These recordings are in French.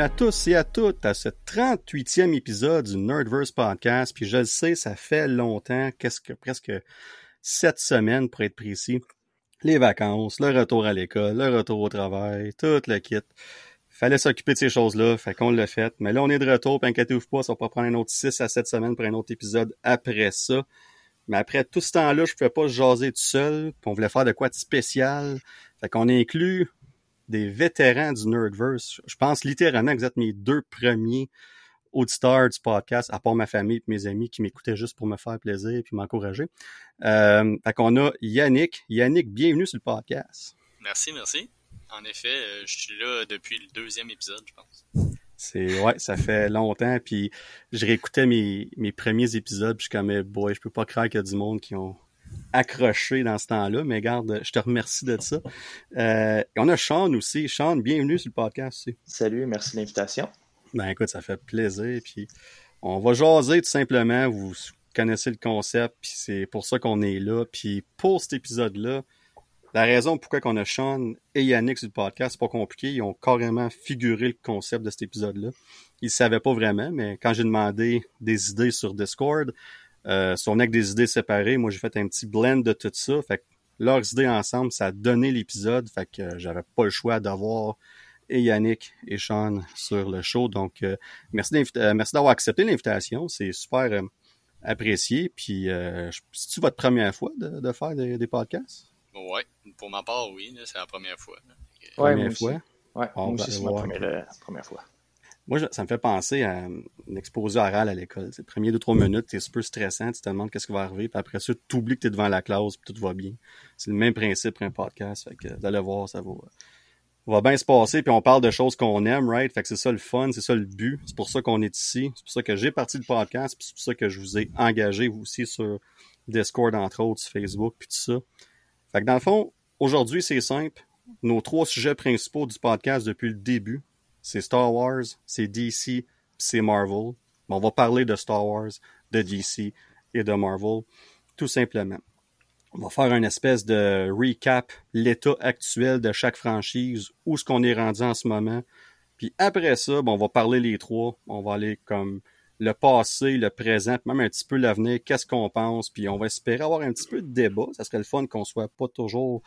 À tous et à toutes à ce 38e épisode du Nerdverse Podcast. Puis je le sais, ça fait longtemps, qu'est-ce que presque sept semaines pour être précis. Les vacances, le retour à l'école, le retour au travail, tout le kit. Fallait s'occuper de ces choses-là, fait qu'on l'a fait. Mais là, on est de retour, puis inquiétez-vous pas, ça va pas prendre un autre 6 à 7 semaines pour un autre épisode après ça. Mais après tout ce temps-là, je pouvais pas jaser tout seul, puis on voulait faire de quoi de spécial. Fait qu'on inclut des vétérans du Nerdverse. Je pense littéralement que vous êtes mes deux premiers auditeurs du podcast, à part ma famille et mes amis qui m'écoutaient juste pour me faire plaisir et m'encourager. Euh, fait qu'on a Yannick. Yannick, bienvenue sur le podcast. Merci, merci. En effet, euh, je suis là depuis le deuxième épisode, je pense. C'est ouais, ça fait longtemps. Puis je réécoutais mes, mes premiers épisodes, puis je suis comme eh, boy, je peux pas croire qu'il y a du monde qui ont accroché dans ce temps-là, mais garde, je te remercie de ça. Euh, on a Sean aussi. Sean, bienvenue sur le podcast. Aussi. Salut, merci de l'invitation. Ben écoute, ça fait plaisir. Puis on va jaser tout simplement. Vous connaissez le concept, puis c'est pour ça qu'on est là. Puis pour cet épisode-là, la raison pourquoi on a Sean et Yannick sur le podcast, c'est pas compliqué. Ils ont carrément figuré le concept de cet épisode-là. Ils savaient pas vraiment, mais quand j'ai demandé des idées sur Discord, euh, si on avec des idées séparées, moi j'ai fait un petit blend de tout ça. Fait que leurs idées ensemble, ça a donné l'épisode. Fait que euh, j'avais pas le choix d'avoir et Yannick et Sean sur le show. Donc euh, merci euh, merci d'avoir accepté l'invitation. C'est super euh, apprécié. Puis c'est-tu votre première fois de, de faire des, des, podcasts? Ouais, pour ma part, oui, c'est la première fois. Ouais, première fois? Ouais, moi aussi, c'est ma première, première fois. Moi, ça me fait penser à un exposé oral à l'école. Les premiers deux, trois minutes, t'es super stressant, tu te demandes qu'est-ce qui va arriver, puis après ça, tu oublies que t'es devant la classe, puis tout va bien. C'est le même principe pour un podcast. Fait que d'aller voir, ça va, va bien se passer, puis on parle de choses qu'on aime, right? Fait que c'est ça le fun, c'est ça le but. C'est pour ça qu'on est ici. C'est pour ça que j'ai parti le podcast, puis c'est pour ça que je vous ai engagé, vous aussi, sur Discord, entre autres, sur Facebook, puis tout ça. Fait que dans le fond, aujourd'hui, c'est simple. Nos trois sujets principaux du podcast depuis le début, c'est Star Wars, c'est DC, c'est Marvel. On va parler de Star Wars, de DC et de Marvel, tout simplement. On va faire une espèce de recap, l'état actuel de chaque franchise, où ce qu'on est rendu en ce moment. Puis après ça, bon, on va parler les trois. On va aller comme le passé, le présent, même un petit peu l'avenir, qu'est-ce qu'on pense, puis on va espérer avoir un petit peu de débat. Ça serait le fun qu'on soit pas toujours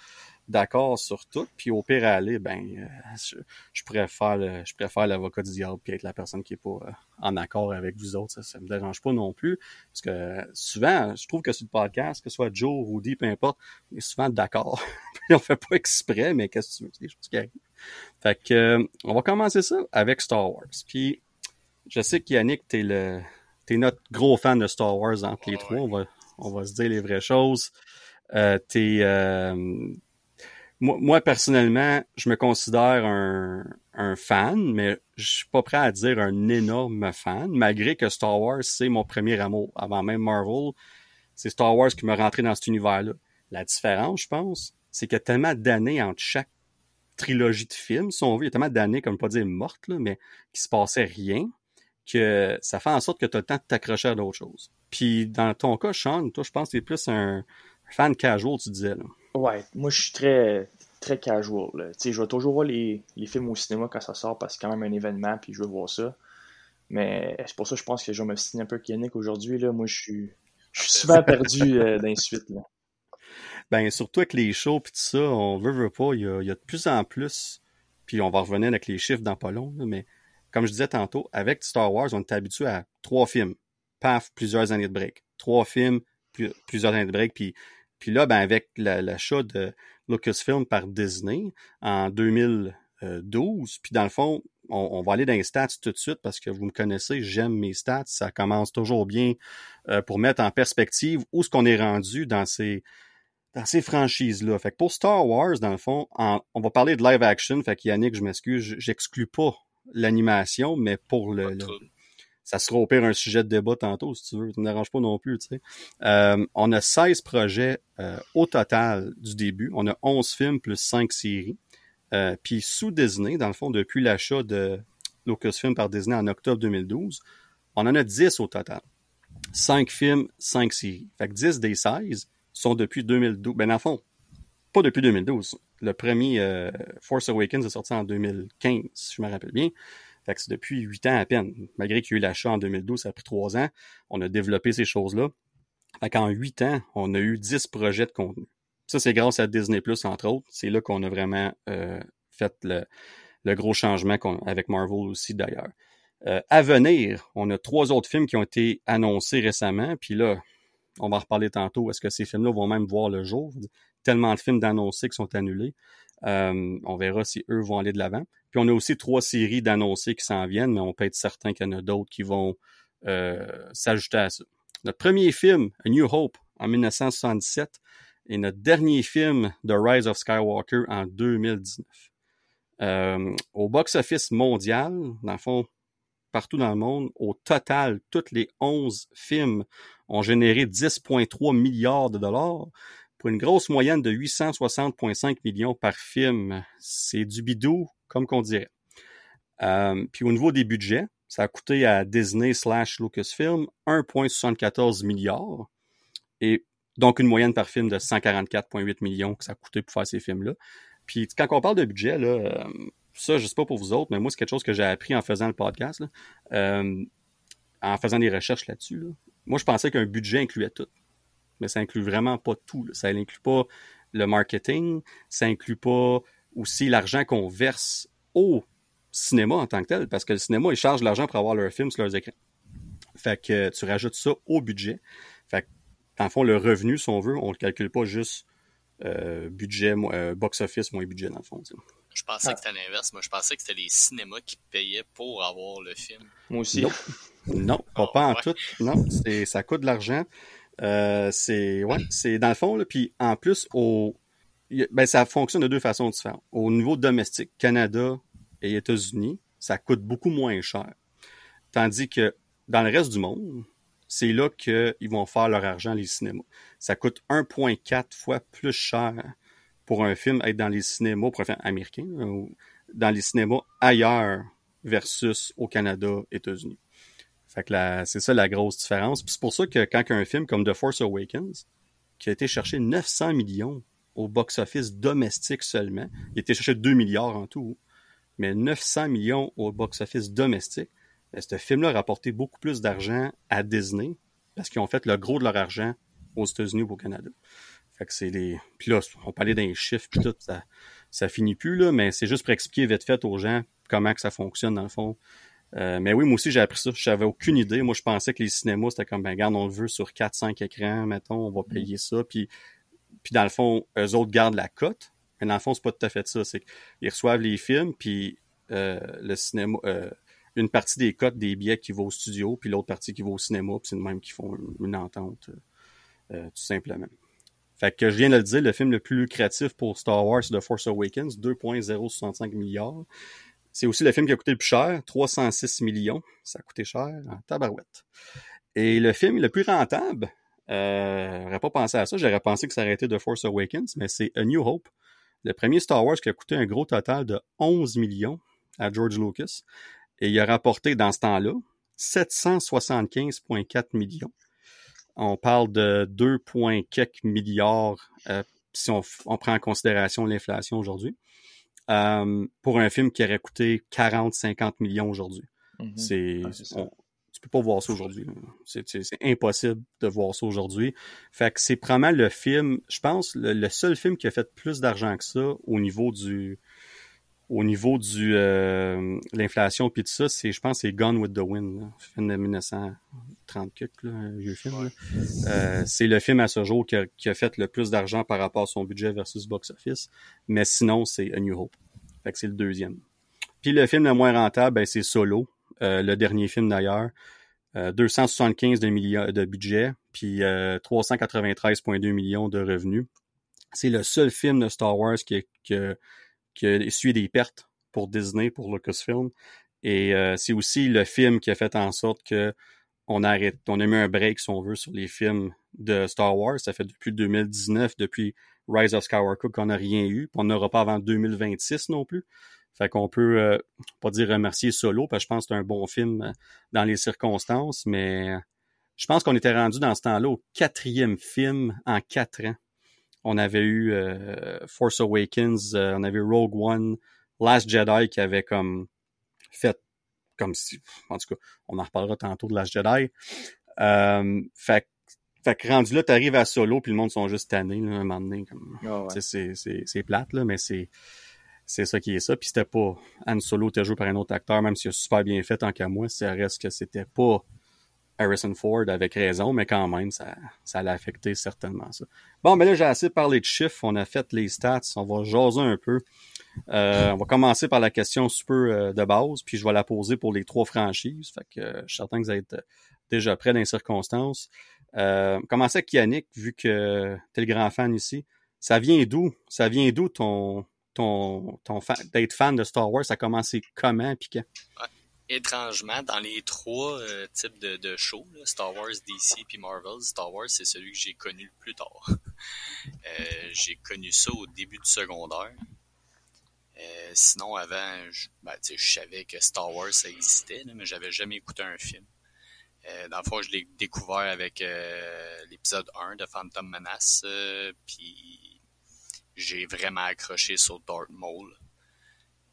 d'accord sur tout, puis au pire aller, ben, euh, je, je, préfère le, je préfère l'avocat du diable puis être la personne qui est pas euh, en accord avec vous autres, ça, ça me dérange pas non plus, parce que souvent, je trouve que sur le podcast, que ce soit Joe, Rudy, peu importe, on est souvent d'accord, puis on fait pas exprès, mais qu'est-ce que tu veux, c'est des choses qui arrivent. Fait que, euh, on va commencer ça avec Star Wars, puis je sais qu'Yannick, t'es le, t'es notre gros fan de Star Wars entre les oh, trois, ouais. on va, on va se dire les vraies choses. Euh, t'es, euh, moi, personnellement, je me considère un, un fan, mais je suis pas prêt à dire un énorme fan, malgré que Star Wars, c'est mon premier amour. Avant même Marvel, c'est Star Wars qui m'a rentré dans cet univers-là. La différence, je pense, c'est qu'il y a tellement d'années entre chaque trilogie de films, si on veut, il y a tellement d'années, comme pas dire mortes, là, mais qui se passait rien, que ça fait en sorte que tu as le temps de t'accrocher à d'autres choses. Puis dans ton cas, Sean, toi, je pense que tu es plus un fan casual, tu disais. Là. Ouais, moi je suis très très casual. Je vais toujours voir les, les, films au cinéma quand ça sort parce que c'est quand même un événement puis je veux voir ça. Mais c'est pour ça que je pense que je vais me signer un peu Yannick aujourd'hui. Là. Moi, je suis, je suis souvent perdu euh. Là. Ben, surtout avec les shows puis tout ça, on veut, veut pas, il y, a, il y a de plus en plus, puis on va revenir avec les chiffres dans pas long, là, mais comme je disais tantôt, avec Star Wars, on est habitué à trois films. Paf, plusieurs années de break. Trois films, plus, plusieurs années de break. Puis, puis là, ben, avec l'achat la, de Lucasfilm par Disney en 2012, puis dans le fond, on, on, va aller dans les stats tout de suite parce que vous me connaissez, j'aime mes stats. Ça commence toujours bien euh, pour mettre en perspective où ce qu'on est rendu dans ces dans ces franchises-là. Fait que pour Star Wars, dans le fond, en, on va parler de live action. Fait que Yannick, je m'excuse, j'exclus pas l'animation, mais pour le, le, ça sera au un sujet de débat tantôt, si tu veux. Ça ne dérange pas non plus, tu sais. Euh, on a 16 projets euh, au total du début. On a 11 films plus 5 séries. Euh, puis sous Disney, dans le fond, depuis l'achat de Lucasfilm par Disney en octobre 2012, on en a 10 au total. 5 films, 5 séries. Fait que 10 des 16 sont depuis 2012. Ben, dans le fond, pas depuis 2012. Le premier Force Awakens est sorti en 2015, si je me rappelle bien. Fait que c'est depuis huit ans à peine. Malgré qu'il y a eu l'achat en 2012, ça a pris trois ans. On a développé ces choses-là. Fait qu'en huit ans, on a eu dix projets de contenu. Ça, c'est grâce à Disney entre autres. C'est là qu'on a vraiment euh, fait le, le, gros changement avec Marvel aussi, d'ailleurs. Euh, à venir, on a trois autres films qui ont été annoncés récemment. Puis là, on va en reparler tantôt. Est-ce que ces films-là vont même voir le jour? Tellement de films d'annoncés qui sont annulés. Euh, on verra si eux vont aller de l'avant. Puis on a aussi trois séries d'annoncés qui s'en viennent, mais on peut être certain qu'il y en a d'autres qui vont euh, s'ajouter à ça. Notre premier film, A New Hope, en 1977, et notre dernier film, The Rise of Skywalker, en 2019. Euh, au box-office mondial, dans le fond, partout dans le monde, au total, tous les 11 films ont généré 10,3 milliards de dollars pour une grosse moyenne de 860,5 millions par film. C'est du bidou, comme qu'on dirait. Euh, puis au niveau des budgets, ça a coûté à Disney slash Lucasfilm 1,74 milliards. Et donc une moyenne par film de 144,8 millions que ça a coûté pour faire ces films-là. Puis quand on parle de budget, là, euh, ça, je sais pas pour vous autres, mais moi, c'est quelque chose que j'ai appris en faisant le podcast, euh, en faisant des recherches là-dessus. Moi, je pensais qu'un budget incluait tout. Mais ça inclut vraiment pas tout. Ça n'inclut pas le marketing, ça inclut pas aussi l'argent qu'on verse au cinéma en tant que tel, parce que le cinéma, ils chargent l'argent pour avoir leur film sur leurs écrans. Fait que tu rajoutes ça au budget. Fait que, dans le fond, le revenu, si on veut, on le calcule pas juste euh, budget, euh, box-office moins budget, dans le fond. Je pensais ah. que c'était l'inverse. Moi, je pensais que c'était les cinémas qui payaient pour avoir le film. Moi aussi. Non, pas, pas en tout. Non, c'est, ça coûte de l'argent. Euh, c'est, ouais, c'est dans le fond, là, puis en plus, au, ben, ça fonctionne de deux façons différentes. Au niveau domestique, Canada et États-Unis, ça coûte beaucoup moins cher. Tandis que dans le reste du monde, c'est là qu'ils vont faire leur argent, les cinémas. Ça coûte 1,4 fois plus cher pour un film être dans les cinémas, pour un américain, ou dans les cinémas ailleurs versus au Canada, États-Unis. Fait que c'est ça la grosse différence. C'est pour ça que quand un film comme The Force Awakens, qui a été cherché 900 millions au box-office domestique seulement, il a été cherché 2 milliards en tout, mais 900 millions au box-office domestique, ben, ce film-là a rapporté beaucoup plus d'argent à Disney parce qu'ils ont fait le gros de leur argent aux États-Unis ou au Canada. Fait que c'est des. Puis là, on parlait d'un chiffre puis tout, ça, ça finit plus, là, mais c'est juste pour expliquer vite fait aux gens comment que ça fonctionne dans le fond. Euh, mais oui, moi aussi, j'ai appris ça. Je n'avais aucune idée. Moi, je pensais que les cinémas, c'était comme, ben, regarde, on le veut sur 4-5 écrans, mettons, on va mm. payer ça. Puis, puis dans le fond, eux autres gardent la cote. Mais dans le fond, c'est pas tout à fait ça. C'est qu'ils reçoivent les films, puis euh, le cinéma, euh, une partie des cotes des billets qui vont au studio, puis l'autre partie qui va au cinéma, puis c'est le même qui font une, entente, tout simplement. Fait que je viens de le dire, le film le plus lucratif pour Star Wars, c'est The Force Awakens, 2,065 milliards. C'est aussi le film qui a coûté le plus cher, 306 millions. Ça a coûté cher en tabarouette. Et le film le plus rentable, euh, j'aurais pas pensé à ça. J'aurais pensé que ça aurait été The Force Awakens, mais c'est A New Hope. Le premier Star Wars qui a coûté un gros total de 11 millions à George Lucas. Et il a rapporté dans ce temps-là 775,4 millions on parle de 2, quelques milliards euh, si on, prend en considération l'inflation aujourd'hui. Euh, pour un film qui aurait coûté 40-50 millions aujourd'hui. Mm-hmm. C'est, tu peux pas voir ça aujourd'hui. C'est, impossible de voir ça aujourd'hui. Fait que c'est probablement le film, je pense, le, seul film qui a fait plus d'argent que ça au niveau du, au niveau du euh, l'inflation puis tout ça, c'est je pense c'est Gone with the Wind, film de 1930 un vieux film. Euh, c'est le film à ce jour qui a, fait le plus d'argent par rapport à son budget versus box office, mais sinon c'est A New Hope. Fait que c'est le deuxième. Puis le film le moins rentable, ben, c'est Solo, euh, le dernier film d'ailleurs. 275 de, de budget, puis 393,2 millions de revenus. C'est le seul film de Star Wars qui, qui, qui a des pertes pour Disney, pour Lucasfilm. Et euh, c'est aussi le film qui a fait en sorte que on arrête, on a mis un break, si on veut, sur les films de Star Wars. Ça fait depuis 2019, depuis Rise of Skywalker, qu'on n'a rien eu. On n'aura pas avant 2026 non plus. Fait qu'on peut euh, pas dire remercier Solo, parce que je pense que c'est un bon film euh, dans les circonstances, mais je pense qu'on était rendu dans ce temps-là au quatrième film en quatre ans on avait eu euh, Force Awakens, euh, on avait eu Rogue One, Last Jedi qui avait comme fait comme si, en tout cas, on en reparlera tantôt de l'âge Jedi. Euh, fait, fait que rendu là, t'arrives à solo, puis le monde sont juste tannés, là, un moment donné. Comme, Ah ouais. c'est, c'est, c'est plate, là, mais c'est, c'est ça qui est ça. Puis c'était pas Han Solo était joué par un autre acteur, même s'il a super bien fait tant qu'à moi, ça reste que c'était pas Harrison Ford avec raison, mais quand même, ça, ça l'a affecté certainement ça. Bon, mais là, j'ai assez parlé de chiffres, on a fait les stats, on va jaser un peu. Euh, on va commencer par la question super euh, de base, puis je vais la poser pour les trois franchises. Fait que euh, je suis certain que vous êtes déjà prêts dans les circonstances. Euh, commencer avec Yannick, vu que tu es le grand fan ici. Ça vient d'où? Ça vient d'où ton, ton, ton d'être fan de Star Wars? Ça a commencé comment puis quand? Étrangement, dans les trois euh, types de, shows, Star Wars, DC puis Marvel, Star Wars, c'est celui que j'ai connu le plus tard. Euh, j'ai connu ça au début du secondaire. Euh, sinon, avant, je, ben, je savais que Star Wars, ça existait, là, mais j'avais jamais écouté un film. Dans le fond, je l'ai découvert avec l'épisode 1 de Phantom Menace, puis j'ai vraiment accroché sur Darth Maul.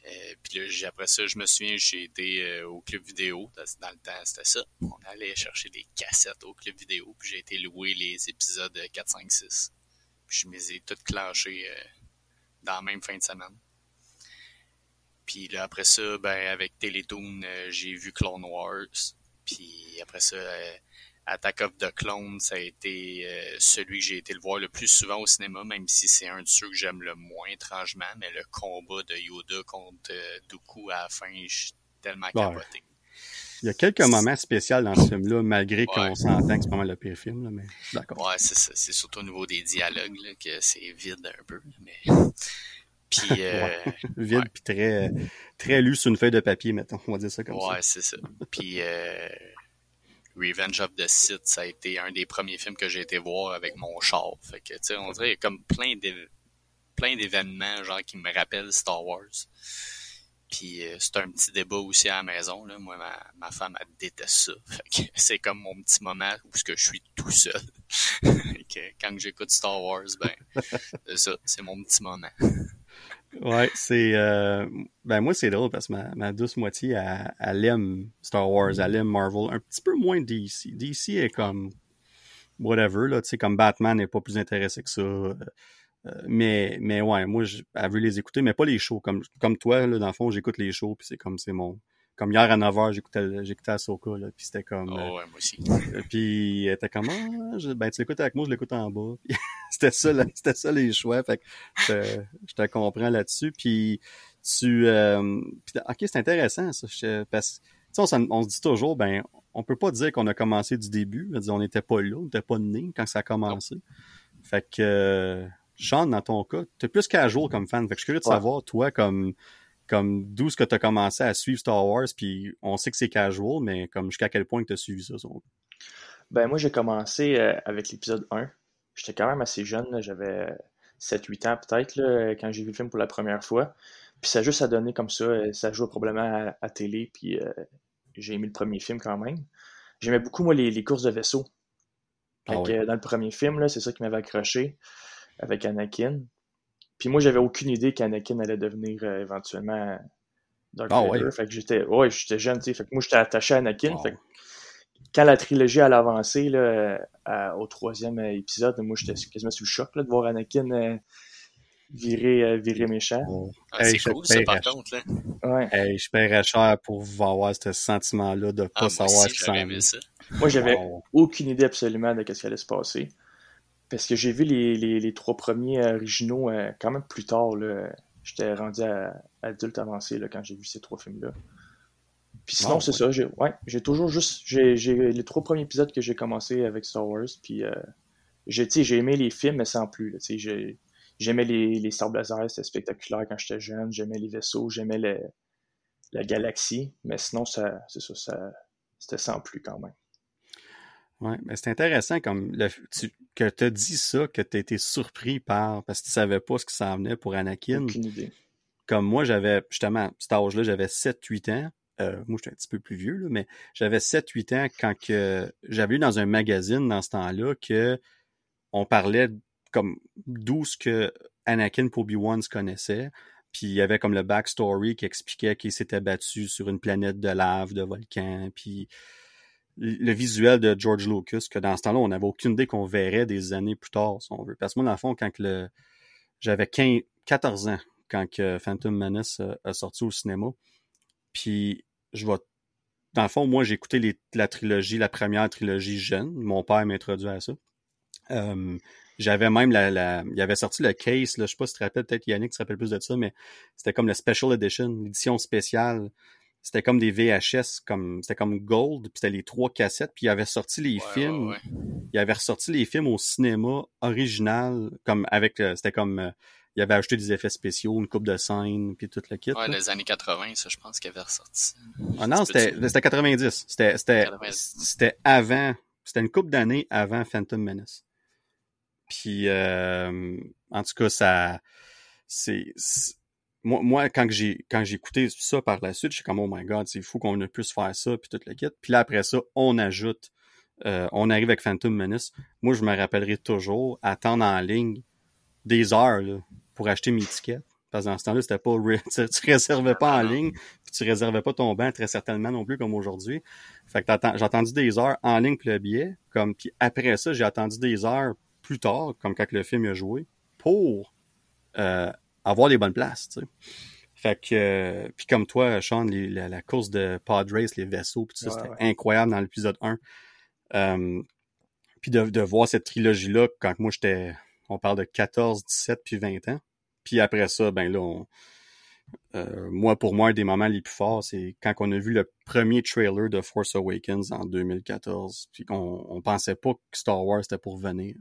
Euh, puis là, après ça, je me souviens, j'ai été euh, au club vidéo. Dans le temps, c'était ça. On allait chercher des cassettes au club vidéo, puis j'ai été louer les épisodes 4, 5, 6. Puis je me les ai toutes clenchés euh, dans la même fin de semaine. Puis là, après ça, ben, avec Télétoon, j'ai vu Clone Wars. Puis après ça, Attack of the Clones, ça a été euh, celui que j'ai été le voir le plus souvent au cinéma, même si c'est un de ceux que j'aime le moins étrangement, mais le combat de Yoda contre euh, Dooku à la fin, je suis tellement capoté. Il y a quelques moments spéciaux dans ce film-là, malgré qu'on s'entend que c'est pas mal le pire film, là, mais d'accord. Ouais, c'est ça. C'est surtout au niveau des dialogues là, que c'est vide un peu. Mais... Puis, euh, Vide Ouais. puis très, très lu sur une feuille de papier, mettons. On va dire ça comme ouais, c'est ça. Puis, Revenge of the Sith, ça a été un des premiers films que j'ai été voir avec mon char. Fait que, tu sais, on dirait qu'il y a comme plein d'év- plein d'événements, genre, qui me rappellent Star Wars. Puis, euh, c'est un petit débat aussi à la maison, là. Moi, ma, femme, elle déteste ça. Fait que c'est comme mon petit moment où que je suis tout seul. Que quand j'écoute Star Wars, ben, c'est ça, c'est mon petit moment. Ouais, c'est... euh, ben moi, c'est drôle parce que ma, ma douce moitié, elle, elle aime Star Wars, elle aime Marvel, un petit peu moins DC. DC est comme... Whatever, là, tu sais, comme Batman n'est pas plus intéressé que ça. euh, euh, mais, mais ouais, moi, je- elle veut les écouter, mais pas les shows. Comme, comme toi, là, dans le fond, j'écoute les shows, puis c'est comme, c'est mon... Comme hier à 9h, j'écoutais, j'écoutais Ahsoka, là, puis c'était comme... Oh, euh, ouais, moi aussi. Euh, Puis elle était comme ah, je- ben tu l'écoutes avec moi, je l'écoute en bas. C'était ça, là, c'était ça les choix. Fait que je, te- je te comprends là-dessus. Puis tu euh, puis, ok, c'est intéressant ça. je- parce que tu sais, on, on se dit toujours, ben on peut pas dire qu'on a commencé du début. On n'était pas là, on n'était pas né quand ça a commencé. Fait que euh, Sean, dans ton cas, t'es plus casual comme fan. Fait que je suis curieux de Ouais. savoir, toi, comme comme d'où est-ce que tu as commencé à suivre Star Wars, puis on sait que c'est casual, mais comme jusqu'à quel point tu as suivi ça? son- Ben, moi, j'ai commencé euh, avec l'épisode 1. J'étais quand même assez jeune, j'avais 7-8 ans peut-être, quand j'ai vu le film pour la première fois. Puis ça a juste à donner comme ça, euh, ça jouait probablement à, à télé, puis euh, j'ai aimé le premier film quand même. J'aimais beaucoup, moi, les, les courses de vaisseau. Fait Ah dans le premier film, c'est ça qui m'avait accroché avec Anakin. Puis moi, j'avais aucune idée qu'Anakin allait devenir euh, éventuellement Dark Ah Vader. ouais. Fait que j'étais, ouais, j'étais jeune, tu sais. Fait que moi, j'étais attaché à Anakin. Wow. Fait que quand la trilogie allait avancer là, à- au troisième euh, épisode, moi j'étais quasiment sous le choc là, de voir Anakin euh, virer, euh, virer méchant. Ah, Hey, c'est cool, ça, par contre. Là. Ouais. Hey, je paierais cher pour avoir ce sentiment-là de pas Ah, moi savoir ce qui s'en. Moi j'avais Wow. aucune idée absolument de ce qui allait se passer. Parce que j'ai vu les, les, les trois premiers originaux euh, quand même plus tard. J'étais rendu à, adulte avancé là, quand j'ai vu ces trois films-là. Puis sinon, c'est ouais. ça. J'ai ouais, toujours juste. J'ai les trois premiers épisodes que j'ai commencé avec Star Wars. Puis euh, j'ai aimé les films, mais sans plus. J'aimais les, les stars laser, c'était spectaculaire quand j'étais jeune. J'aimais les vaisseaux, j'aimais la galaxie. Mais sinon, ça, c'est ça, ça c'était sans plus quand même. Ouais, mais c'est intéressant comme le, tu, que tu as dit ça, que tu as été surpris par parce que tu savais pas ce qui s'en venait pour Anakin. Aucune idée. Comme moi, j'avais justement, à cet âge-là, j'avais 7-8 ans. Euh, moi, j'étais un petit peu plus vieux, là, mais j'avais 7-8 ans quand que j'avais lu dans un magazine dans ce temps-là que on parlait comme d'où ce que Anakin et Obi-Wan se connaissaient. Puis il y avait comme le backstory qui expliquait qu'il s'était battu sur une planète de lave, de volcan, puis le visuel de George Lucas, que dans ce temps-là, on n'avait aucune idée qu'on verrait des années plus tard, si on veut. Parce que moi, dans le fond, quand le j'avais 15, 14 ans quand que Phantom Menace a, sorti au cinéma. Puis je vais dans le fond, moi, j'ai écouté la trilogie, la première trilogie jeune. Mon père m'a introduit à ça. Euh, j'avais même la, la, il avait sorti le case, là, je sais pas si tu te rappelles, peut-être Yannick te rappelle plus de ça, mais c'était comme le Special Edition, l'édition spéciale. C'était comme des VHS, comme c'était comme Gold, puis c'était les trois cassettes, puis il avait sorti les films. Il avait ressorti les films au cinéma original, comme avec, euh, c'était comme euh, il avait ajouté des effets spéciaux, une coupe de scène, puis tout le kit. Ouais, les années 80, ça, je pense qu'il avait ressorti. Ah non, c'était 90. C'était c'était avant, c'était une coupe d'années avant Phantom Menace. Puis, euh, en tout cas, ça, c'est, moi, moi, quand j'ai quand j'ai écouté ça par la suite, je suis comme oh my god, c'est fou qu'on ne puisse faire ça puis tout le kit. Puis là après ça, on ajoute, euh, on arrive avec Phantom Menace. Moi, je me rappellerai toujours attendre en ligne des heures là, pour acheter mes tickets. Parce que dans ce temps-là, c'était pas tu, tu réservais pas en ligne, puis tu réservais pas ton banc très certainement non plus comme aujourd'hui. Fait que j'ai attendu des heures en ligne pour le billet, comme puis après ça, j'ai attendu des heures plus tard, comme quand le film a joué, pour euh, avoir les bonnes places. Tu sais. Fait que, euh, puis comme toi, Sean, la, course de pod race, les vaisseaux, puis tout ça, c'était incroyable dans l'épisode 1. Euh, puis de, de, voir cette trilogie-là, quand moi j'étais, on parle de 14, 17, puis 20 ans. Puis après ça, ben là, on, euh, moi, pour moi, un des moments les plus forts, c'est quand on a vu le premier trailer de Force Awakens en 2014, puis qu'on on pensait pas que Star Wars était pour venir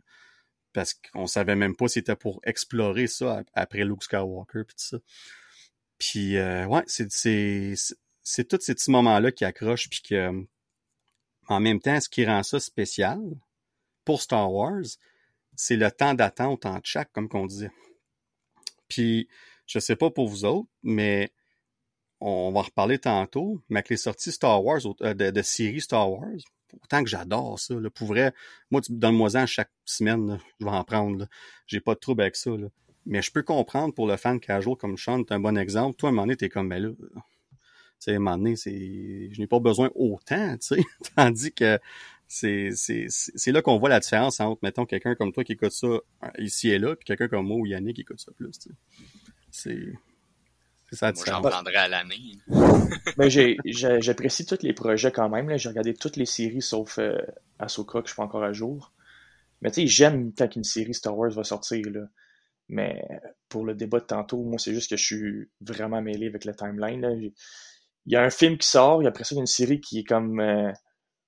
parce qu'on savait même pas si c'était pour explorer ça après Luke Skywalker puis tout ça. Puis euh, ouais, c'est c'est c'est tous ces petits moments-là qui accrochent puis que en même temps, ce qui rend ça spécial pour Star Wars, c'est le temps d'attente entre chaque, comme qu'on disait. Puis je sais pas pour vous autres, mais on va en reparler tantôt, mais avec les sorties Star Wars, euh, de, de séries Star Wars, Autant que j'adore ça. Là. Pour vrai, moi, donne-moi-en chaque semaine, je vais en prendre. J'ai pas de trouble avec ça. Là. Mais je peux comprendre pour le fan casual comme Sean, t'es un bon exemple. Toi, à un moment donné, t'es comme, ben là, tu sais, à un moment donné, c'est, je n'ai pas besoin autant, tu sais. Tandis que c'est, c'est, c'est là qu'on voit la différence entre, mettons, quelqu'un comme toi qui écoute ça euh, ici et là, puis quelqu'un comme moi ou Yannick qui écoute ça plus. C'est, moi, j'en prendrais à l'année. Mais j'apprécie tous les projets quand même. J'ai regardé toutes les séries sauf euh, Ahsoka que je suis pas encore à jour. Mais tu sais, j'aime quand une série Star Wars va sortir. Là. Mais pour le débat de tantôt, moi, c'est juste que je suis vraiment mêlé avec la timeline. Là. Il y a un film qui sort, et après ça, il y a une série qui est comme euh,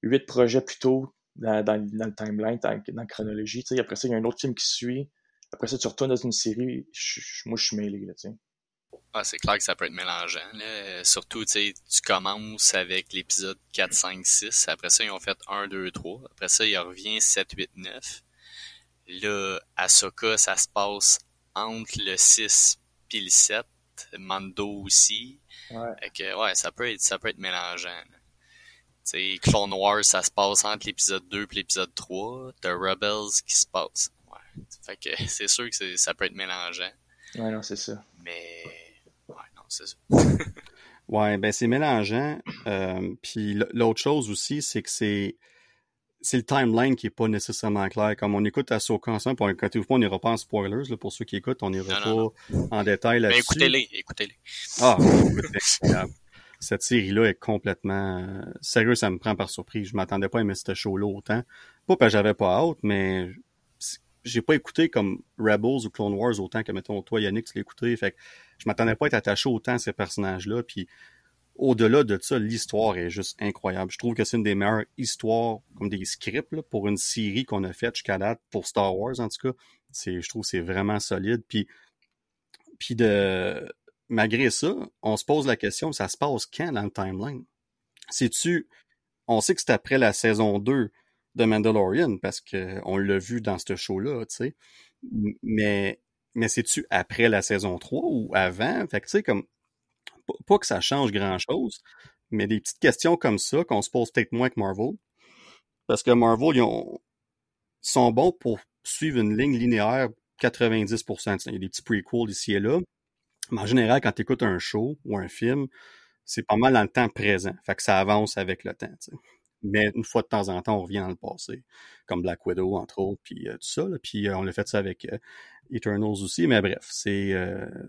huit projets plus tôt dans, dans, le timeline, dans, dans la chronologie. sais Après ça, il y a un autre film qui suit. Après ça, tu retournes dans une série. moi, je suis mêlé. Là, sais ah, c'est clair que ça peut être mélangeant. Là. Surtout, tu commences avec l'épisode 4, 5, 6. Après ça, ils ont fait 1, 2, 3. Après ça, il revient 7, 8, 9. Là, Ahsoka, ça se passe entre le 6 et le 7. Mando aussi. Ouais. que, ouais, ça peut être, ça peut être mélangeant. Tu Clone Wars, ça se passe entre l'épisode 2 et l'épisode 3. The Rebels qui se passe. Ouais. Fait que c'est sûr que ça peut être mélangeant. Ouais, non, c'est ça. Mais c'est ça. ouais, ben c'est mélangeant. Euh, puis l'autre chose aussi, c'est que c'est c'est le timeline qui est pas nécessairement clair. Comme on écoute Ahsoka ensemble, pour on n'ira pas en spoilers, là, pour ceux qui écoutent, on n'ira pas en détail là-dessus. écoutez-les, écoutez-les. Ah, cette série-là est complètement... Euh, sérieux, ça me prend par surprise. Je m'attendais pas à aimer ce show-là autant. Pas parce que j'avais pas hâte, mais j'ai pas écouté comme Rebels ou Clone Wars autant que, mettons, toi, Yannick, tu l'as écouté. Fait que je m'attendais pas à être attaché autant à ces personnages-là. Puis au-delà de ça, l'histoire est juste incroyable. Je trouve que c'est une des meilleures histoires, comme des scripts, pour une série qu'on a faite jusqu'à date, pour Star Wars en tout cas. C'est, je trouve que c'est vraiment solide. Puis, puis de malgré ça, on se pose la question, ça se passe quand dans le timeline? C'est-tu. On sait que c'est après la saison 2 de Mandalorian parce que on l'a vu dans ce show-là, tu sais. Mais, mais c'est-tu après la saison 3 ou avant? Fait que tu sais, comme, pas que ça change grand-chose, mais des petites questions comme ça qu'on se pose peut-être moins que Marvel. Parce que Marvel, ils, ont, sont bons pour suivre une ligne linéaire 90%. Il y a des petits prequels ici et là. Mais en général, quand tu écoutes un show ou un film, c'est pas mal dans le temps présent. Fait que ça avance avec le temps. Mais une fois de temps en temps, on revient dans le passé, comme Black Widow, entre autres, puis euh, tout ça. Puis euh, on a fait ça avec euh, Eternals aussi. Mais bref, c'est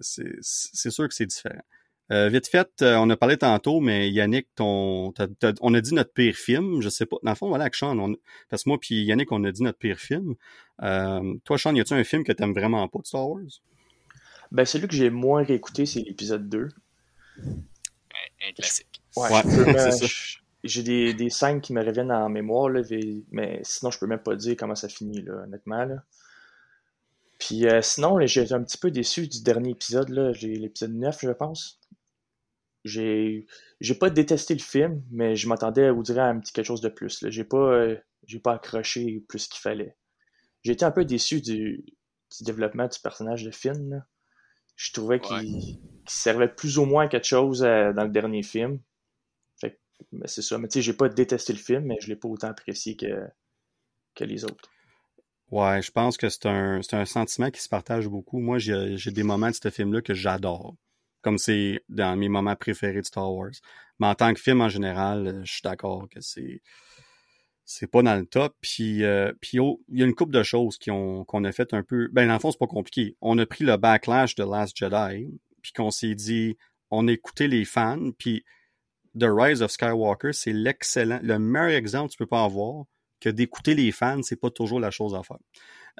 c'est sûr que c'est différent. vite fait, on a parlé tantôt, mais Yannick, ton, on a dit notre pire film. Je sais pas. Dans le fond, voilà, avec Sean, parce que moi puis Yannick, on a dit notre pire film. toi, Sean, y a-tu un film que t'aimes vraiment pas de Star Wars? Ben, celui que j'ai moins réécouté, c'est l'épisode 2. Un, classique. Ouais, j'ai des, des, scènes qui me reviennent en mémoire, là, mais sinon, je peux même pas dire comment ça finit, là, honnêtement. Là. Puis euh, sinon, j'ai un petit peu déçu du dernier épisode, l'épisode 9, je pense. J'ai pas détesté le film, mais je m'attendais à vous dire un petit quelque chose de plus. J'ai pas, euh, pas accroché plus qu'il fallait. J'ai été un peu déçu du, du développement du personnage de Finn. Là je trouvais qu'il servait plus ou moins à quelque chose euh, dans le dernier film. Fait c'est ça. Mais tu sais, j'ai pas détesté le film, mais je l'ai pas autant apprécié que, que les autres. Ouais, je pense que c'est un, un sentiment qui se partage beaucoup. Moi, j'ai des moments de ce film-là que j'adore. Comme c'est dans mes moments préférés de Star Wars. Mais en tant que film en général, euh, je suis d'accord que c'est c'est pas dans le top. Puis, euh, puis il y a une couple de choses qu'on a fait un peu. Ben, dans le fond, c'est pas compliqué. On a pris le backlash de Last Jedi, puis qu'on s'est dit, on a écouté les fans, puis The Rise of Skywalker, c'est l'excellent, le meilleur exemple que tu peux pas avoir que d'écouter les fans, c'est pas toujours la chose à faire.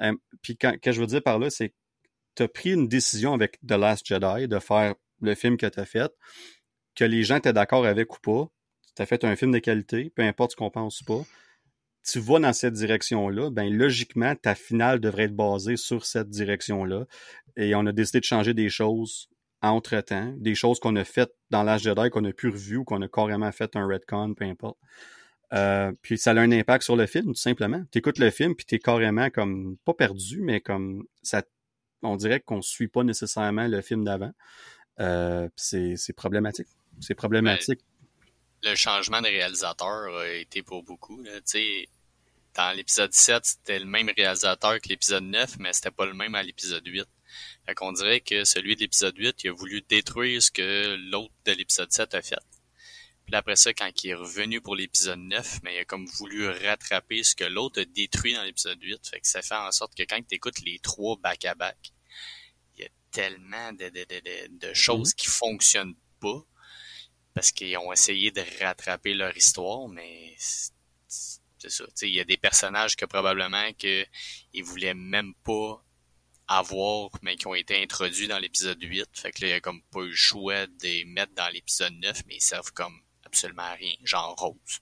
Euh, puis quand, que je veux dire par là, c'est que tu as pris une décision avec The Last Jedi de faire le film que tu as fait, que les gens étaient d'accord avec ou pas. Tu as fait un film de qualité, peu importe ce qu'on pense ou pas tu vas dans cette direction-là, ben logiquement, ta finale devrait être basée sur cette direction-là. Et on a décidé de changer des choses entre-temps, des choses qu'on a faites dans l'âge Jedi, qu'on a pu revu ou qu'on a carrément fait un retcon, peu importe. Euh, puis ça a un impact sur le film, tout simplement. Tu écoutes le film, puis tu es carrément comme, pas perdu, mais comme ça, on dirait qu'on suit pas nécessairement le film d'avant. Euh, c'est problématique. C'est problématique le changement de réalisateur a été pour beaucoup. Là. Dans l'épisode 7, c'était le même réalisateur que l'épisode 9, mais c'était pas le même à l'épisode 8. Fait qu'on dirait que celui de l'épisode 8, il a voulu détruire ce que l'autre de l'épisode 7 a fait. Puis après ça, quand il est revenu pour l'épisode 9, mais il a comme voulu rattraper ce que l'autre a détruit dans l'épisode 8. Fait que ça fait en sorte que quand tu écoutes les trois back-à-back, il y a tellement de, de, de, de choses mm-hmm. qui fonctionnent pas parce qu'ils ont essayé de rattraper leur histoire, mais c'est ça. Il y a des personnages que probablement que ils voulaient même pas avoir, mais qui ont été introduits dans l'épisode 8. Fait que là, il y a comme pas eu le choix de les mettre dans l'épisode 9, mais ils servent comme absolument à rien, genre Rose.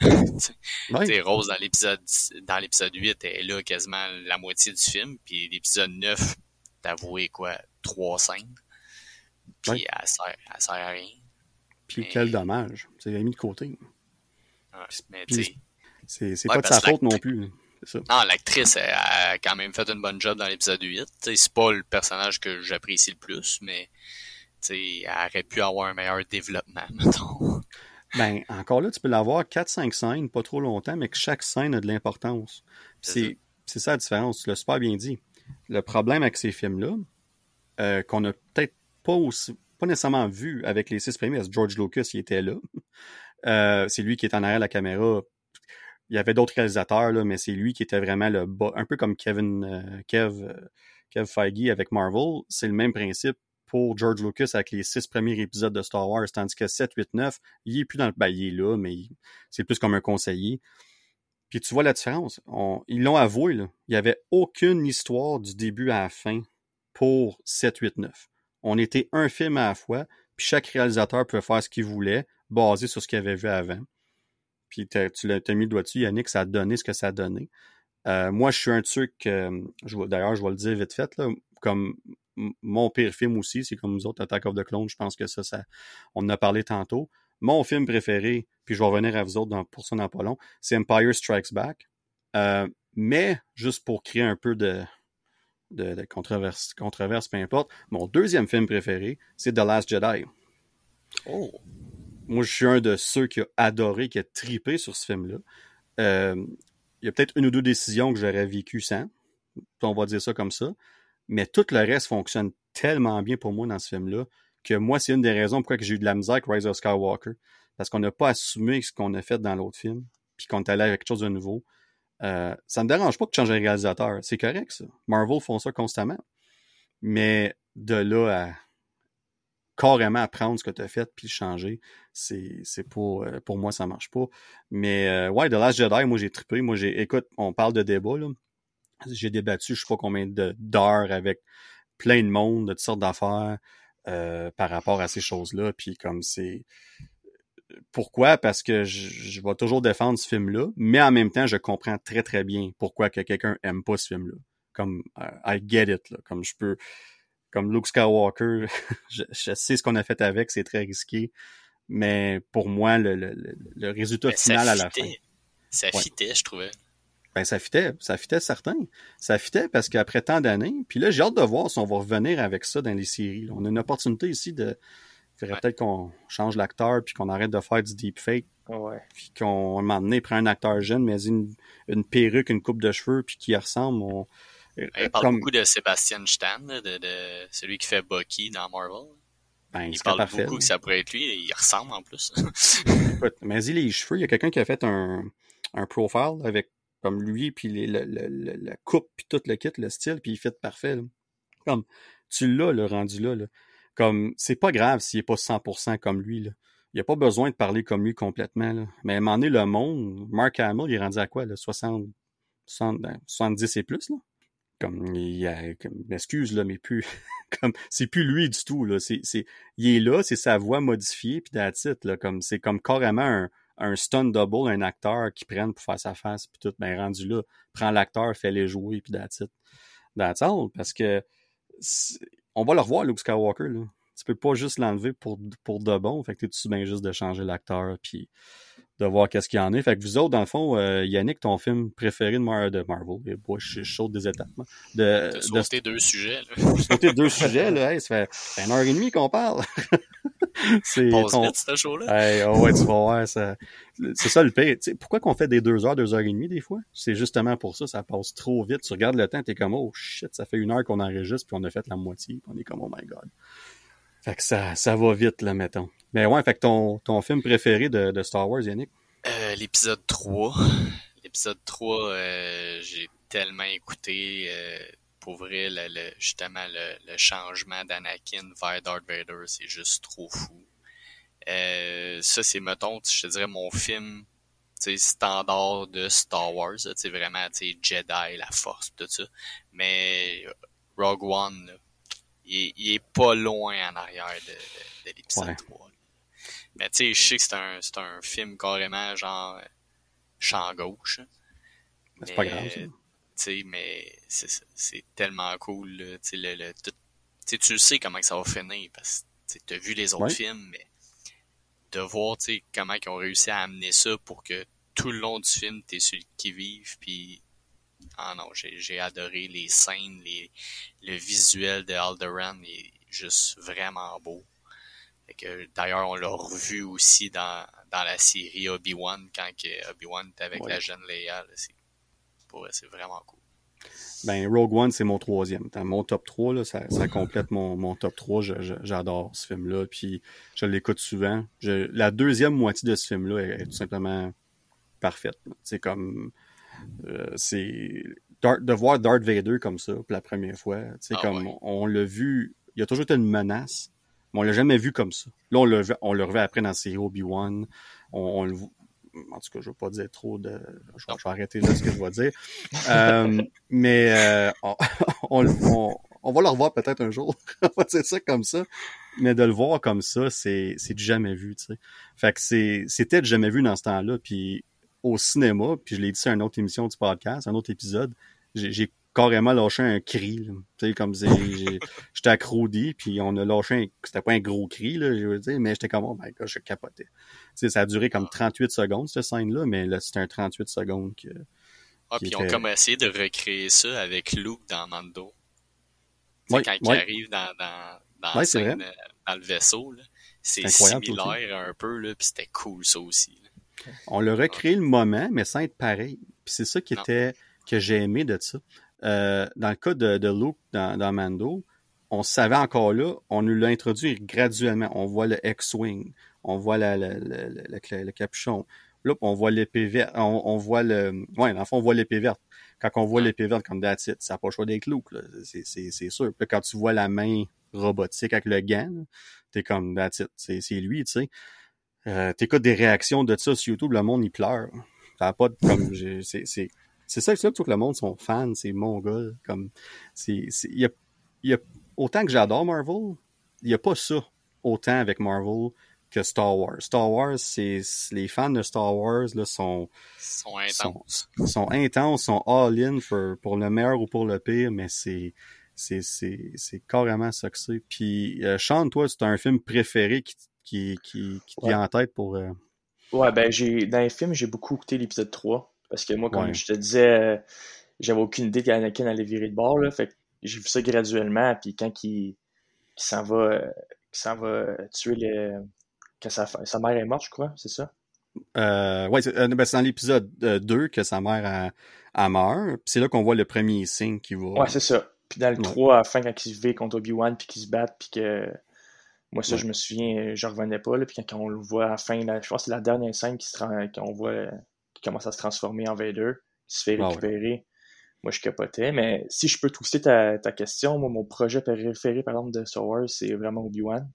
ouais. Rose dans l'épisode dans l'épisode 8 elle est là quasiment la moitié du film, puis l'épisode 9, t'avouais quoi, trois scènes. Puis elle, sert, elle sert à rien. Puis quel dommage. C'est mis de côté. C'est pas de sa faute non plus. Non, l'actrice a quand même fait une bonne job dans l'épisode 8. C'est pas le personnage que j'apprécie le plus, mais elle aurait pu avoir un meilleur développement, mettons. Ben, encore là, tu peux l'avoir 4-5 scènes, pas trop longtemps, mais que chaque scène a de l'importance. C'est ça la différence, tu l'as super bien dit. Le problème avec ces films-là, euh, qu'on a peut-être pas aussi, pas nécessairement vu avec les six premiers, parce que George Lucas, il était là. Euh, c'est lui qui est en arrière de la caméra. Il y avait d'autres réalisateurs, là, mais c'est lui qui était vraiment le bas, un peu comme Kevin, euh, Kev, euh, Kev Feige avec Marvel. C'est le même principe pour George Lucas avec les six premiers épisodes de Star Wars, tandis que 7, 8, 9, il est plus dans le ben, il là, mais c'est plus comme un conseiller. Puis tu vois la différence. ils l'ont avoué. Il n'y avait aucune histoire du début à la fin pour 7, 8, 9 on était un film à la fois, puis chaque réalisateur pouvait faire ce qu'il voulait, basé sur ce qu'il avait vu avant. Puis tu l'as mis le doigt dessus, Yannick, ça a donné ce que ça a donné. Euh, moi, je suis un truc, d'ailleurs, je vais le dire vite fait, là, comme mon pire film aussi, c'est comme nous autres, Attack of the Clone, je pense que ça, on en a parlé tantôt. Mon film préféré, puis je vais revenir à vous autres dans, pour ça dans pas long, c'est Empire Strikes Back. Euh, mais, juste pour créer un peu de, de, controverse, controverse, peu importe. Mon deuxième film préféré, c'est The Last Jedi. Oh! Moi, je suis un de ceux qui a adoré, qui a tripé sur ce film-là. Euh, il y a peut-être une ou deux décisions que j'aurais vécues sans. On va dire ça comme ça. Mais tout le reste fonctionne tellement bien pour moi dans ce film-là que moi, c'est une des raisons pourquoi j'ai eu de la misère avec Rise of Skywalker. Parce qu'on n'a pas assumé ce qu'on a fait dans l'autre film, puis qu'on est allé avec quelque chose de nouveau. Euh, ça me dérange pas que tu changes un réalisateur. C'est correct, ça. Marvel font ça constamment. Mais de là à carrément apprendre ce que tu as fait puis changer, c'est c'est pas euh, pour moi ça marche pas. Mais euh, ouais, The Last Jedi, moi j'ai trippé, moi j'ai écoute, on parle de débat là. J'ai débattu je sais pas combien d'heures avec plein de monde, de toutes sortes d'affaires euh, par rapport à ces choses-là puis comme c'est pourquoi? Parce que je, je, vais toujours défendre ce film-là, mais en même temps, je comprends très très bien pourquoi que quelqu'un aime pas ce film-là. Comme I get it là, comme je peux comme Luke Skywalker, je, sais ce qu'on a fait avec, c'est très risqué. Mais pour moi, le, le, le résultat final à la fin. Ça fitait, je trouvais. Ben, ça fitait, ça fitait certain. Ça fitait parce qu'après tant d'années, puis là, j'ai hâte de voir si on va revenir avec ça dans les séries. On a une opportunité ici de. Il faudrait peut-être qu'on change l'acteur puis qu'on arrête de faire du deepfake. Ouais. Puis qu'on, à un moment donné, prend un acteur jeune, mais une, une perruque, une coupe de cheveux, puis qui ressemble. On, il parle beaucoup de Sébastien Stan, de, de, celui qui fait Bucky dans Marvel. Ben, il parle beaucoup que ça pourrait être lui, et il ressemble en plus. mais y les cheveux, il y a quelqu'un qui a fait un, un profile avec comme lui, puis les, le, le, la coupe, puis tout le kit, le style, puis il fait parfait. Là. Comme, tu l'as, le rendu là. là. Comme, c'est pas grave s'il est pas 100% comme lui. Là. Il n'y a pas besoin de parler comme lui complètement. Là. Mais à un moment donné, le monde, Mark Hamill, il est rendu à quoi? Là? 60, 60, 70 et plus, là? Comme il a m'excuse là mais plus comme c'est plus lui du tout là. C'est c'est il est là c'est sa voix modifiée puis d'attitude là. Comme c'est comme carrément un un stun double un acteur qui prenne pour faire sa face puis tout. Ben rendu là prend l'acteur fait les jouer puis d'attitude d'attitude parce que on va le revoir Luke Skywalker là. Tu peux pas juste l'enlever pour pour de bon fait que tu bien juste de changer l'acteur puis de voir qu'est-ce qu'il y en a. Fait que vous autres, dans le fond, euh, Yannick, ton film préféré de, Mar de Marvel, et moi, je suis des étapes. De, de deux sujets. Là. sauté deux sujets, là. Hey, ça fait une heure et demie qu'on parle. c'est ton... vite, ce show-là. Hey, oh ouais, tu vas voir, ça... c'est ça le pire. sais pourquoi qu'on fait des deux heures, deux heures et demie des fois? C'est justement pour ça, ça passe trop vite. Tu regardes le temps, t'es comme, oh shit, ça fait une heure qu'on enregistre, puis on a fait la moitié, puis on est comme, oh my god. Fait que ça, ça va vite, là, mettons. Mais ouais, fait que ton, ton film préféré de, de Star Wars, Yannick? Euh, l'épisode 3. L'épisode 3, euh, j'ai tellement écouté euh, pour vrai le, justement le, changement d'Anakin vers Darth Vader, c'est juste trop fou. Euh, ça, c'est, mettons, je te dirais mon film standard de Star Wars, c'est vraiment Jedi, la force, tout ça. Mais Rogue One, il, est pas loin en arrière de, l'épisode 3. Mais tu sais, je sais que c'est un, c'est un film carrément genre champ gauche. C'est pas grave, Tu sais, mais c'est, c'est tellement cool, tu sais, le, le tu sais comment ça va finir, parce que tu as vu les autres films, mais de voir, tu comment ils ont réussi à amener ça pour que tout le long du film, t'es celui qui vive, puis ah non, j'ai adoré les scènes, les, le visuel de Alderaan est juste vraiment beau. D'ailleurs, on l'a revu aussi dans, dans la série Obi-Wan, quand Obi-Wan était avec la jeune Leia. C'est vraiment cool. Ben, Rogue One, c'est mon troisième. Dans mon top 3, là, ça, ça complète mon, mon top 3. J'adore ce film-là. Puis je l'écoute souvent. Je, la deuxième moitié de ce film-là est, tout simplement parfaite. C'est comme euh, c'est de voir Darth Vader comme ça pour la première fois. Ah comme on, l'a vu, il y a toujours été une menace, mais on l'a jamais vu comme ça. Là, on le, on le revêt après dans série Obi-Wan. On, en tout cas, je ne vais pas dire trop de. Je, vais arrêter là ce que je vais dire. Euh, mais euh, on, on, va le revoir peut-être un jour. on va dire ça comme ça. Mais de le voir comme ça, c'est du jamais vu, sais. Fait que c'était jamais vu dans ce temps-là. Puis au cinéma, puis je l'ai dit sur une autre émission du podcast, un autre épisode, j'ai carrément lâché un cri. Tu sais, comme j'étais accroudi, puis on a lâché un... C'était pas un gros cri, là, je veux dire, mais j'étais comme, oh my god, je capotais. Tu sais, ça a duré comme 38 secondes, cette scène-là, mais là, c'était un 38 secondes que... Ah, puis ils ont comme essayé de recréer ça avec Luke dans Mando. Ouais, quand il arrive dans, dans, dans, scène, euh, dans le vaisseau, c'est similaire un peu, là, puis c'était cool ça aussi. On l'a recréé le moment, mais sans être pareil. Puis c'est ça qui était que j'ai aimé de ça. Euh, dans le cas de, de Luke dans, dans, Mando, on savait encore là, on nous l'a introduit graduellement. On voit le X-Wing, on voit la, le capuchon. Là, on voit l'épée verte. On, voit le. Ouais, dans le fond, on voit l'épée verte. Quand on voit l'épée verte comme that's it, ça n'a pas le choix d'être look, c'est sûr. Puis quand tu vois la main robotique avec le gant, t'es comme that's it, c'est lui, tu sais. Euh, T'écoutes des réactions de ça sur YouTube, le monde il pleure. Ça pas de, comme c'est c'est ça, c'est que tout le monde sont fans, c'est gars. Comme c'est il y a, y a autant que j'adore Marvel, il y a pas ça autant avec Marvel que Star Wars. Star Wars, c'est les fans de Star Wars là sont sont intenses. Sont, sont intenses, sont all in pour le meilleur ou pour le pire, mais c'est c'est c'est c'est carrément ça que c'est. Puis euh, Sean, toi, c'est un film préféré qui qui qui, qui te vient en tête pour euh, Ouais, ben j'ai dans les films, j'ai beaucoup écouté l'épisode 3 parce que moi comme je te disais euh, j'avais aucune idée qu'Anakin allait virer de bord là, fait que j'ai vu ça graduellement puis quand il, s'en va s'en va tuer le quand sa, sa mère est morte, je crois, c'est ça? Euh, ouais, c'est, euh, ben, dans l'épisode 2 que sa mère a, a meurt. Puis c'est là qu'on voit le premier signe qui va. Ouais, c'est ça. Puis dans le 3, à la fin, quand il se vit contre Obi-Wan, puis qu'il se battent, puis que. Moi, ça, je me souviens, je revenais pas. Là, puis quand on le voit à la fin, là, je pense que c'est la dernière scène qui se qu'on voit qui commence à se transformer en Vader, qui se fait ah récupérer. Moi, je capotais. Mais si je peux twister ta, ta question, moi, mon projet préféré, par exemple, de Star Wars, c'est vraiment Obi-Wan.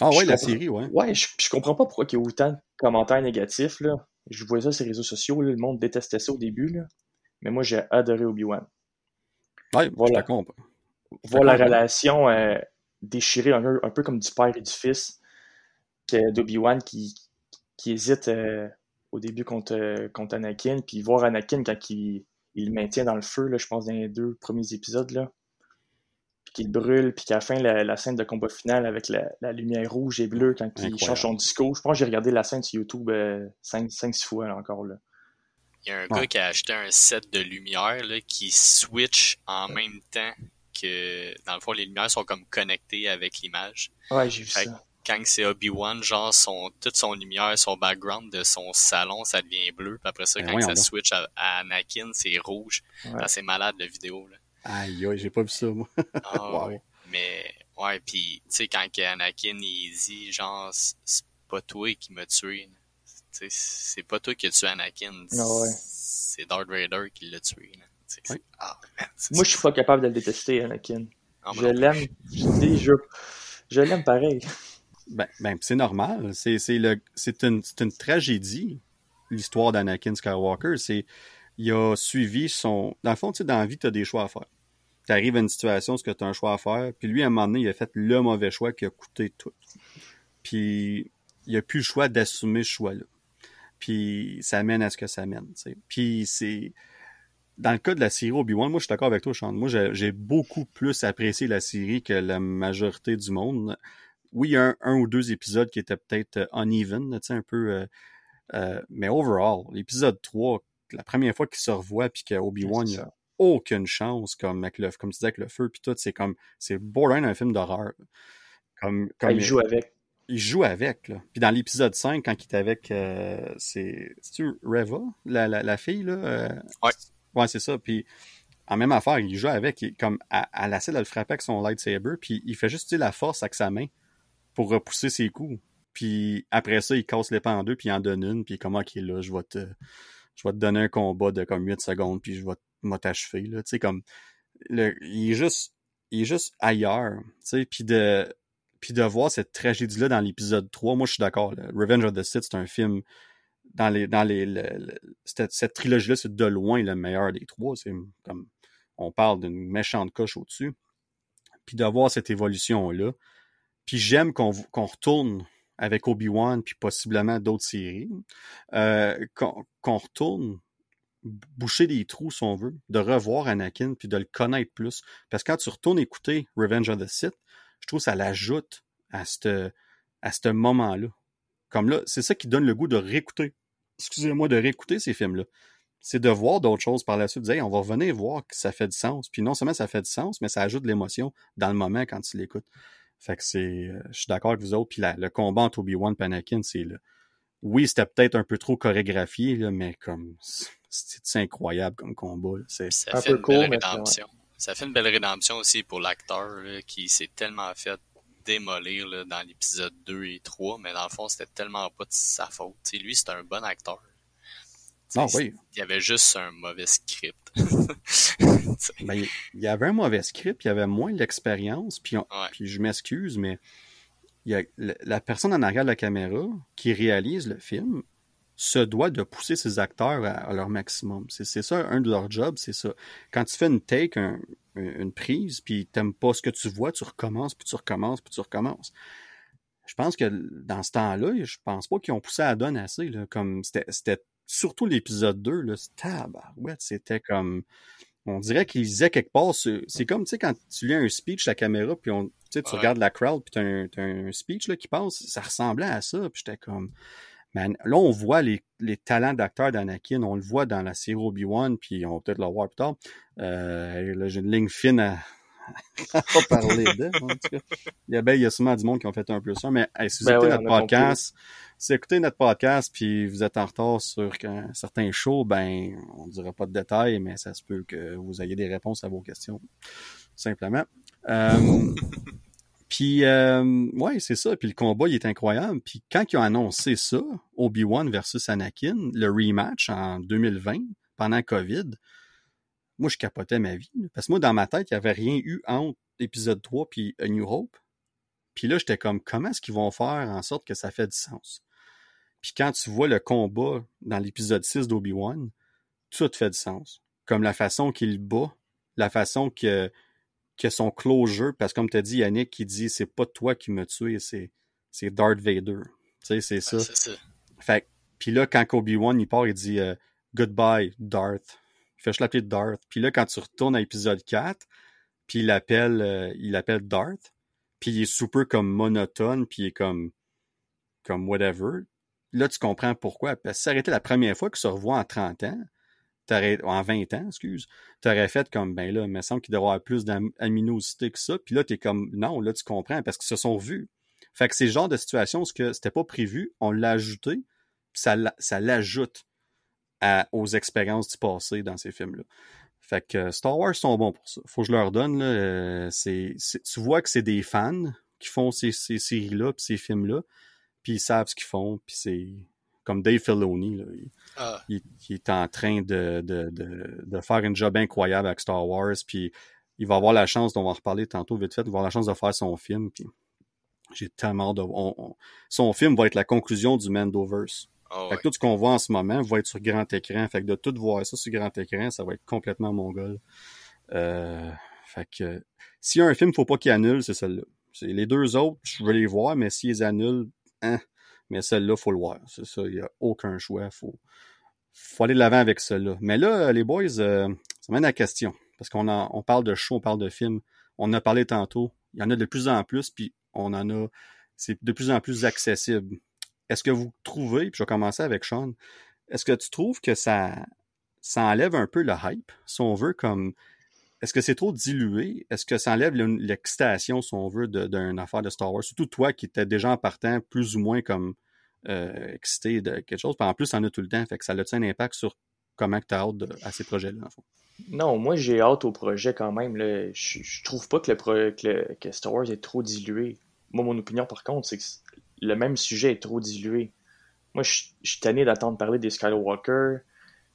Ah ouais, la série, ouais. Ouais, je, je comprends pas pourquoi il y a autant de commentaires négatifs, là. Je voyais ça sur les réseaux sociaux, le monde détestait ça au début, là. Mais moi, j'ai adoré Obi-Wan. Ouais, voilà. je Voir la relation euh, déchirée un, un, peu comme du père et du fils d'Obi-Wan qui, qui hésite euh, au début contre, euh, contre Anakin, puis voir Anakin quand il, il le maintient dans le feu, là, je pense, dans les deux premiers épisodes, là puis qu'il brûle, puis qu'à la fin, la, scène de combat final avec la, lumière rouge et bleue quand il change son discours. Je pense que j'ai regardé la scène sur YouTube 5-6 euh, fois encore. Là. Il y a un gars qui a acheté un set de lumière là, qui switch en même temps que, dans le fond, les lumières sont comme connectées avec l'image. Ouais, j'ai vu ça. Quand c'est Obi-Wan, genre, son, toute son lumière, son background de son salon, ça devient bleu. Puis après ça, ben quand ça switch à, Anakin, c'est rouge. C'est malade, la vidéo. Là. Aïe, aïe, j'ai pas vu ça, moi. ah, Mais, ouais, pis, tu sais, quand Anakin, il dit, genre, c'est pas toi qui m'a tué. C'est pas toi qui as tué Anakin. Ah, c'est Darth Vader qui l'a tué. Ah, moi, je suis pas capable de le détester, Anakin. Ah, je l'aime. Je, je, je l'aime pareil. Ben, ben c'est normal. C'est une, une tragédie, l'histoire d'Anakin Skywalker. C'est il a suivi son. Dans le fond, tu sais, dans la vie, tu as des choix à faire. Tu arrives à une situation où tu as un choix à faire, puis lui, à un moment donné, il a fait le mauvais choix qui a coûté tout. Puis il a plus le choix d'assumer ce choix-là. Puis ça mène à ce que ça mène. sais. Puis c'est. Dans le cas de la série Obi-Wan, moi je suis d'accord avec toi, Sean. Moi j'ai beaucoup plus apprécié la série que la majorité du monde. Oui, il y a un, un ou deux épisodes qui étaient peut-être uneven, tu sais, un peu. Euh, euh, mais overall, l'épisode 3, la première fois qu'il se revoit puis qu'Obi-Wan il a aucune chance comme avec le comme tu disais avec le feu puis tout c'est comme c'est borderline un film d'horreur comme, ah, comme il, joue avec il joue avec là puis dans l'épisode 5 quand il est avec euh, c'est tu Reva la, la, la, fille là euh, ouais ouais c'est ça. Puis en même affaire il joue avec comme à, la de le frapper avec son lightsaber puis il fait juste la force avec sa main pour repousser ses coups. Puis après ça il casse les en deux puis il en donne une puis qu'il est là je vais te je vais te donner un combat de comme 8 secondes, puis je vais t'achever, là, tu sais, comme, le, il est juste, il est juste ailleurs, tu sais, puis de, puis de voir cette tragédie-là dans l'épisode 3, moi, je suis d'accord, Revenge of the Sith, c'est un film, dans les, dans les, cette, cette trilogie-là, c'est de loin le meilleur des trois, c'est comme, on parle d'une méchante coche au-dessus, puis de voir cette évolution-là, puis j'aime qu'on retourne avec Obi-Wan puis possiblement d'autres séries, euh, qu'on retourne boucher des trous, si on veut, de revoir Anakin puis de le connaître plus. Parce que quand tu retournes écouter Revenge of the Sith, je trouve que ça l'ajoute à ce à ce moment-là. Comme là, c'est ça qui donne le goût de réécouter. Excusez-moi, de réécouter ces films-là. C'est de voir d'autres choses par la suite. De dire, on va revenir voir que ça fait du sens. Puis non seulement ça fait du sens, mais ça ajoute de l'émotion dans le moment quand tu l'écoutes. Fait que c'est, euh, je suis d'accord avec vous autres. Puis le combat entre Obi-Wan et Anakin, c'est le, oui, c'était peut-être un peu trop chorégraphié, là, mais comme, c'est incroyable comme combat. C'est un peu court, mais Ça fait une belle rédemption aussi pour l'acteur qui s'est tellement fait démolir là, dans l'épisode 2 et 3, mais dans le fond, c'était tellement pas de sa faute. T'sais, lui, c'est un bon acteur. Ah oui. Il y avait juste un mauvais script. ben, il y avait un mauvais script, il y avait moins d'expérience, puis, puis je m'excuse, mais il y a la personne en arrière de la caméra qui réalise le film se doit de pousser ses acteurs à, leur maximum. C'est ça, un de leurs jobs, c'est ça. Quand tu fais une take, une prise, puis t'aimes pas ce que tu vois, tu recommences, puis tu recommences, puis tu recommences. Je pense que dans ce temps-là, je pense pas qu'ils ont poussé à donne assez. Là, comme c'était surtout l'épisode 2, là, c'était comme on dirait qu'il disait quelque part, c'est comme, tu sais, quand tu lis un speech à la caméra, puis on, tu regardes la crowd, puis tu as, un speech là, qui passe, ça ressemblait à ça, puis j'étais comme, man, là, on voit les, les talents d'acteur d'Anakin, on le voit dans la série Obi-Wan, puis on va peut-être le voir plus tard. Euh, là, j'ai une ligne fine à, pas parler d'eux, en tout cas. Il y, a, ben, il y a sûrement du monde qui ont fait un peu ça, mais si vous ben écoutez notre podcast, si vous écoutez notre podcast puis vous êtes en retard sur un certain show, ben, on ne dira pas de détails, mais ça se peut que vous ayez des réponses à vos questions, simplement. Euh, puis, euh, ouais, c'est ça. Puis le combat, il est incroyable. Puis quand ils ont annoncé ça, Obi-Wan versus Anakin, le rematch en 2020, pendant COVID, moi, je capotais ma vie. Parce que moi, dans ma tête, il n'y avait rien eu entre épisode 3 puis A New Hope. Puis là, j'étais comme, comment est-ce qu'ils vont faire en sorte que ça fait du sens? Puis quand tu vois le combat dans l'épisode 6 d'Obi-Wan, tout fait du sens. Comme la façon qu'il bat, la façon que que son closure, parce que comme tu as dit, Yannick, qui dit c'est pas toi qui m'as tué, c'est, c'est Darth Vader. Tu sais, c'est ça. ça. Fait puis là, quand Obi-Wan, il part, il dit euh, Goodbye, Darth. Il fait je l'appeler Darth. Puis là, quand tu retournes à l'épisode 4, puis il appelle, euh, il appelle Darth, puis il est super comme monotone, puis il est comme, comme whatever. Là, tu comprends pourquoi. Parce que ça aurait été la première fois qu'il se revoit en 30 ans, en 20 ans, excuse, tu aurais fait comme, ben là, il me semble qu'il devrait avoir plus d'aminosité que ça. Puis là, tu es comme, non, là, tu comprends, parce qu'ils se sont vus. Fait que c'est le genre de situation où c'était pas prévu, on l'a ajouté, puis ça, ça l'ajoute aux expériences du passé dans ces films-là. Fait que Star Wars sont bons pour ça. Faut que je leur donne, là, euh, tu vois que c'est des fans qui font ces, ces séries-là, puis ces films-là, puis ils savent ce qu'ils font, puis c'est comme Dave Filoni, là, ah. il, est en train de, de, de, de, faire un job incroyable avec Star Wars, puis il va avoir la chance, on va en reparler tantôt vite fait, il va avoir la chance de faire son film, puis j'ai tellement de... son film va être la conclusion du Mandoverse. Oh, fait que tout ce qu'on voit en ce moment va être sur grand écran. Fait que de tout voir ça sur grand écran, ça va être complètement mongol. Euh, fait que s'il y a un film, faut pas qu'il annule, c'est celle-là. Les deux autres, je veux les voir, mais s'ils annulent, hein, mais celle-là, faut le voir. C'est ça, il n'y a aucun choix. Faut, faut aller de l'avant avec celle-là. Mais là, les boys, euh, ça mène à la question. Parce qu'on on parle de show, on parle de film. On en a parlé tantôt. Il y en a de plus en plus, puis on en a. C'est de plus en plus accessible. Est-ce que vous trouvez, puis je vais commencer avec Sean, est-ce que tu trouves que ça, ça enlève un peu le hype, si on veut, comme est-ce que c'est trop dilué? Est-ce que ça enlève l'excitation, si on veut, d'une affaire de Star Wars? Surtout toi qui étais déjà en partant plus ou moins comme euh, excité de quelque chose. Puis en plus, en a tout le temps. Fait que ça a un impact sur comment tu as hâte à ces projets-là, Non, moi j'ai hâte au projet quand même. Je, je trouve pas que, le, que, Star Wars est trop dilué. Moi, mon opinion, par contre, c'est que le même sujet est trop dilué. Moi, je, je suis tanné d'attendre parler des Skywalker.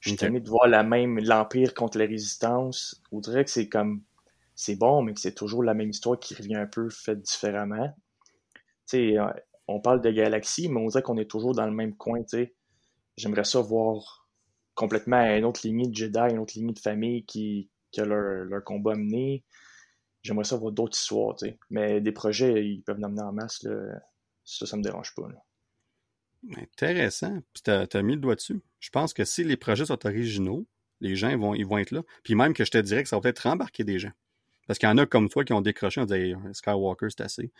Je suis okay. de voir la même l'Empire contre la Résistance. On dirait que c'est comme c'est bon, mais que c'est toujours la même histoire qui revient un peu faite différemment. Tu sais, euh, on parle de galaxies, mais on dirait qu'on est toujours dans le même coin, tu sais. J'aimerais ça voir complètement une autre lignée de Jedi, une autre lignée de famille qui, qui a leur, leur combat mené. J'aimerais ça voir d'autres histoires, tu sais. Mais des projets, ils peuvent l'amener en masse, là. Ça, ça me dérange pas, là. Intéressant. Puis t'as as mis le doigt dessus. Je pense que si les projets sont originaux, les gens vont, ils vont être là. Puis même que je te dirais que ça va peut-être rembarquer des gens. Parce qu'il y en a comme toi qui ont décroché, on dit Skywalker, c'est assez.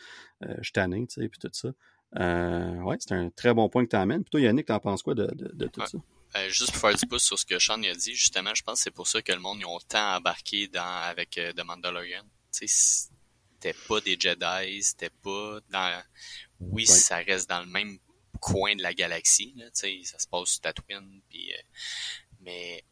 Euh, je suis tanné, tu sais, puis tout ça. Euh, ouais, c'est un très bon point que tu amènes. Puis toi, Yannick, t'en penses quoi de, de, tout ça? Euh, juste pour faire du pouce sur ce que Sean a dit, justement, je pense que c'est pour ça que le monde ils ont tant embarqué dans, avec euh, The Mandalorian. Tu sais, c'était pas des Jedi, c'était pas dans... Oui, ça reste dans le même coin de la galaxie. Là, ça se passe sur Tatooine. Puis, euh, mais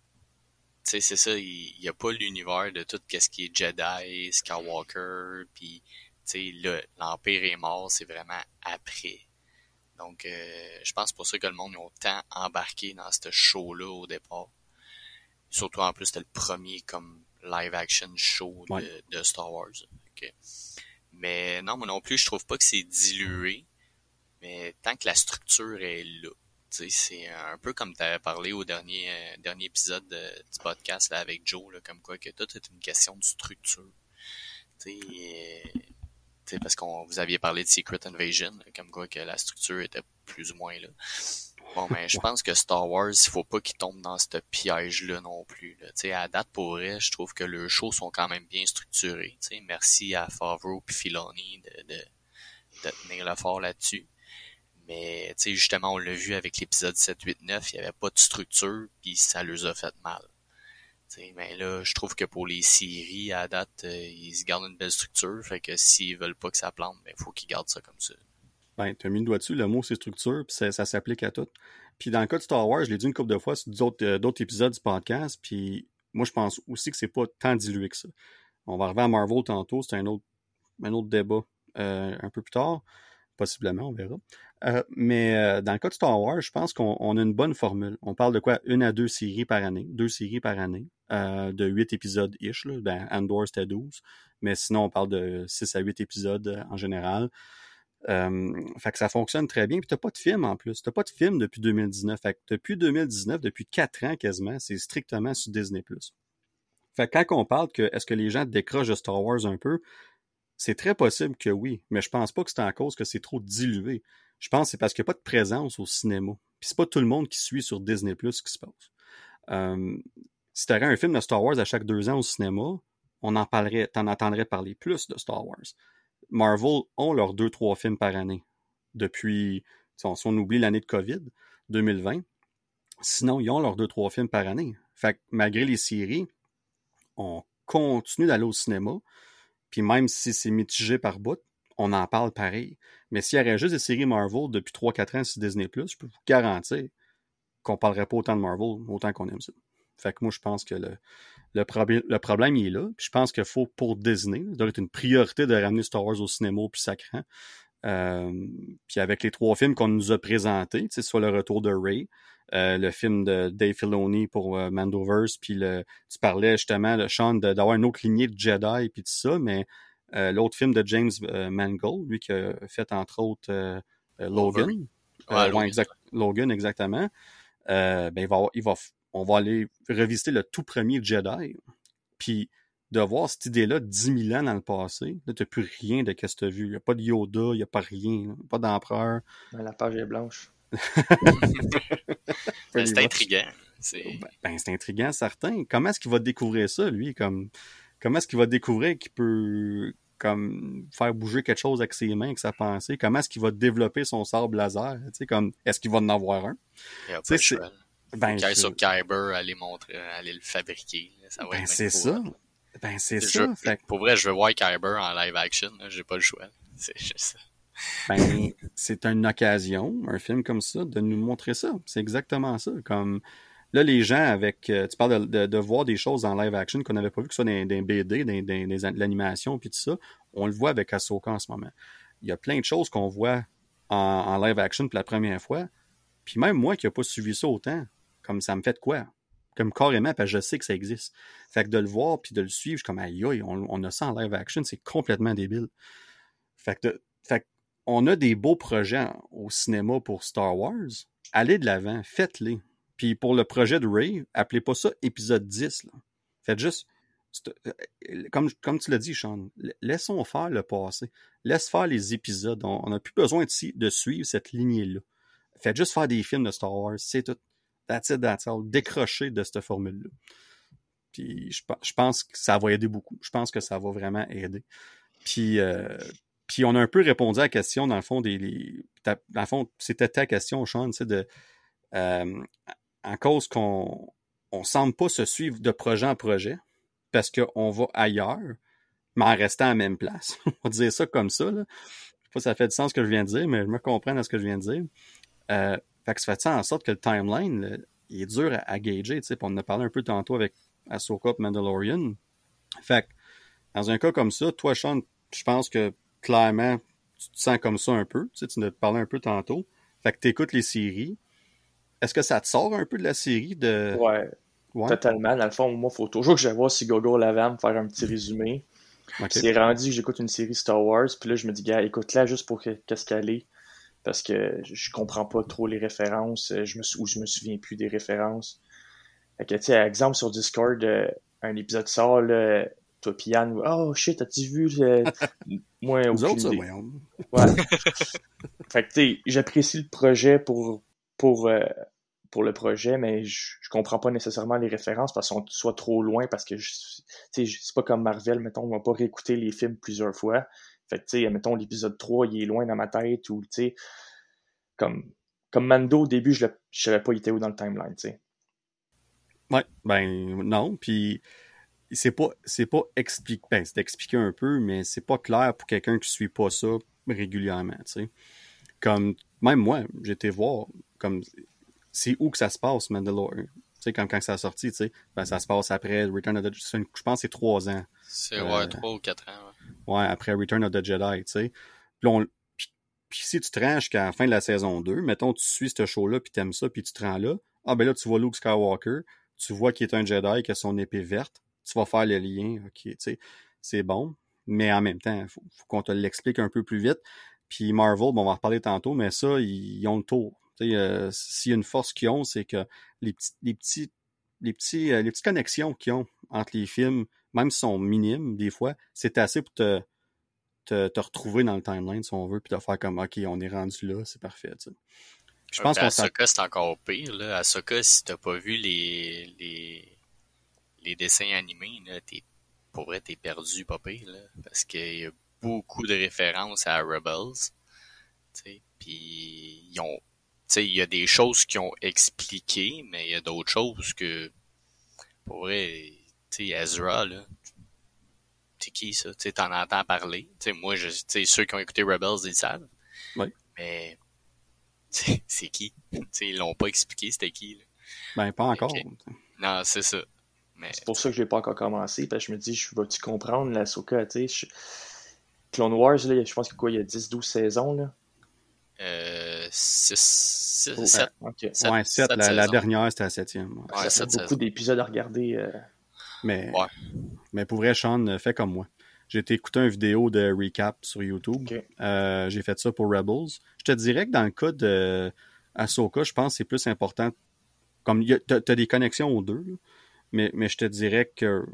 sais, c'est ça, il n'y a pas l'univers de tout ce qui est Jedi, Skywalker, puis tu sais, l'Empire est mort, c'est vraiment après. Donc, euh, je pense pour ça que le monde a autant embarqué dans ce show-là au départ. Surtout en plus, c'était le premier comme live action show de, Star Wars. Mais non, moi non plus, je trouve pas que c'est dilué. Mais tant que la structure est là. C'est un peu comme tu avais parlé au dernier, euh, dernier épisode du podcast là, avec Joe, là, comme quoi que tout est une question de structure. sais parce qu'on vous aviez parlé de Secret Invasion, comme quoi que la structure était plus ou moins là. Bon, mais je pense que Star Wars, il faut pas qu'il tombe dans ce piège-là non plus. Là. À date, pour vrai, je trouve que le show sont quand même bien structurés. Merci à Favreau et Filoni de, de, de tenir le fort là-dessus. Mais justement, on l'a vu avec l'épisode 7, 8, 9, il n'y avait pas de structure, puis ça leur a fait mal mais là, je trouve que pour les séries, à date, euh, ils se gardent une belle structure. Fait que s'ils veulent pas que ça plante, il ben, faut qu'ils gardent ça comme ça. Ben, as mis le doigt dessus, le mot c'est structure, puis ça, s'applique à tout. Puis dans le cas de Star Wars, je l'ai dit une couple de fois sur d'autres, euh, d'autres épisodes du podcast, puis moi je pense aussi que c'est pas tant dilué que ça. On va arriver à Marvel tantôt, c'est un autre, un autre débat euh, un peu plus tard. Possiblement, on verra. Euh, mais euh, dans le cas de Star Wars, je pense qu'on a une bonne formule. On parle de quoi? Une à deux séries par année. Deux séries par année. Euh, de huit épisodes-ish. Ben, Andor, c'était 12. Mais sinon, on parle de six à huit épisodes en général. fait que ça fonctionne très bien. Puis t'as pas de film en plus. T'as pas de film depuis 2019. Fait que depuis 2019, depuis quatre ans quasiment, c'est strictement sur Disney+. Fait que quand on parle que est-ce que les gens décrochent de Star Wars un peu, c'est très possible que oui, mais je pense pas que c'est en cause que c'est trop dilué. Je pense que c'est parce qu'il n'y a pas de présence au cinéma. Puis c'est pas tout le monde qui suit sur Disney Plus ce qui se passe. Euh, si tu aurais un film de Star Wars à chaque deux ans au cinéma, on en parlerait, t'en entendrais parler plus de Star Wars. Marvel ont leurs deux, trois films par année. Depuis, si on oublie l'année de COVID, 2020. Sinon, ils ont leurs deux, trois films par année. Fait que malgré les séries, on continue d'aller au cinéma. Puis même si c'est mitigé par bout, on en parle pareil. Mais s'il y avait juste des séries Marvel depuis 3-4 ans sur Disney, je peux vous garantir qu'on parlerait pas autant de Marvel, autant qu'on aime ça. Fait que moi, je pense que le, le, problème, il est là. Puis je pense qu'il faut, pour Disney, ça doit être une priorité de ramener Star Wars au cinéma au plus sacrant. Euh, puis avec les trois films qu'on nous a présentés, soit le retour de Ray, euh, le film de Dave Filoni pour euh, Mandoverse, puis le, tu parlais justement, le Sean, d'avoir une autre lignée de Jedi, puis tout ça, mais euh, l'autre film de James Mangold, lui qui a fait entre autres Logan. Logan, exactement. ben, il va, il va, on va aller revisiter le tout premier Jedi. Puis de voir cette idée-là 10 000 ans dans le passé, là, t'as plus rien de ce que tu as vu. Il n'y a pas de Yoda, il n'y a pas rien, pas d'empereur. Ben, la page est blanche. Ben, c'est intriguant. Ben, ben, c'est intriguant, certain. Comment est-ce qu'il va découvrir ça, lui? Comme, comment est-ce qu'il va découvrir qu'il peut comme faire bouger quelque chose avec ses mains, avec sa pensée? Comment est-ce qu'il va développer son sable laser? comme, est-ce qu'il va en avoir un? Il a pas Ben, je... sur Kyber, aller montrer, aller le fabriquer. Ça ben, c'est ça. Ben, c'est ça. Pour vrai, je veux voir Kyber en live action. J'ai pas le choix. C'est juste ça. Ben, c'est une occasion, un film comme ça, de nous montrer ça. C'est exactement ça. Comme là, les gens avec. Euh, tu parles de, voir des choses en live action qu'on n'avait pas vu, que ce soit dans, BD, dans, l'animation, puis tout ça. On le voit avec Ahsoka en ce moment. Il y a plein de choses qu'on voit en, live action pour la première fois. Puis même moi qui n'ai pas suivi ça autant, comme ça me fait de quoi? Comme carrément, parce que je sais que ça existe. Fait que de le voir puis de le suivre, je suis comme aïe aïe, on, on a ça en live action, c'est complètement débile. Fait que, fait que on a des beaux projets au cinéma pour Star Wars. Allez de l'avant, faites-les. Puis pour le projet de Ray, appelez pas ça épisode 10. Faites juste, euh, comme, comme tu l'as dit, Sean, laissons faire le passé. Laisse faire les épisodes. On n'a plus besoin de, de suivre cette lignée-là. Faites juste faire des films de Star Wars. C'est tout. That's it, that's all. Décrocher de cette formule-là. Puis je, pense que ça va aider beaucoup. Je pense que ça va vraiment aider. Puis, euh, on a un peu répondu à la question, dans le fond, des. dans le fond, c'était ta question, Sean, tu sais, de. Euh, en cause qu'on on semble pas se suivre de projet en projet parce qu'on va ailleurs, mais en restant à la même place. on va dire ça comme ça. Là. Je sais pas si ça fait du sens ce que je viens de dire, mais je me comprends dans ce que je viens de dire. Euh, fait que ça fait ça en sorte que le timeline, il est dur à, gager. Tu sais, on en a parlé un peu tantôt avec Ahsoka et Mandalorian. Fait que, dans un cas comme ça, toi, Sean, je pense que clairement, tu te sens comme ça un peu. Tu sais, tu nous parlais un peu tantôt. Fait que tu écoutes les séries. Est-ce que ça te sort un peu de la série de. Ouais. Totalement. Dans le fond, moi, il faut toujours que je vois si Gogo l'avait me faire un petit résumé. C'est rendu que j'écoute une série Star Wars, puis là, je me dis, gars, écoute-la juste pour qu'est-ce qu'elle est. Parce que je comprends pas trop les références, je me, ou je me souviens plus des références. Fait que, tu sais, exemple sur Discord, euh, un épisode sort, là, toi pis Yann, oh shit, as-tu vu? Euh, moi, Nous autres, ça, Ouais. fait que, tu j'apprécie le projet pour, pour, euh, pour le projet, mais je, je comprends pas nécessairement les références parce qu'on soit trop loin parce que c'est pas comme Marvel, mettons, on va pas réécouter les films plusieurs fois. Fait que, tu sais, mettons, l'épisode 3, il est loin dans ma tête ou, tu sais, comme, comme Mando, au début, je, je savais pas il était où dans le timeline, tu sais. Ouais, ben non, puis c'est pas c'est pas expliqué ben, c'est expliqué un peu mais c'est pas clair pour quelqu'un qui suit pas ça régulièrement tu sais comme même moi j'étais voir comme c'est où que ça se passe Mandalorian? Tu sais comme quand ça a sorti tu sais ben, ça se passe après Return of the Jedi je pense c'est trois ans c'est ouais euh, trois ou quatre ans ouais. ouais. après Return of the Jedi tu sais puis, puis si tu te rends jusqu'à la fin de la saison 2 mettons tu suis ce show là puis t'aimes ça puis tu te rends là ah ben là tu vois Luke Skywalker tu vois qu'il est un Jedi qui a son épée verte tu vas faire le lien, ok, tu sais, c'est bon, mais en même temps, il faut, qu'on te l'explique un peu plus vite. Puis Marvel, bon, on va en reparler tantôt, mais ça, ils, ont le tour. Euh, S'il y a une force qu'ils ont, c'est que les petits, les petits, les petits, euh, les petites connexions qu'ils ont entre les films, même si sont minimes des fois, c'est assez pour te, te, te, retrouver dans le timeline si on veut, puis te faire comme OK, on est rendu là, c'est parfait. Tu sais. Je pense Ahsoka, c'est encore pire. Là. Ahsoka, si t'as pas vu les, les, les dessins animés, là, t'es, pour vrai, t'es perdu, pas là, parce qu'il y a beaucoup de références à Rebels, puis ils ont, il y a des choses qui ont expliqué, mais il y a d'autres choses que, pour vrai, tu sais, Ezra, là, c'est qui ça? Tu t'en entends parler. sais moi, je, ceux qui ont écouté Rebels, ils savent. Oui. Mais, c'est qui? sais ils l'ont pas expliqué, c'était qui, là? Ben, pas encore. Non, c'est ça. C'est pour ça que je n'ai pas encore commencé, parce que je me dis, je vais-tu comprendre la Soka, tu sais. Clone Wars, là, je pense qu'il y a 10-12 saisons, là? Euh, 6, 7. Ouais, 7, la, dernière, c'était la 7 Ouais, ça fait beaucoup d'épisodes à regarder. Euh. Mais, mais pour vrai, Sean, fais comme moi. J'ai été écouter une vidéo de recap sur YouTube. Euh, j'ai fait ça pour Rebels. Je te dirais que dans le cas de Ahsoka, je pense que c'est plus important. Comme tu as, des connexions aux deux. Là. Mais, mais je te dirais que.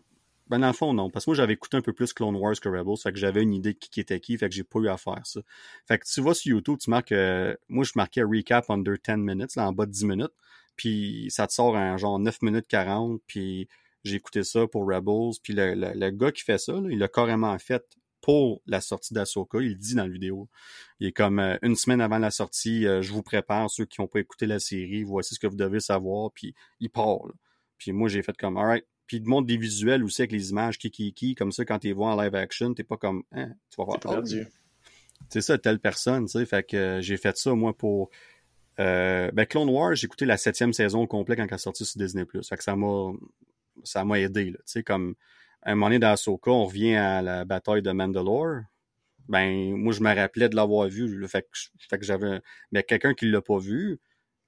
Ben, dans le fond, non. Parce que moi, j'avais écouté un peu plus Clone Wars que Rebels. Fait que j'avais une idée de qui était qui. Fait que j'ai pas eu à faire ça. Fait que tu vois sur YouTube, tu marques. Euh, moi, je marquais recap under 10 minutes, là, en bas de 10 minutes. Puis ça te sort en genre 9 minutes 40. Puis j'ai écouté ça pour Rebels. Puis le, le, gars qui fait ça, là, il l'a carrément fait pour la sortie d'Asoka. Il le dit dans la vidéo. Il est comme euh, une semaine avant la sortie, euh, je vous prépare, ceux qui n'ont pas écouté la série, voici ce que vous devez savoir. Puis il part. Là. Puis moi, j'ai fait comme, alright. Puis il te montre des visuels aussi avec les images, qui, qui, qui, comme ça, quand tu les vois en live action, t'es pas comme, hein, tu vas voir. Oh, c'est ça, telle personne, tu sais. Fait que euh, j'ai fait ça, moi, pour. Euh, ben, Clone Wars, j'ai écouté la septième saison au complet quand elle est sortie sur Disney+. Fait que ça m'a, ça m'a aidé, là. Tu sais, comme, à un moment donné, dans Ahsoka, on revient à la bataille de Mandalore. Ben, moi, je me rappelais de l'avoir vu. Fait que, fait que j'avais, mais quelqu'un qui l'a pas vu,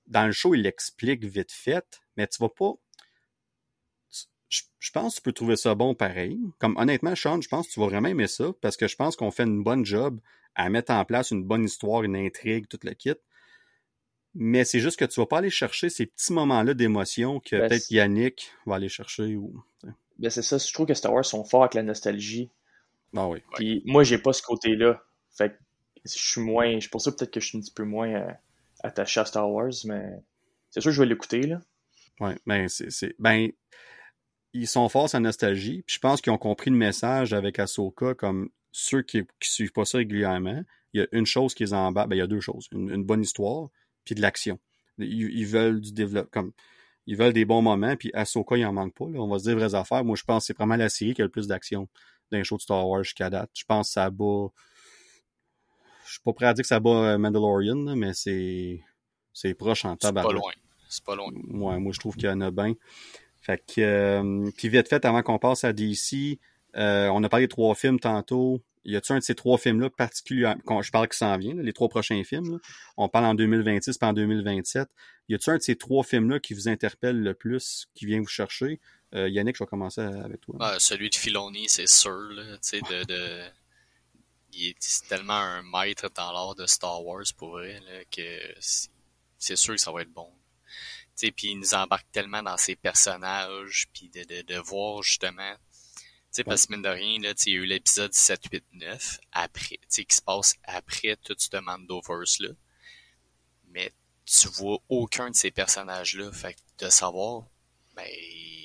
dans le show, il l'explique vite fait, mais tu vas pas, je, pense que tu peux trouver ça bon pareil. Comme honnêtement, Sean, je pense que tu vas vraiment aimer ça parce que je pense qu'on fait une bonne job à mettre en place une bonne histoire, une intrigue, toute le kit. Mais c'est juste que tu vas pas aller chercher ces petits moments-là d'émotion que ben, peut-être Yannick va aller chercher ou. Ben c'est ça, je trouve que Star Wars sont forts avec la nostalgie. Ah oui. Puis moi, j'ai pas ce côté-là. Fait que je suis moins. Je pense peut-être que je suis un petit peu moins euh, attaché à Star Wars, mais c'est sûr que je vais l'écouter là. Ouais, ben c'est. Ben ils sont forts à nostalgie. Puis je pense qu'ils ont compris le message avec Ahsoka, comme ceux qui, qui suivent pas ça régulièrement. Il y a une chose qui les embarque, ben, il y a deux choses. Une, bonne histoire, puis de l'action. Ils, veulent du développement, comme, ils veulent des bons moments, puis Ahsoka, il en manque pas. Là. On va se dire vraies affaires. Moi, je pense que c'est vraiment la série qui a le plus d'action dans les shows de Star Wars jusqu'à date. Je pense que ça bat... Je suis pas prêt à dire que ça bat euh, Mandalorian, mais c'est c'est proche en tabac. C'est pas loin. C'est pas loin. Ouais, moi, je trouve qu'il y en a bien. Fait que, euh, puis vite fait, avant qu'on passe à DC, euh, on a parlé de trois films tantôt. Y a-tu un de ces trois films-là particulièrement, je parle qui s'en vient, les trois prochains films, on parle en 2026 pas en 2027. Y a-tu un de ces trois films-là qui vous interpelle le plus, qui vient vous chercher? Euh, Yannick, je vais commencer avec toi. Ah, celui de Filoni, c'est sûr, là, de, de... Il est tellement un maître dans l'art de Star Wars, pour vrai, là, que c'est sûr que ça va être bon. Puis il nous embarque tellement dans ses personnages, puis de, de, de voir justement sais, parce que mine de rien, là, il y a eu l'épisode 7, 8, 9, après, qui se passe après tout ce Mandoverse-là. Mais tu vois aucun de ces personnages-là. Fait que de savoir, ben,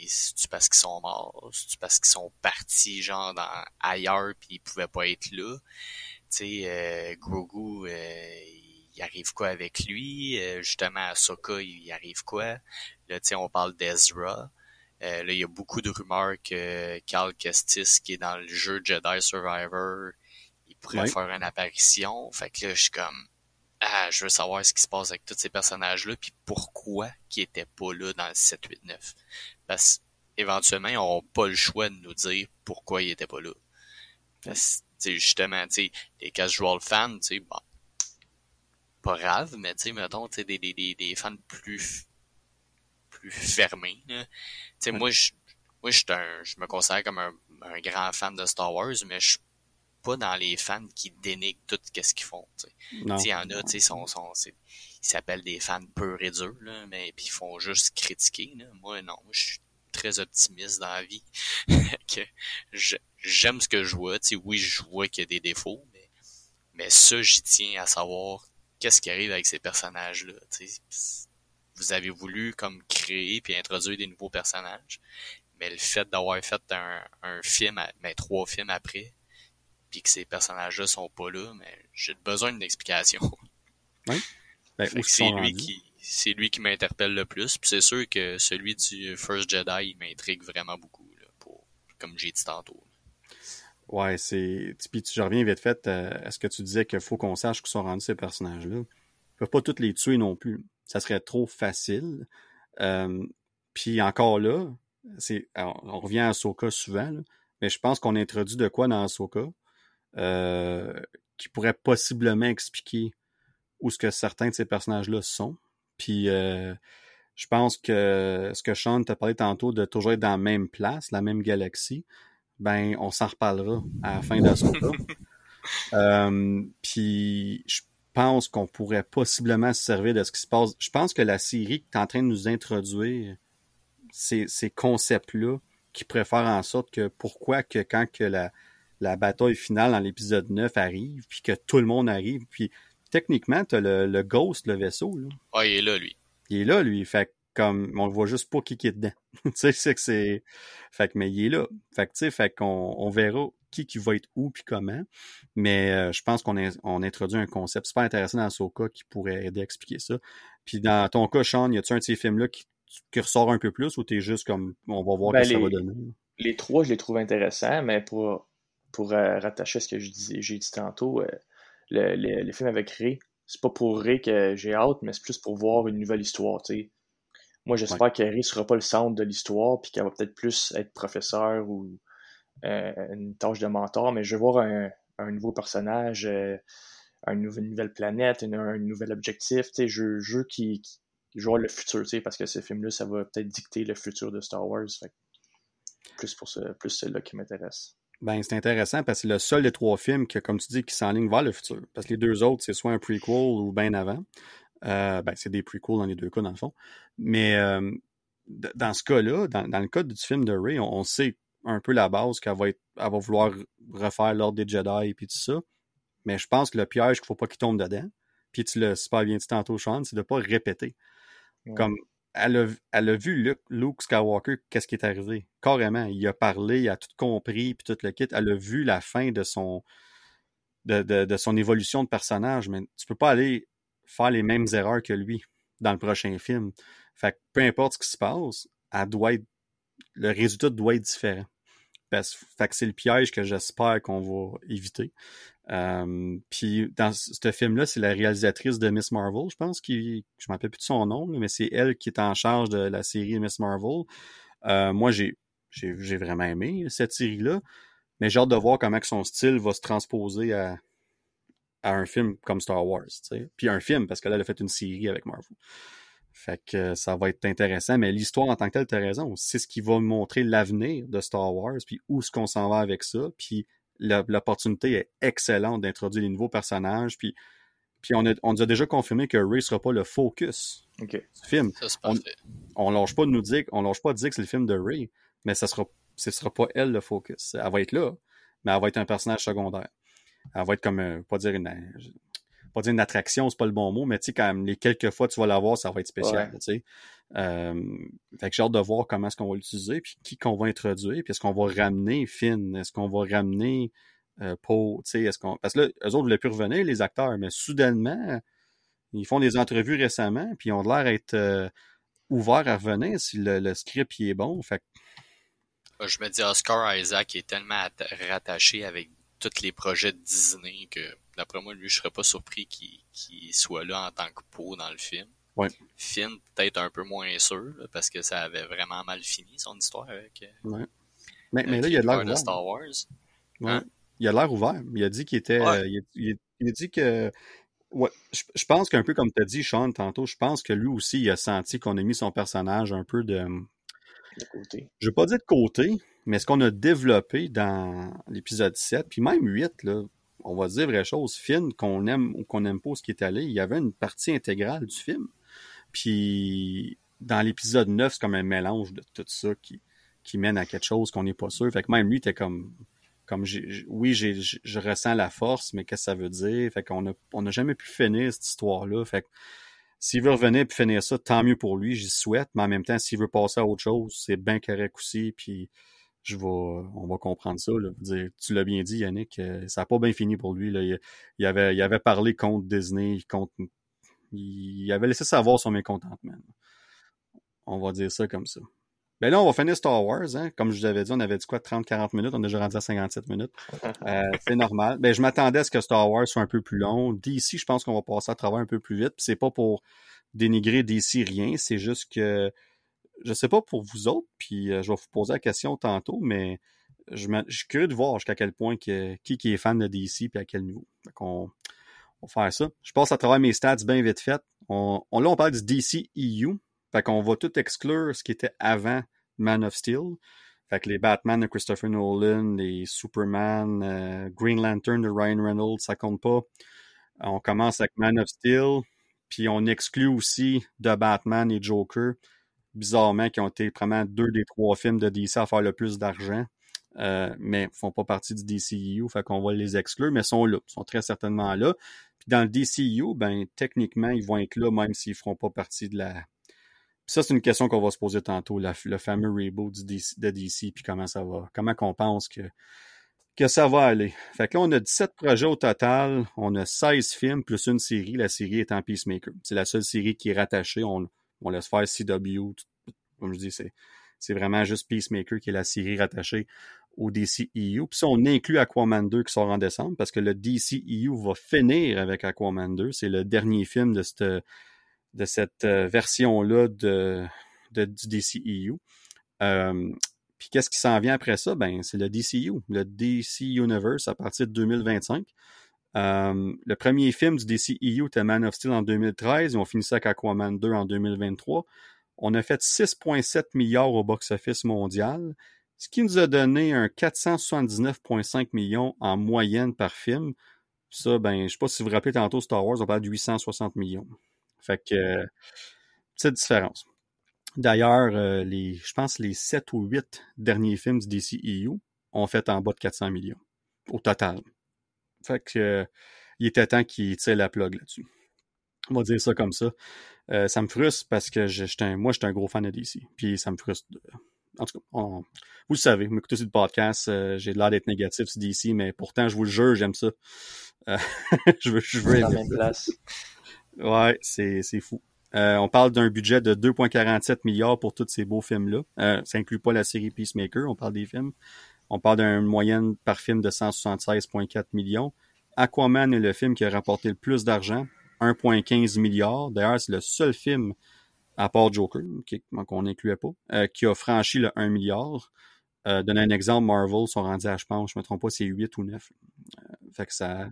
c'est-tu parce qu'ils sont morts? C'est-tu parce qu'ils sont partis, genre, dans, ailleurs pis ils pouvaient pas être là? Tu sais, euh, Grogu, euh, il arrive quoi avec lui? Euh, justement, à Soka, il arrive quoi? Là, tu sais, on parle d'Ezra. Euh, là, il y a beaucoup de rumeurs que Cal Kestis, qui est dans le jeu Jedi Survivor, il pourrait faire une apparition. Fait que là, je suis comme, ah, je veux savoir ce qui se passe avec tous ces personnages-là, puis pourquoi qui étaient pas là dans le 7, 8, 9. Parce éventuellement, ils n'auront pas le choix de nous dire pourquoi ils étaient pas là. Parce que, justement, tu sais, les casual fans, tu sais, bon, pas grave, mais tu sais, mettons, tu sais, des, des, des fans plus plus fermé. Tu sais, moi, je, moi, je, je me considère comme un, un, grand fan de Star Wars, mais je suis pas dans les fans qui dénigrent tout ce qu'ils font. Il y en a, tu sais, sont, sont, ils s'appellent des fans purs et durs, là, mais puis ils font juste critiquer. Là. Moi, non, je suis très optimiste dans la vie. que j'aime ce que je vois. Tu sais, oui, je vois qu'il y a des défauts, mais, mais ça, j'y tiens à savoir qu'est-ce qui arrive avec ces personnages-là. Vous avez voulu comme créer puis introduire des nouveaux personnages. Mais le fait d'avoir fait un, un film, mais trois films après, puis que ces personnages-là sont pas là, mais j'ai besoin d'une explication. Oui. Ben, c'est lui qui c'est lui qui m'interpelle le plus. Puis c'est sûr que celui du First Jedi, il m'intrigue vraiment beaucoup, là, pour, comme j'ai dit tantôt. Ouais, c'est. Puis tu reviens vite fait euh, à ce que tu disais qu'il faut qu'on sache qu'ils sont rendus ces personnages-là? Ils peuvent pas tous les tuer non plus ça serait trop facile. Euh, puis encore là, c'est, on revient à Soka souvent, mais je pense qu'on introduit de quoi dans Soka euh, qui pourrait possiblement expliquer où ce que certains de ces personnages-là sont. Puis euh, je pense que ce que Sean t'a parlé tantôt de toujours être dans la même place, la même galaxie, ben on s'en reparlera à la fin d'Asoka. euh, puis je pense qu'on pourrait possiblement se servir de ce qui se passe. Je pense que la série qui est en train de nous introduire ces, ces concepts-là qui pourraient faire en sorte que pourquoi que quand que la, la bataille finale dans l'épisode 9 arrive, puis que tout le monde arrive, puis techniquement, t'as le, le Ghost, le vaisseau. Là. Ah, il est là, lui. Il est là, lui. Fait comme on le voit juste pas qui est dedans. tu sais, c'est que c'est. Fait que mais il est là. Fait que tu sais, fait qu'on on verra qui, qui va être où puis comment. Mais euh, je pense qu'on on introduit un concept super intéressant dans Soka qui pourrait aider à expliquer ça. Puis dans ton cas, Sean, y a-tu un de ces films-là qui, qui, ressort un peu plus ou t'es juste comme on va voir ben, ce que ça va donner? Les trois, je les trouve intéressants, mais pour, pour euh, rattacher ce que j'ai dit tantôt, euh, le, le, film avec Ray, c'est pas pour Ray que j'ai hâte, mais c'est plus pour voir une nouvelle histoire, tu Moi, j'espère ouais. que Ray sera pas le centre de l'histoire, puis qu'elle va peut-être plus être professeur ou euh, une tâche de mentor, mais je veux voir un, un nouveau personnage, euh, une, nouvelle, planète, un nouvel objectif. Je, je veux qu'il joue le futur, parce que ce film-là, ça va peut-être dicter le futur de Star Wars. plus pour ce, plus celui-là qui m'intéresse. Ben, c'est intéressant parce que c'est le seul des trois films que, comme tu dis, qui s'enligne vers le futur. Parce que les deux autres, c'est soit un prequel ou bien avant. Euh, ben, c'est des prequels dans les deux cas, dans le fond. Mais euh, dans ce cas-là, dans, dans, le cas du film de Ray, on, on sait un peu la base qu'elle va, être, elle va vouloir refaire l'ordre des Jedi et tout ça. Mais je pense que le piège qu'il faut pas qu'il tombe dedans, puis tu l'as super bien dit tantôt, Sean, c'est de pas répéter. Comme elle a, elle a vu Luke, Skywalker, qu'est-ce qui est arrivé? Carrément, il a parlé, il a tout compris, puis tout le kit. Elle a vu la fin de son de, de, de son évolution de personnage, mais tu peux pas aller faire les mêmes erreurs que lui dans le prochain film. Fait que peu importe ce qui se passe, elle doit être, le résultat doit être différent. Parce fait que c'est le piège que j'espère qu'on va éviter. Euh, puis dans ce film-là, c'est la réalisatrice de Miss Marvel, je pense, qui je ne me rappelle plus de son nom, mais c'est elle qui est en charge de la série Miss Marvel. Euh, moi, j'ai, j'ai, vraiment aimé cette série-là, mais j'ai hâte de voir comment son style va se transposer à, à un film comme Star Wars. sais. Puis un film, parce que là, elle a fait une série avec Marvel. Fait que ça va être intéressant, mais l'histoire en tant que telle, t'as raison. C'est ce qui va montrer l'avenir de Star Wars, puis où est-ce qu'on s'en va avec ça, puis l'opportunité est excellente d'introduire les nouveaux personnages, puis, puis on, a, on nous a déjà confirmé que Ray sera pas le focus du film. Ça, On, on lâche pas de nous dire, on lâche pas de dire que c'est le film de Ray, mais ça sera, ce sera pas elle le focus. Elle va être là, mais elle va être un personnage secondaire. Elle va être comme, euh, pas dire une, pas dire une attraction, c'est pas le bon mot, mais tu sais, quand même, les quelques fois que tu vas la voir, ça va être spécial, Ouais. tu sais. Euh, fait que j'ai hâte de voir comment est-ce qu'on va l'utiliser, puis qui qu'on va introduire, puis est-ce qu'on va ramener Finn, est-ce qu'on va ramener euh, Poe, tu sais, est-ce qu'on... Parce que là, eux autres voulaient plus revenir, les acteurs, mais soudainement, ils font des entrevues récemment, puis ils ont l'air d'être euh, ouverts à revenir si le, le script il est bon. Fait que, Je me dis, Oscar Isaac est tellement atta- rattaché avec tous les projets de Disney que, d'après moi, lui, je serais pas surpris qu'il soit là en tant que peau dans le film. Ouais. Finn, peut-être un peu moins sûr, là, parce que ça avait vraiment mal fini, son histoire avec, euh, ouais. Mais, là, il y a de l'air ouvert. Star Wars. Ouais. Hein? Il a l'air ouvert. Il a dit qu'il était. Ouais. euh, il, a, il a- il a dit que. Ouais, je, je pense qu'un peu comme tu as dit, Sean, tantôt, je pense que lui aussi, il a senti qu'on a mis son personnage un peu de. Je vais pas dire de côté, mais ce qu'on a développé dans l'épisode 7, puis même 8, là, on va dire vraie chose, Finn, qu'on aime ou qu'on n'aime pas ce qui est allé, il y avait une partie intégrale du film. Puis dans l'épisode 9, c'est comme un mélange de tout ça qui, qui mène à quelque chose qu'on n'est pas sûr. Fait que même lui, était comme. comme oui, je ressens la force, mais qu'est-ce que ça veut dire? Fait qu'on a, on n'a jamais pu finir cette histoire-là. Fait que s'il veut revenir et finir ça, tant mieux pour lui, j'y souhaite. Mais en même temps, s'il veut passer à autre chose, c'est bien correct aussi. Puis je vais, on va comprendre ça. Tu l'as bien dit, Yannick, euh, ça n'a pas bien fini pour lui. Il avait parlé contre Disney, contre, il avait laissé savoir son mécontentement. On va dire ça comme ça. Ben là, on va finir Star Wars. Hein. Comme je vous avais dit, on avait dit quoi, 30-40 minutes? On est déjà rendu à 57 minutes. Euh, c'est normal. Ben, je m'attendais à ce que Star Wars soit un peu plus long. DC, je pense qu'on va passer à travers un peu plus vite. C'est pas pour dénigrer DC rien. C'est juste que je sais pas pour vous autres, puis euh, je vais vous poser la question tantôt, mais je, me- je suis curieux de voir jusqu'à quel point que, qui, qui est fan de DC puis à quel niveau. Fait qu'on on va faire ça. Je passe à travers mes stats bien vite fait. On, on- là, on parle du DC EU. Fait qu'on va tout exclure ce qui était avant Man of Steel. Fait que les Batman de Christopher Nolan, les Superman, euh, Green Lantern de Ryan Reynolds, ça compte pas. On commence avec Man of Steel, puis on exclut aussi The Batman et Joker, bizarrement, qui ont été vraiment deux des trois films de DC à faire le plus d'argent, euh, mais font pas partie du DCU, fait qu'on va les exclure, mais sont là, sont très certainement là. Puis dans le DCU, ben techniquement, ils vont être là, même s'ils feront pas partie de la. Ça, c'est une question qu'on va se poser tantôt, le fameux reboot DC, de DC, puis comment ça va, comment qu'on pense que que ça va aller. Fait que là, on a 17 projets au total. On a 16 films plus une série. La série étant Peacemaker. C'est la seule série qui est rattachée. On, on laisse faire CW. Comme je dis, c'est, c'est vraiment juste Peacemaker qui est la série rattachée au DCEU. Puis ça, on inclut Aquaman 2 qui sort en décembre parce que le DCEU va finir avec Aquaman 2. C'est le dernier film de cette, de cette euh, version-là de, du DCEU. Euh, puis qu'est-ce qui s'en vient après ça? Ben, c'est le DCU, le DC Universe à partir de 2025. Euh, le premier film du DCEU était Man of Steel en 2013. Ils ont fini ça avec Aquaman 2 en 2023. On a fait 6,7 milliards au box-office mondial, ce qui nous a donné un 479,5 millions en moyenne par film. Ça, ben, je sais pas si vous vous rappelez tantôt Star Wars, on parle de 860 millions. Fait que, petite différence. D'ailleurs, euh, les, je pense les 7 ou 8 derniers films du DCEU ont fait en bas de 400 millions au total. Fait que euh, il était temps qu'ils tirent la plug là-dessus. On va dire ça comme ça. Euh, ça me frustre parce que je, moi, j'étais un gros fan de DC. Puis ça me frustre. de- En tout cas, on- vous le savez, vous m'écoutez sur le podcast, j'ai l'air d'être négatif sur DC, mais pourtant, je vous le jure, j'aime ça. Je veux, je veux la même place. Ouais, c'est, c'est fou. Euh, on parle d'un budget de 2,47 milliards pour tous ces beaux films-là. Euh, ça inclut pas la série Peacemaker, on parle des films. On parle d'une moyenne par film de 176,4 millions. Aquaman est le film qui a rapporté le plus d'argent, 1,15 milliard. D'ailleurs, c'est le seul film à part Joker, qu'on n'incluait pas, euh, qui a franchi le 1 milliard. Euh, donner un exemple, Marvel sont rendus à, je pense, je me trompe pas, c'est 8 ou 9. Euh, fait que ça...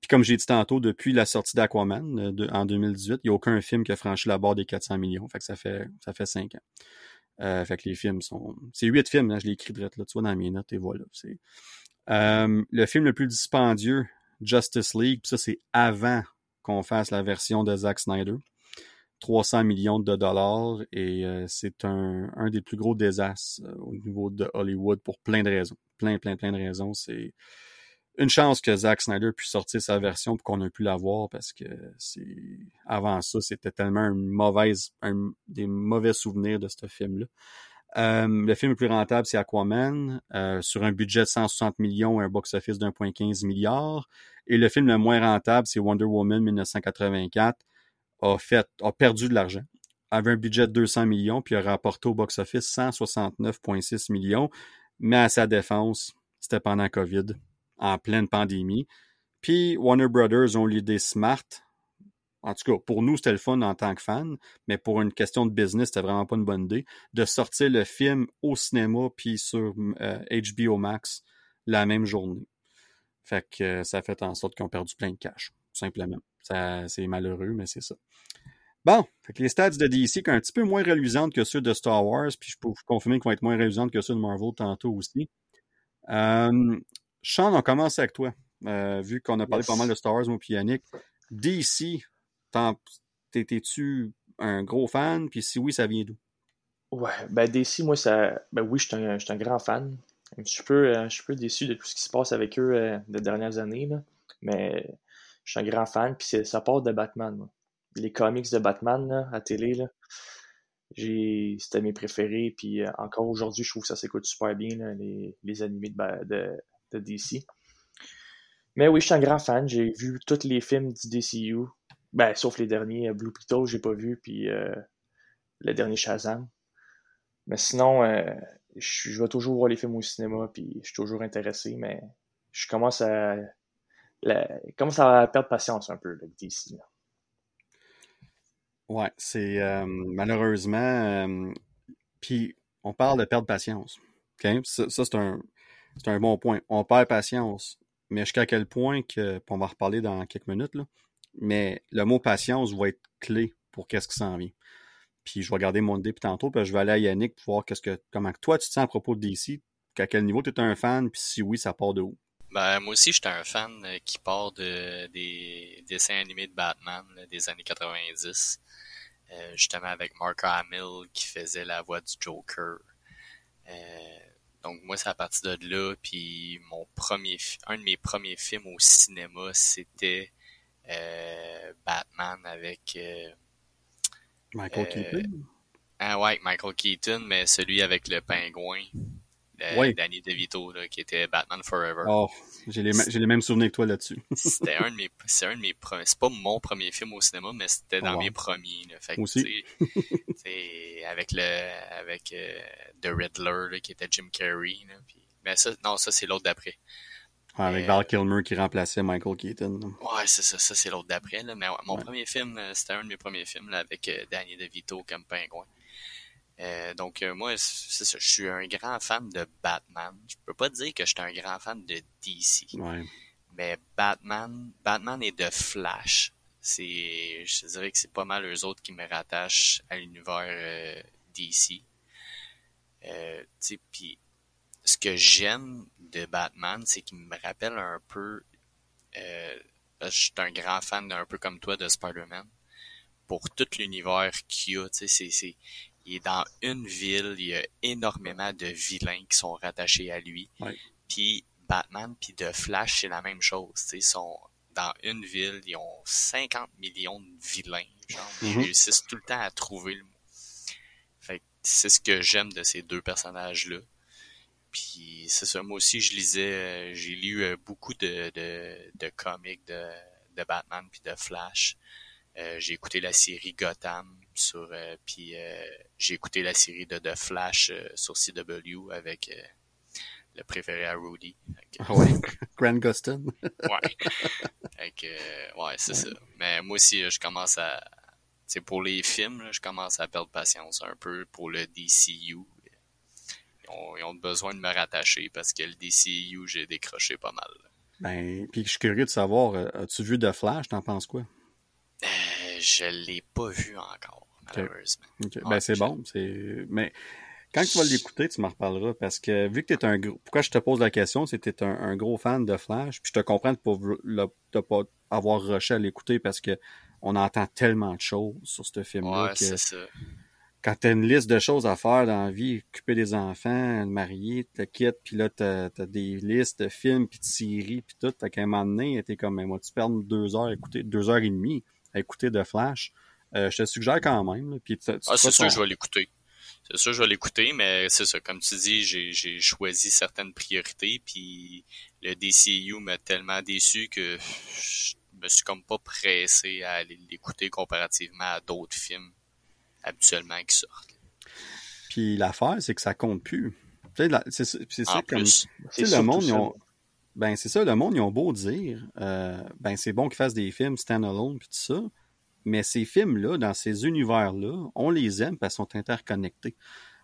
Euh, puis comme j'ai dit tantôt, depuis la sortie d'Aquaman en 2018, il n'y a aucun film qui a franchi la barre des 400 millions. Fait que ça fait, ça fait 5 ans. fait que les films sont... C'est 8 films, hein, je l'ai écrit direct là, tu vois, dans mes notes, et voilà. C'est... le film le plus dispendieux, Justice League, ça c'est avant qu'on fasse la version de Zack Snyder. 300 millions de dollars et euh, c'est un, un, des plus gros désastres euh, au niveau de Hollywood pour plein de raisons. Plein, plein, plein de raisons. C'est une chance que Zack Snyder puisse sortir sa version pour qu'on ait pu la voir parce que c'est avant ça, c'était tellement une mauvaise, un, des mauvais souvenirs de ce film-là. Euh, le film le plus rentable, c'est Aquaman, sur un budget de 160 millions et un box-office d'1,15 milliard. Et le film le moins rentable, c'est Wonder Woman 1984, a fait, a perdu de l'argent, avait un budget de 200 millions, puis a rapporté au box-office 169,6 millions. Mais à sa défense, c'était pendant COVID, en pleine pandémie. Puis Warner Brothers ont l'idée smart. En tout cas, pour nous, c'était le fun en tant que fan, mais pour une question de business, c'était vraiment pas une bonne idée de sortir le film au cinéma puis sur HBO euh, Max la même journée. Fait que euh, ça a fait en sorte qu'ils ont perdu plein de cash, tout simplement. C'est malheureux, mais c'est ça. Bon, les stats de DC sont un petit peu moins reluisantes que ceux de Star Wars, puis je peux vous confirmer qu'ils vont être moins reluisantes que ceux de Marvel tantôt aussi. Euh, Sean, on commence avec toi. Euh, vu qu'on a parlé pas mal de Star Wars, moi puis Yannick. DC, t'étais-tu un gros fan? Puis si oui, ça vient d'où? Ouais, ben DC, moi, ça. Ben oui, je suis un, un, grand fan. Je suis, un peu, je suis peu déçu de tout ce qui se passe avec eux euh, des dernières années. Là. Mais je suis un grand fan, puis ça part de Batman. Les comics de Batman là, à télé, là, c'était mes préférés, puis euh, encore aujourd'hui, je trouve que ça s'écoute super bien, là, les, les, animés de, de, DC. Mais oui, je suis un grand fan. J'ai vu tous les films du DCU, ben, sauf les derniers. Euh, Blue Beetle, j'ai pas vu, puis euh, le dernier Shazam. Mais sinon, je, je vais toujours voir les films au cinéma, puis je suis toujours intéressé, mais je commence à comment ça va perdre patience un peu, le DC. Ouais, c'est euh, malheureusement. Euh, puis on parle de perdre patience. Ça, c'est un, un bon point. On perd patience. Mais jusqu'à quel point que. On va en reparler dans quelques minutes. Mais le mot patience va être clé pour qu'est-ce qui s'en vient. Puis je vais regarder mon dé tantôt, puis je vais aller à Yannick pour voir qu'est-ce que, comment toi tu te sens à propos de DC, à quel niveau tu es un fan, puis si oui, ça part de où? Ben, moi aussi, j'étais un fan euh, qui part de, des dessins animés de Batman des années 90. Euh, justement avec Mark Hamill qui faisait la voix du Joker. Euh, donc moi, c'est à partir de là, puis mon premier, un de mes premiers films au cinéma, c'était Batman avec Michael Keaton? Ah ouais, Michael Keaton, mais celui avec le pingouin. Euh, Danny DeVito, là, qui était Batman Forever. Oh, j'ai les, les, mêmes souvenirs que toi là-dessus. c'était un de mes, c'est un de mes premiers, c'est pas mon premier film au cinéma, mais c'était dans oh, mes premiers, là. Fait que, Aussi. avec le, avec euh, The Riddler, là, qui était Jim Carrey, là, mais ça, non, ça, c'est l'autre d'après. Ouais, avec Val Kilmer qui remplaçait Michael Keaton. Ouais, c'est ça, ça c'est l'autre d'après. Mais mon premier film, euh, c'était un de mes premiers films là, avec Danny DeVito comme pingouin. Euh, donc euh, moi, c'est ça, je suis un grand fan de Batman. Je peux pas dire que je suis un grand fan de DC. Mais Batman, Batman et de Flash, c'est, je dirais que c'est pas mal eux autres qui me rattachent à l'univers euh, DC. Euh, puis ce que j'aime de Batman, c'est qu'il me rappelle un peu. je suis un grand fan un peu comme toi de Spider-Man. Pour tout l'univers qu'il y a, tu sais, c'est il est dans une ville, il y a énormément de vilains qui sont rattachés à lui. Puis Batman puis The Flash, c'est la même chose. Ils sont dans une ville, ils ont 50 millions de vilains. Genre, Ils mm-hmm. réussissent tout le temps à trouver le mot. Fait c'est ce que j'aime de ces deux personnages-là. Puis c'est ça, moi aussi je lisais, euh, j'ai lu euh, beaucoup de, de, de comics de, de Batman puis de Flash. Euh, j'ai écouté la série Gotham sur euh, puis euh, j'ai écouté la série de The Flash sur CW avec le préféré à Rudy. Ah ouais, Grant Gustin. ouais. ouais, c'est ça. Mais moi aussi, je commence à sais, pour les films, là, je commence à perdre patience un peu pour le DCU. Ils ont, besoin de me rattacher parce que le DCU, j'ai décroché pas mal. Ben, puis je suis curieux de savoir, euh, as-tu vu The Flash, t'en penses quoi? Euh, je l'ai pas vu encore, malheureusement. ben, c'est bon. Mais quand tu vas l'écouter, tu m'en reparleras parce que vu que tu es un gros. Pourquoi je te pose la question, c'est que tu es un, gros fan de Flash, puis je te comprends de ne pas, avoir rushé à l'écouter parce que on entend tellement de choses sur ce film-là. Ouais, c'est ça. Quand t'as une liste de choses à faire dans la vie, occuper des enfants, marier, te quittes, puis là, t'as as des listes de films, puis de séries, puis tout, fait qu'à un moment donné, t'es comme, moi, tu perds deux heures à écouter, deux heures et demie à écouter de Flash. Euh, je te suggère quand même. puis ah, c'est sûr que je vais l'écouter. C'est sûr, je vais l'écouter, mais c'est ça. Comme tu dis, j'ai choisi certaines priorités, puis le DCU m'a tellement déçu que je me suis comme pas pressé à aller l'écouter comparativement à d'autres films habituellement qui sortent. Puis l'affaire, c'est que ça compte plus. C'est ça comme. le monde, ben c'est ça, le monde, ils ont beau dire, euh, ben c'est bon qu'ils fassent des films stand-alone puis tout ça, mais ces films-là, dans ces univers-là, on les aime parce qu'ils sont interconnectés.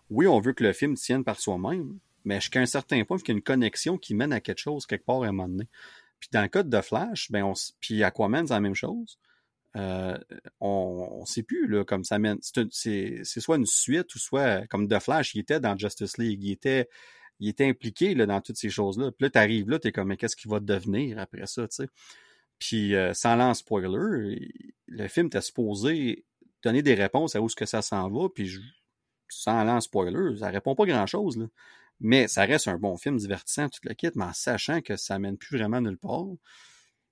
Oui, on veut que le film tienne par soi-même, mais jusqu'à un certain point, il y a une connexion qui mène à quelque chose quelque part à un moment donné. Puis dans le cas de Flash, ben on, puis Aquaman, c'est la même chose. Euh, on ne sait plus là, comme ça mène. C'est soit une suite ou soit comme The Flash, il était dans Justice League, il était, il était impliqué là, dans toutes ces choses-là. Puis là, tu arrives là, tu es comme, mais qu'est-ce qu'il va devenir après ça, tu sais? Puis euh, sans lance spoiler, le film t'a supposé donner des réponses à où est-ce que ça s'en va, puis sans lance spoiler, ça répond pas grand-chose. Mais ça reste un bon film divertissant, tout le kit, mais en sachant que ça mène plus vraiment nulle part,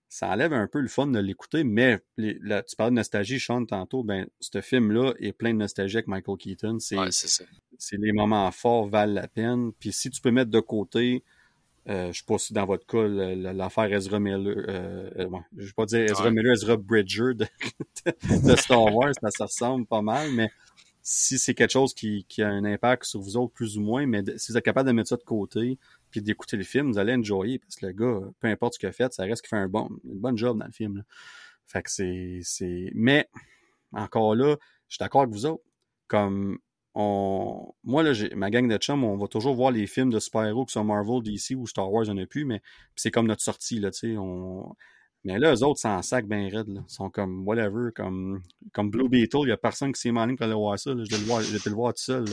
ça enlève un peu le fun de l'écouter, mais là, tu parles de nostalgie, Sean, tantôt, ben, ce film-là est plein de nostalgie avec Michael Keaton. C'est, c'est les moments forts valent la peine. Puis si tu peux mettre de côté euh, je sais pas si dans votre cas, l'affaire Ezra Miller, euh, euh je vais pas dire Ezra Miller, Ezra Bridger de, Star Wars, ça, ressemble pas mal, mais si c'est quelque chose qui, qui, a un impact sur vous autres, plus ou moins, mais si vous êtes capable de mettre ça de côté, puis d'écouter le film, vous allez enjoyer, parce que le gars, peu importe ce qu'il a fait, ça reste qu'il fait un bon, une bonne job dans le film. Là. Fait que c'est, c'est, mais encore là, je suis d'accord avec vous autres. Comme on, moi, là, j'ai, ma gang de chums, on va toujours voir les films de super-héros qui sont Marvel, DC ou Star Wars, on a plus, mais c'est comme notre sortie, là, tu sais, on... Mais là, eux autres, c'est en sac bien raide, là. Ils sont comme whatever, comme, comme Blue Beetle, il y a personne qui s'est mis en ligne pour aller voir ça, là. Je vais le voir, je vais le voir tout seul,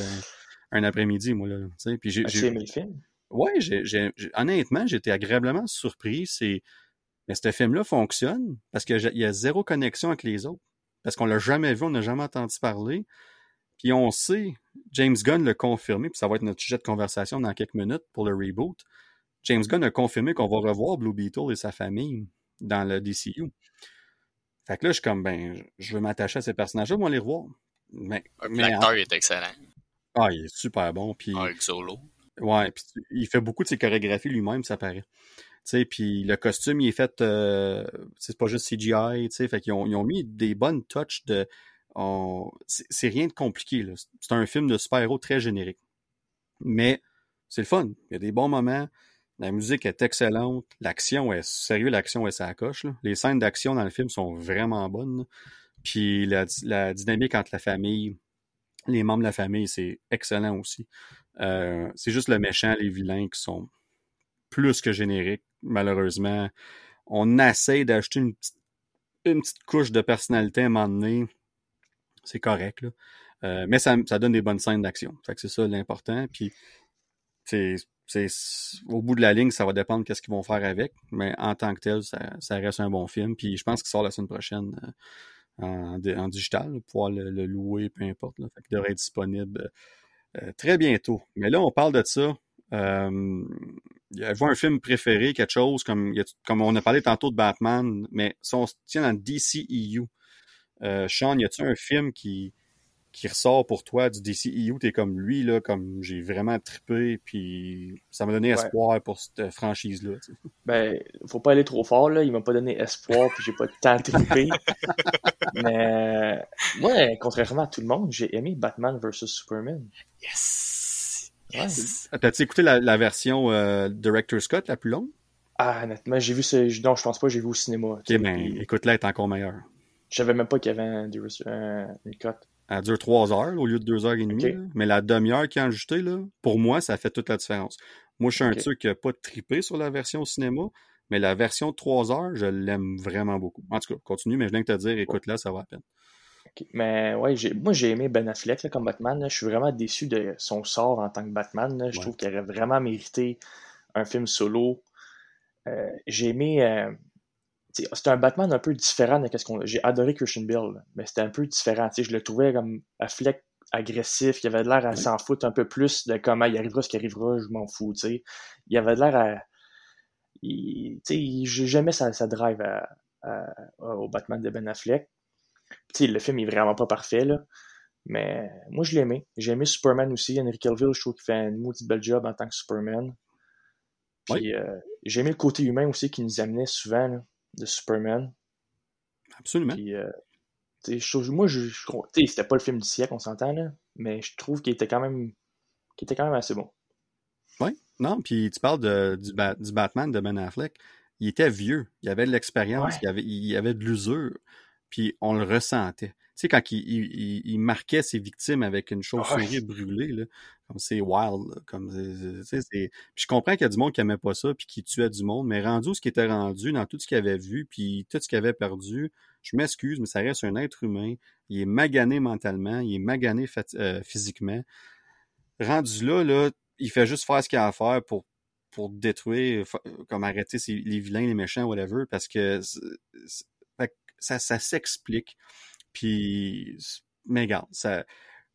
un après-midi, moi, là, tu sais. Puis j'ai, j'ai... aimé le film? J'ai, honnêtement, j'étais agréablement surpris. C'est, mais ce film-là fonctionne parce qu'il y a zéro connexion avec les autres. Parce qu'on l'a jamais vu, on n'a jamais entendu parler. Puis on sait, James Gunn l'a confirmé, puis ça va être notre sujet de conversation dans quelques minutes pour le reboot. James Gunn a confirmé qu'on va revoir Blue Beetle et sa famille dans le DCU. Fait que là, je suis comme, ben, je veux m'attacher à ces personnages-là, moi, les revoir. Mais, L'acteur est excellent. Ah, il est super bon. Puis... Solo. Ouais, puis il fait beaucoup de ses chorégraphies lui-même, ça paraît. Tu sais, puis le costume, il est fait, euh, c'est pas juste CGI, tu sais, fait qu'ils ont, ils ont mis des bonnes touches de, c'est rien de compliqué. C'est un film de super-héros très générique. Mais c'est le fun. Il y a des bons moments. La musique est excellente. L'action est sérieux, l'action est sa coche. Les scènes d'action dans le film sont vraiment bonnes. Puis la, dynamique entre la famille, les membres de la famille, c'est excellent aussi. Euh, c'est juste le méchant, les vilains qui sont plus que génériques, malheureusement. On essaie d'acheter une une petite couche de personnalité à un moment donné c'est correct. Là. Euh, mais ça, donne des bonnes scènes d'action. C'est ça l'important. Puis au bout de la ligne, ça va dépendre qu'est-ce qu'ils vont faire avec. Mais en tant que tel, ça, reste un bon film. Puis je pense qu'il sort la semaine prochaine euh, en, digital, pouvoir le, louer, peu importe. Là. Devrait être disponible euh, très bientôt. Mais là, on parle de ça. Euh, avez un film préféré, quelque chose comme, comme on a parlé tantôt de Batman, mais si on se tient dans le DCEU, euh, Sean, y a-tu un film qui, qui ressort pour toi du DCEU? T'es comme lui, là, comme j'ai vraiment trippé, puis ça m'a donné espoir pour cette franchise-là. Ben, faut pas aller trop fort, là. Il m'a pas donné espoir, puis j'ai pas tant trippé. Mais moi, contrairement à tout le monde, j'ai aimé Batman vs Superman. Yes! yes. T'as-tu écouté la, version euh, Director Scott, la plus longue? Ah, honnêtement, j'ai vu ce. Non, je pense pas, j'ai vu au cinéma. Ok, ben, écoute-la, elle est encore meilleure. Je savais même pas qu'il y avait un, un, une cote. Elle dure trois heures au lieu de deux heures et demie. Mais la demi-heure qui est ajoutée, là, pour moi, ça fait toute la différence. Moi, je suis un truc qui n'a pas trippé sur la version au cinéma, mais la version de trois heures, je l'aime vraiment beaucoup. En tout cas, continue, mais je viens de te dire, écoute-la, ça va à peine. Mais ouais, moi j'ai aimé Ben Affleck comme Batman. Je suis vraiment déçu de son sort en tant que Batman. Je trouve qu'il aurait vraiment mérité un film solo. Euh, j'ai aimé. Euh, c'était un Batman un peu différent de ce qu'on. J'ai adoré Christian Bale, mais c'était un peu différent. je le trouvais comme Affleck agressif, il avait l'air à s'en foutre un peu plus de comment il arrivera ce qui arrivera, je m'en fous. Il avait l'air à. J'aimais sa, sa drive au Batman de Ben Affleck le film est vraiment pas parfait, là. Mais moi, je l'aimais. J'ai aimé Superman aussi. Henry Cavill, je trouve qu'il fait un maudit bel job en tant que Superman. Puis euh, j'ai aimé le côté humain aussi qui nous amenait souvent de Superman. Absolument. Puis, euh, je, moi, je, c'était pas le film du siècle, on s'entend, là, mais je trouve qu'il était quand même qu'il était quand même assez bon. Oui, non, puis tu parles de, du, du, Batman de Ben Affleck. Il était vieux, il avait de l'expérience, il, avait, il avait de l'usure puis on le ressentait. Tu sais, quand il, il, marquait ses victimes avec une chauve-souris brûlée, là, comme c'est wild, comme c'est, je comprends qu'il y a du monde qui aimait pas ça, puis qui tuait du monde, mais rendu ce qui était rendu, dans tout ce qu'il avait vu, puis tout ce qu'il avait perdu, je m'excuse, mais ça reste un être humain. Il est magané mentalement, il est magané euh, physiquement. Rendu là, là, il fait juste faire ce qu'il a à faire pour pour détruire, comme arrêter les vilains, les méchants, whatever, parce que ça, ça s'explique. Puis, mais regarde, ça,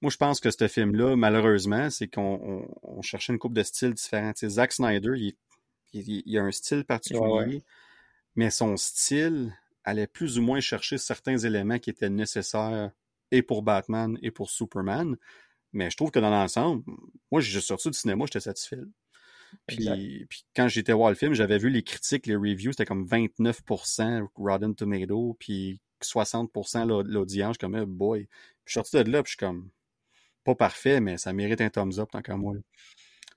moi, je pense que ce film-là, malheureusement, c'est qu'on on, cherchait une coupe de styles différents. Tu Zack Snyder, il, il, a un style particulier, mais son style allait plus ou moins chercher certains éléments qui étaient nécessaires et pour Batman et pour Superman. Mais je trouve que dans l'ensemble, moi, j'ai sorti du cinéma, j'étais satisfait. Puis, puis, quand j'étais voir le film, j'avais vu les critiques, les reviews, c'était comme 29% Rotten Tomato, puis 60% l'audience. comme, boy. Puis je suis sorti de là, puis je suis comme, pas parfait, mais ça mérite un thumbs up tant qu'à moi.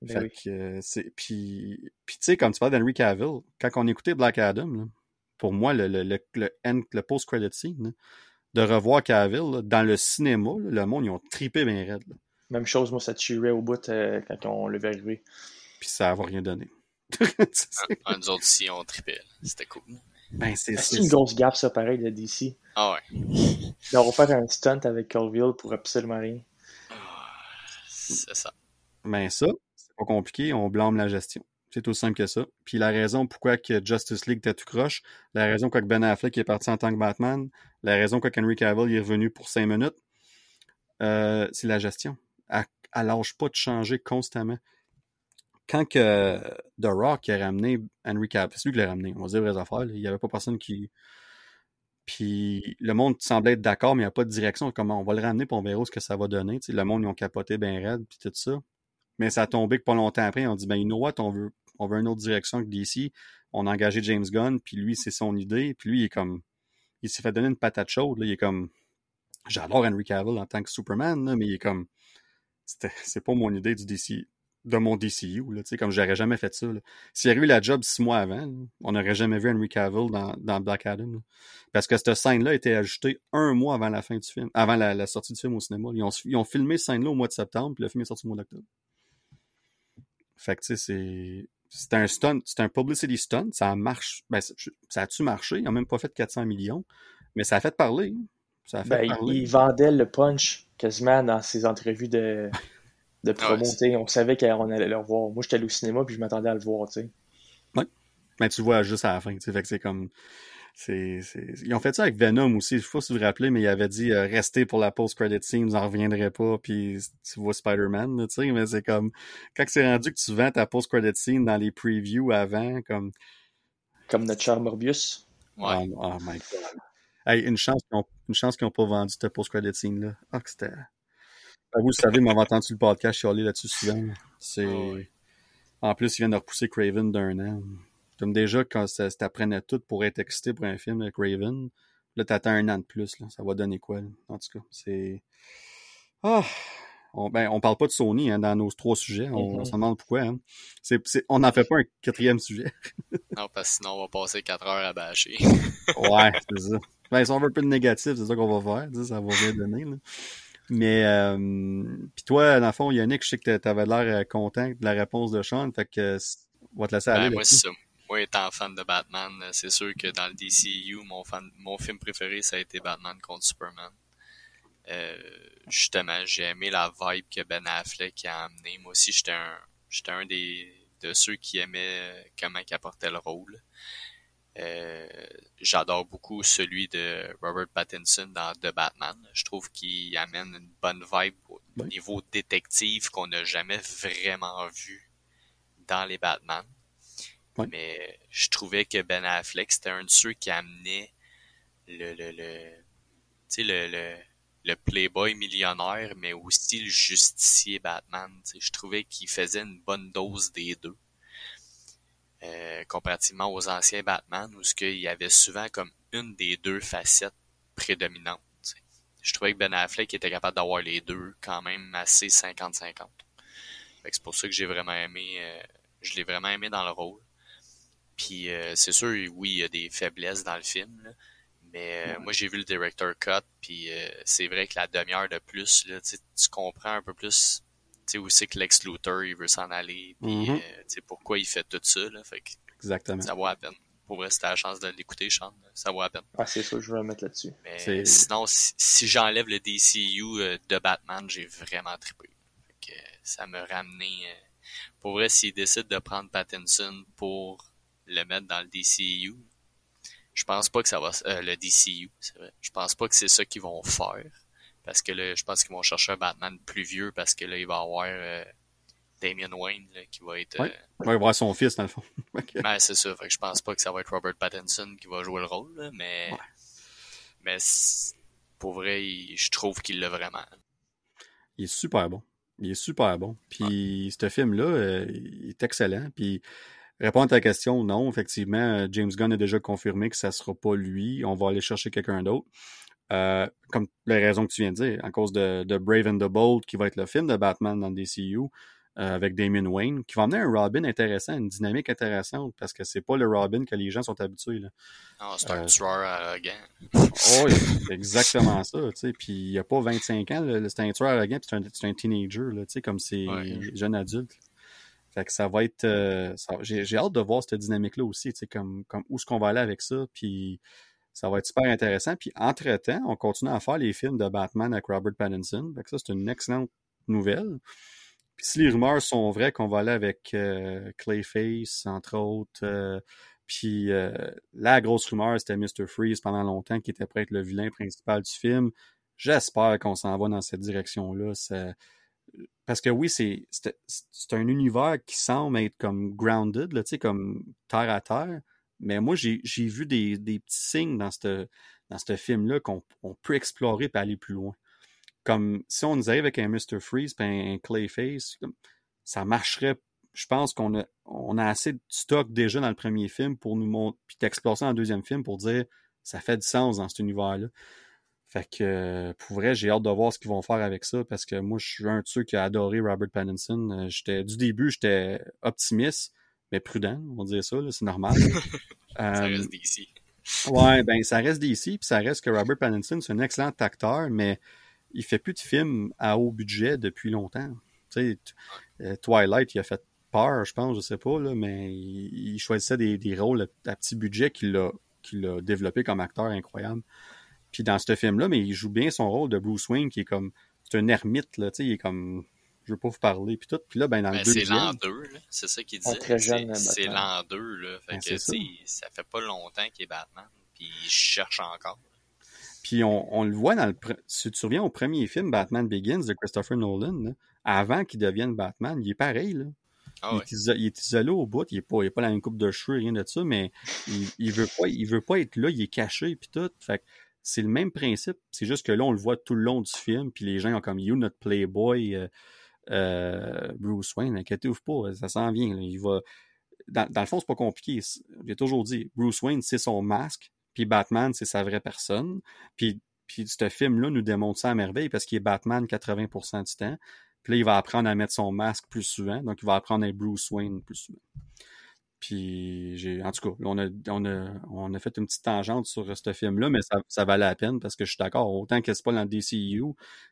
Ben fait que, c'est, puis, puis tu sais, comme tu parles d'Henry Cavill, quand on écoutait Black Adam, pour moi, le, le, le, le, post-credit scene, de revoir Cavill dans le cinéma, le monde, ils ont tripé bien raide. Même chose, moi, ça tuerait au bout euh, quand on le arriver puis ça va rien donné. un, nous autres ici, on tripait. C'était cool. Ben, c'est une grosse gaffe, ça, pareil, de DC. Ah ouais. Vont faire un stunt avec Colville pour absolument rien. C'est ça. Ben, ça, c'est pas compliqué, on blâme la gestion. C'est aussi simple que ça. Puis la raison pourquoi que Justice League était tout croche, la raison pourquoi que Ben Affleck est parti en tant que Batman, la raison pourquoi Henry Cavill est revenu pour cinq minutes, euh, c'est la gestion. Elle, elle lâche pas de changer constamment quand que The Rock a ramené Henry Cavill, c'est lui qui l'a ramené, on va dire vraies affaires, il n'y avait pas personne qui. Puis le monde semblait être d'accord, mais il n'y a pas de direction. Comment on va le ramener, pour on verra ce que ça va donner. le monde, ils ont capoté bien raide, puis tout ça. Mais ça a tombé que pas longtemps après, on dit, ben, you know what, on veut, on veut une autre direction que DC. On a engagé James Gunn, puis lui, c'est son idée. Puis lui, il est comme. Il s'est fait donner une patate chaude. Là. Il est comme. J'adore Henry Cavill en tant que Superman, mais il est comme. C'est pas mon idée du DC de mon DCU, là, comme j'aurais jamais fait ça. S'il y avait eu la job six mois avant, on n'aurait jamais vu Henry Cavill dans, dans Black Adam. Parce que cette scène-là a été ajoutée un mois avant la fin du film, avant la, sortie du film au cinéma. Ils ont, ils ont filmé cette scène-là au mois de septembre, puis le film est sorti au mois d'octobre. Fait que, tu sais, c'est. C'est un stunt, c'est un publicity stunt, ça marche. Ben, ça a-tu marché? Ils n'ont même pas fait 400 millions, mais ça a fait parler. Ça a fait ben, parler. Il vendait le punch quasiment dans ses entrevues de, de ah promo. on savait qu'on allait le revoir. Moi, j'étais allé au cinéma puis je m'attendais à le voir. sais. Ouais. Mais tu le vois juste à la fin. Fait que c'est comme. C'est, Ils ont fait ça avec Venom aussi. Je sais pas si vous vous rappelez, mais il avait dit euh, restez pour la post-credit scene, vous n'en reviendrez pas, puis tu vois Spider-Man, tu sais, mais c'est comme quand c'est rendu que tu vends ta post-credit scene dans les previews avant, comme. Comme notre cher Morbius. Ouais. Oh, oh my god. Hey, une chance qu'ils n'ont ont pas vendu cette post-credit scene-là. Ah, que c'était. Vous le savez, m'avez entendu le podcast chialer là-dessus souvent. C'est... Ah en plus, il vient de repousser Craven d'un an. Comme déjà, quand ça, t'apprenait tout pour être excité pour un film de Craven, là, t'attends un an de plus. Là. Ça va donner quoi? Là? En tout cas, c'est... Ah! On, ben, on parle pas de Sony hein, dans nos trois sujets. On, mm-hmm. se demande pourquoi. Hein. On n'en fait pas un quatrième sujet. non, parce que sinon, on va passer quatre heures à bâcher. ouais, c'est ça. Ben, si on veut un peu de négatif, c'est ça qu'on va faire. Ça va bien donner. Là. Mais, euh, puis toi, dans le fond, Yannick, je sais que tu avais l'air euh, content de la réponse de Sean. Fait que, on va te laisser Ben, aller. moi, là-dessus. c'est ça. Moi, étant fan de Batman, c'est sûr que dans le DCU, mon, fan, mon film préféré, ça a été Batman contre Superman. Euh, justement, j'ai aimé la vibe que Ben Affleck a amené. Moi aussi, j'étais un, j'étais un des, de ceux qui aimaient euh, comment il apportait le rôle. Euh, j'adore beaucoup celui de Robert Pattinson dans The Batman. Je trouve qu'il amène une bonne vibe au Oui. niveau détective qu'on n'a jamais vraiment vu dans les Batman. Oui. Mais je trouvais que Ben Affleck, c'était un de ceux qui amenait le, le, le, tu sais, le, le, le playboy millionnaire, mais aussi le justicier Batman. Je trouvais qu'il faisait une bonne dose des deux. Euh, comparativement aux anciens Batman, où ce qu'il y avait souvent comme une des deux facettes prédominantes. Je trouvais que Ben Affleck était capable d'avoir les deux quand même assez 50-50. Fait que C'est pour ça que j'ai vraiment aimé, euh, je l'ai vraiment aimé dans le rôle. Puis euh, c'est sûr, oui, il y a des faiblesses dans le film, là, mais euh, moi j'ai vu le director cut, puis euh, c'est vrai que la demi-heure de plus, là, tu comprends un peu plus où c'est que Lex Luthor il veut s'en aller, puis Mhm. euh, tu sais, pourquoi il fait tout ça. Là, fait que Exactement. ça vaut la peine. Pour vrai, si t'as la chance de l'écouter, Sean, ça vaut la peine. Ah, c'est sûr, je vais le mettre là-dessus. Mais sinon, si, si j'enlève le DCU euh, de Batman, j'ai vraiment trippé. Fait que, euh, ça me ramené. euh, pour vrai, s'ils décident de prendre Pattinson pour le mettre dans le DCU, je pense pas que ça va. euh, le DCU, c'est vrai. Je pense pas que c'est ça qu'ils vont faire. Parce que là, je pense qu'ils vont chercher un Batman plus vieux parce que là, il va y avoir euh, Damian Wayne là, qui va être. Ouais. euh, On va voir son fils, dans le fond. Ben, c'est ça. Fait que je pense pas que ça va être Robert Pattinson qui va jouer le rôle, là, mais. Ouais. Mais pour vrai, il- je trouve qu'il l'a vraiment. Il est super bon. Il est super bon. Puis ce film-là, euh, il est excellent. Puis répondre à ta question, non, effectivement, James Gunn a déjà confirmé que ça sera pas lui. On va aller chercher quelqu'un d'autre. Euh, comme les raisons que tu viens de dire, à cause de, de Brave and the Bold, qui va être le film de Batman dans le DCU, euh, avec Damien Wayne, qui va amener un Robin intéressant, une dynamique intéressante, parce que c'est pas le Robin que les gens sont habitués. Là. Non, c'est un Euh, tueur arrogant. Oh, oui, c'est exactement ça, tu sais. Puis il a pas 25 ans, c'est un tueur arrogant, puis c'est un, un teenager, là, comme c'est Ouais. jeune adulte. Fait que ça va être... euh, j'ai, hâte de voir cette dynamique-là aussi, comme, comme où est-ce qu'on va aller avec ça, puis ça va être super intéressant. Puis entre-temps, on continue à faire les films de Batman avec Robert Pattinson, ça, c'est une excellente nouvelle. Puis si les rumeurs sont vraies qu'on va aller avec euh, Clayface, entre autres, euh, puis euh, la grosse rumeur, c'était Mr. Freeze pendant longtemps, qui était prêt à être le vilain principal du film. J'espère qu'on s'en va dans cette direction-là. Parce que oui, c'est un univers qui semble être comme grounded, comme terre à terre. Mais moi, j'ai vu des, petits signes dans ce film-là qu'on on peut explorer et aller plus loin. Comme si on nous arrive avec un Mr. Freeze et un, Clayface, ça marcherait. Je pense qu'on a, assez de stock déjà dans le premier film pour nous montrer, puis d'explorer ça dans le deuxième film pour dire ça fait du sens dans cet univers-là. Fait que, pour vrai, j'ai hâte de voir ce qu'ils vont faire avec ça parce que moi, je suis un de ceux qui a adoré Robert Pattinson. Euh, du début, j'étais optimiste, mais prudent, on va dire ça, c'est normal. Ça Euh, reste d'ici. Ouais, ben ça reste d'ici, puis ça reste que Robert Pattinson, c'est un excellent acteur, mais il fait plus de films à haut budget depuis longtemps. Tu sais, euh, Twilight, il a fait peur, je pense, je sais pas, là, mais il, il choisissait des, des rôles à, à petit budget qu'il a, a développé comme acteur incroyable. Puis dans ce film-là, mais il joue bien son rôle de Bruce Wayne, qui est comme, c'est un ermite, là, tu sais, il est comme, je veux pas vous parler, puis tout. Puis là, ben dans Ben, le c'est l'an 2, là. C'est ça qu'il disait. très jeune, C'est- l'an 2, là. Fait Ben, que, ça. fait pas longtemps qu'il est Batman. Puis il cherche encore. Puis on, on le voit dans le. Si tu te souviens au premier film Batman Begins de Christopher Nolan, là, avant qu'il devienne Batman, il est pareil. Là. Ah il, est iso- il est isolé au bout, il est pas, il est pas la même coupe de cheveux, rien de ça, mais il, il veut pas, il veut pas être là, il est caché puis tout. Fait que c'est le même principe. C'est juste que là, on le voit tout le long du film, puis les gens ont comme You, notre Playboy, euh, euh, Bruce Wayne, inquiétez-vous pas, ça s'en vient. Dans, le fond, c'est pas compliqué. J'ai toujours dit, Bruce Wayne, c'est son masque, puis Batman, c'est sa vraie personne. Puis, puis ce film-là nous démontre ça à merveille parce qu'il est Batman 80% du temps. Puis là, il va apprendre à mettre son masque plus souvent, donc il va apprendre à être Bruce Wayne plus souvent. Puis j'ai, en tout cas, on a, on a, on a fait une petite tangente sur ce film-là, mais ça, valait la peine parce que je suis d'accord. Autant que c'est pas dans le DCU,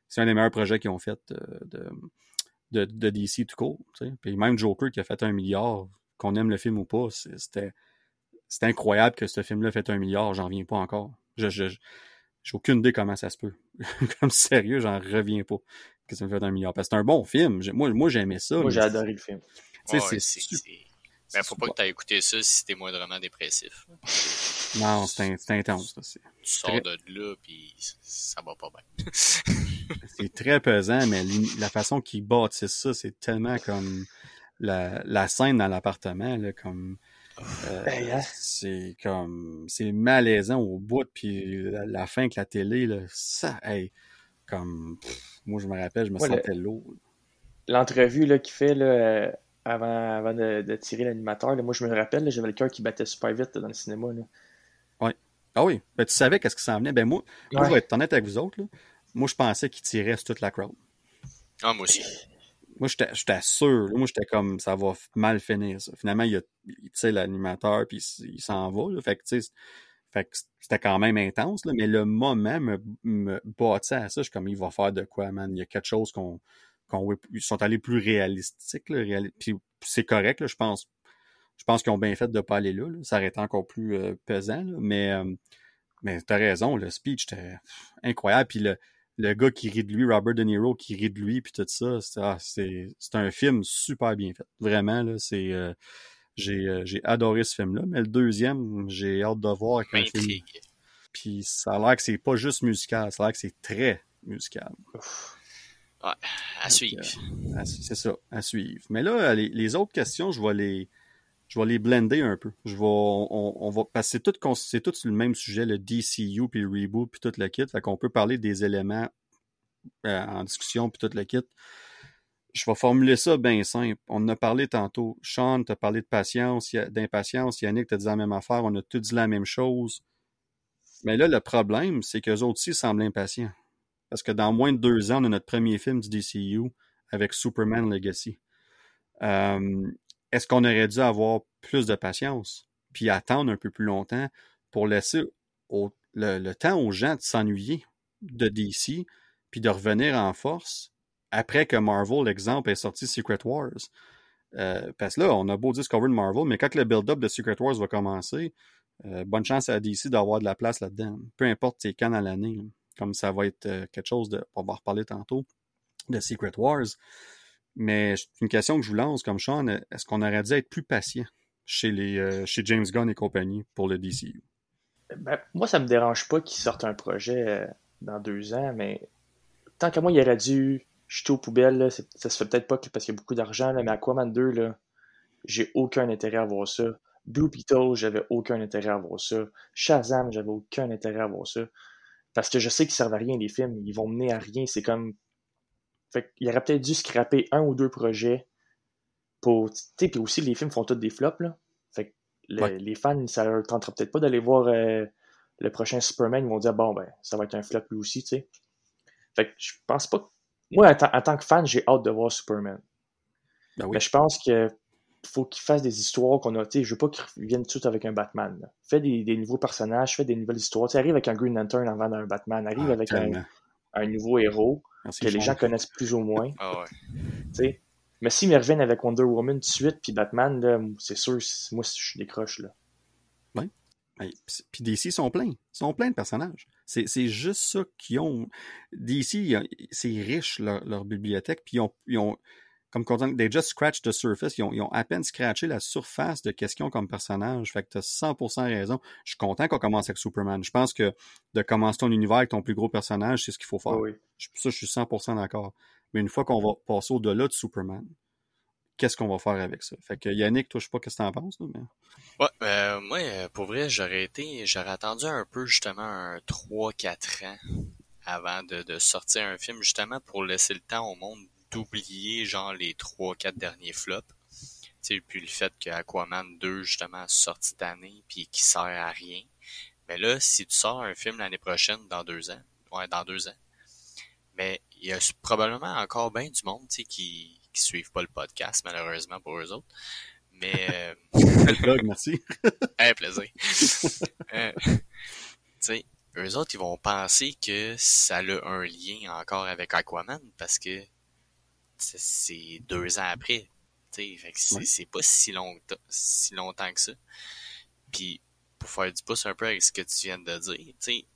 c'est un des meilleurs projets qu'ils ont fait euh, de, de, de, DC tout court. Puis même Joker qui a fait un milliard, qu'on aime le film ou pas, c'était, c'était incroyable que ce film-là ait fait un milliard. J'en reviens pas encore. Je, je, j'ai aucune idée comment ça se peut. Comme sérieux, j'en reviens pas que ça me fait un milliard. Parce que c'est un bon film. Moi, moi j'aimais ça. Moi, j'ai adoré le film. Ouais, c'est, ben, faut pas que tu aies écouté ça si t'es moindrement dépressif. Non, c'est intense. tu sors de là, puis ça va pas bien. c'est très pesant, mais la façon qu'ils bâtissent ça, c'est tellement comme la, la scène dans l'appartement, comme... Euh, ben, hein. c'est comme c'est malaisant au bout puis la, fin avec la télé là, ça hey, comme moi je me rappelle je me sentais lourd l'entrevue là qu'il fait là, avant, avant de, tirer l'animateur. Moi, je me rappelle, j'avais le cœur qui battait super vite dans le cinéma. Là. Ah oui. Ben, tu savais qu'est-ce qui s'en venait. Ben, moi, moi je vais être honnête avec vous autres. Là. Moi, je pensais qu'il tirait sur toute la crowd. Ah, moi aussi. Moi, j'étais sûr. Moi, j'étais comme, ça va mal finir, ça. Finalement, il y a, tu sais, l'animateur, puis il s'en va. Fait que, tu sais, fait que c'était quand même intense, là, mais le moment me, me bâtissait à ça. Je suis comme, il va faire de quoi, man? Il y a quelque chose qu'on ils sont allés plus réalistiques. Puis c'est correct, je pense. Je pense qu'ils ont bien fait de ne pas aller là, Ça aurait été encore plus euh, pesant. Mais, euh, mais tu as raison, le speech était incroyable. Puis le, le gars qui rit de lui, Robert De Niro qui rit de lui, puis tout ça, c'est ah, un film super bien fait. Vraiment, là, c'est... Euh, j'ai adoré ce film-là, mais le deuxième, j'ai hâte de voir film. Puis ça a l'air que c'est pas juste musical, ça a l'air que c'est très musical. Ouais, à suivre. Euh, c'est ça, à suivre. Mais là, les, autres questions, je vais les, je vais les blender un peu. Je vais, on, va, parce que c'est tout, c'est tout sur le même sujet, le DCU, puis le reboot, puis tout le kit. Fait qu'on peut parler des éléments euh, en discussion, puis tout le kit. Je vais formuler ça bien simple. On en a parlé tantôt. Sean t'a parlé de patience, d'impatience. Yannick t'a dit la même affaire. On a tous dit la même chose. Mais là, le problème, c'est qu'eux autres aussi semblent impatients. Parce que dans moins de deux ans, on a notre premier film du DCU avec Superman Legacy. Euh, est-ce qu'on aurait dû avoir plus de patience, puis attendre un peu plus longtemps pour laisser le, temps aux gens de s'ennuyer de DC, puis de revenir en force après que Marvel, l'exemple, ait sorti Secret Wars? Euh, parce que là, on a beau discover de Marvel, mais quand le build-up de Secret Wars va commencer, euh, bonne chance à DC d'avoir de la place là-dedans. Peu importe c'est quand dans l'année comme ça va être euh, quelque chose de, on va reparler tantôt, de Secret Wars. Mais une question que je vous lance comme Sean, est-ce qu'on aurait dû être plus patient chez, euh, James Gunn et compagnie pour le DCU? Ben, moi, ça me dérange pas qu'ils sortent un projet euh, dans deux ans, mais tant qu'à moi, il aurait dû jeter aux poubelles. ça se fait peut-être pas parce qu'il y a beaucoup d'argent, mais Aquaman 2, là, j'ai aucun intérêt à voir ça. Blue Beetle, j'avais aucun intérêt à voir ça. Shazam, j'avais aucun intérêt à voir ça. Parce que je sais qu'ils servent à rien, les films. Ils vont mener à rien. C'est comme. Fait il aurait peut-être dû scraper un ou deux projets pour. Tu sais, puis aussi, les films font tous des flops, là. Fait les fans, ça leur tentera peut-être pas d'aller voir euh, le prochain Superman. Ils vont dire, bon, ben, ça va être un flop lui aussi, tu sais. Fait que je pense pas. Moi, en, tant que fan, j'ai hâte de voir Superman. Ben Mais je pense que faut qu'il fasse des histoires qu'on a. Tu sais, je veux pas qu'il vienne tout avec un Batman. Fais des, nouveaux personnages, fais des nouvelles histoires. Tu arrive avec un Green Lantern avant d'un Batman, arrive ah, avec un, nouveau héros que les gens connaissent plus ou moins. Ah ouais. Mais s'ils me reviennent avec Wonder Woman tout de suite, puis Batman, c'est sûr, moi, je décroche. Là. Oui. Puis DC sont pleins. Ils sont pleins de personnages. C'est juste ça qu'ils ont. DC, c'est riche leur, leur, bibliothèque, puis ont, ils ont comme content, they just scratched the surface. Ils ont, ils ont à peine scratché la surface de questions comme personnage. Fait que t'as 100% raison. Je suis content qu'on commence avec Superman. Je pense que de commencer ton univers avec ton plus gros personnage, c'est ce qu'il faut faire. Oui. Ça, je suis 100% d'accord. Mais une fois qu'on va passer au-delà de Superman, qu'est-ce qu'on va faire avec ça? Fait que Yannick, toi, je sais pas qu'est-ce que t'en penses, mais... Ouais, euh, moi, pour vrai, j'aurais été, j'aurais attendu un peu, justement, un 3-4 ans avant de, de sortir un film, justement, pour laisser le temps au monde d'oublier genre les trois quatre derniers flops. T'sais, puis le fait que Aquaman 2 justement sorti cette année puis qui sert à rien. Mais là, si tu sors un film l'année prochaine dans deux ans, ouais, dans deux ans, mais il y a probablement encore bien du monde qui qui suivent pas le podcast malheureusement pour eux autres. Mais. Euh... merci. un plaisir. euh, tu sais, eux autres, ils vont penser que ça a un lien encore avec Aquaman parce que c'est deux ans après. C'est pas si, long, si longtemps que ça. Puis, pour faire du pouce un peu avec ce que tu viens de dire, sais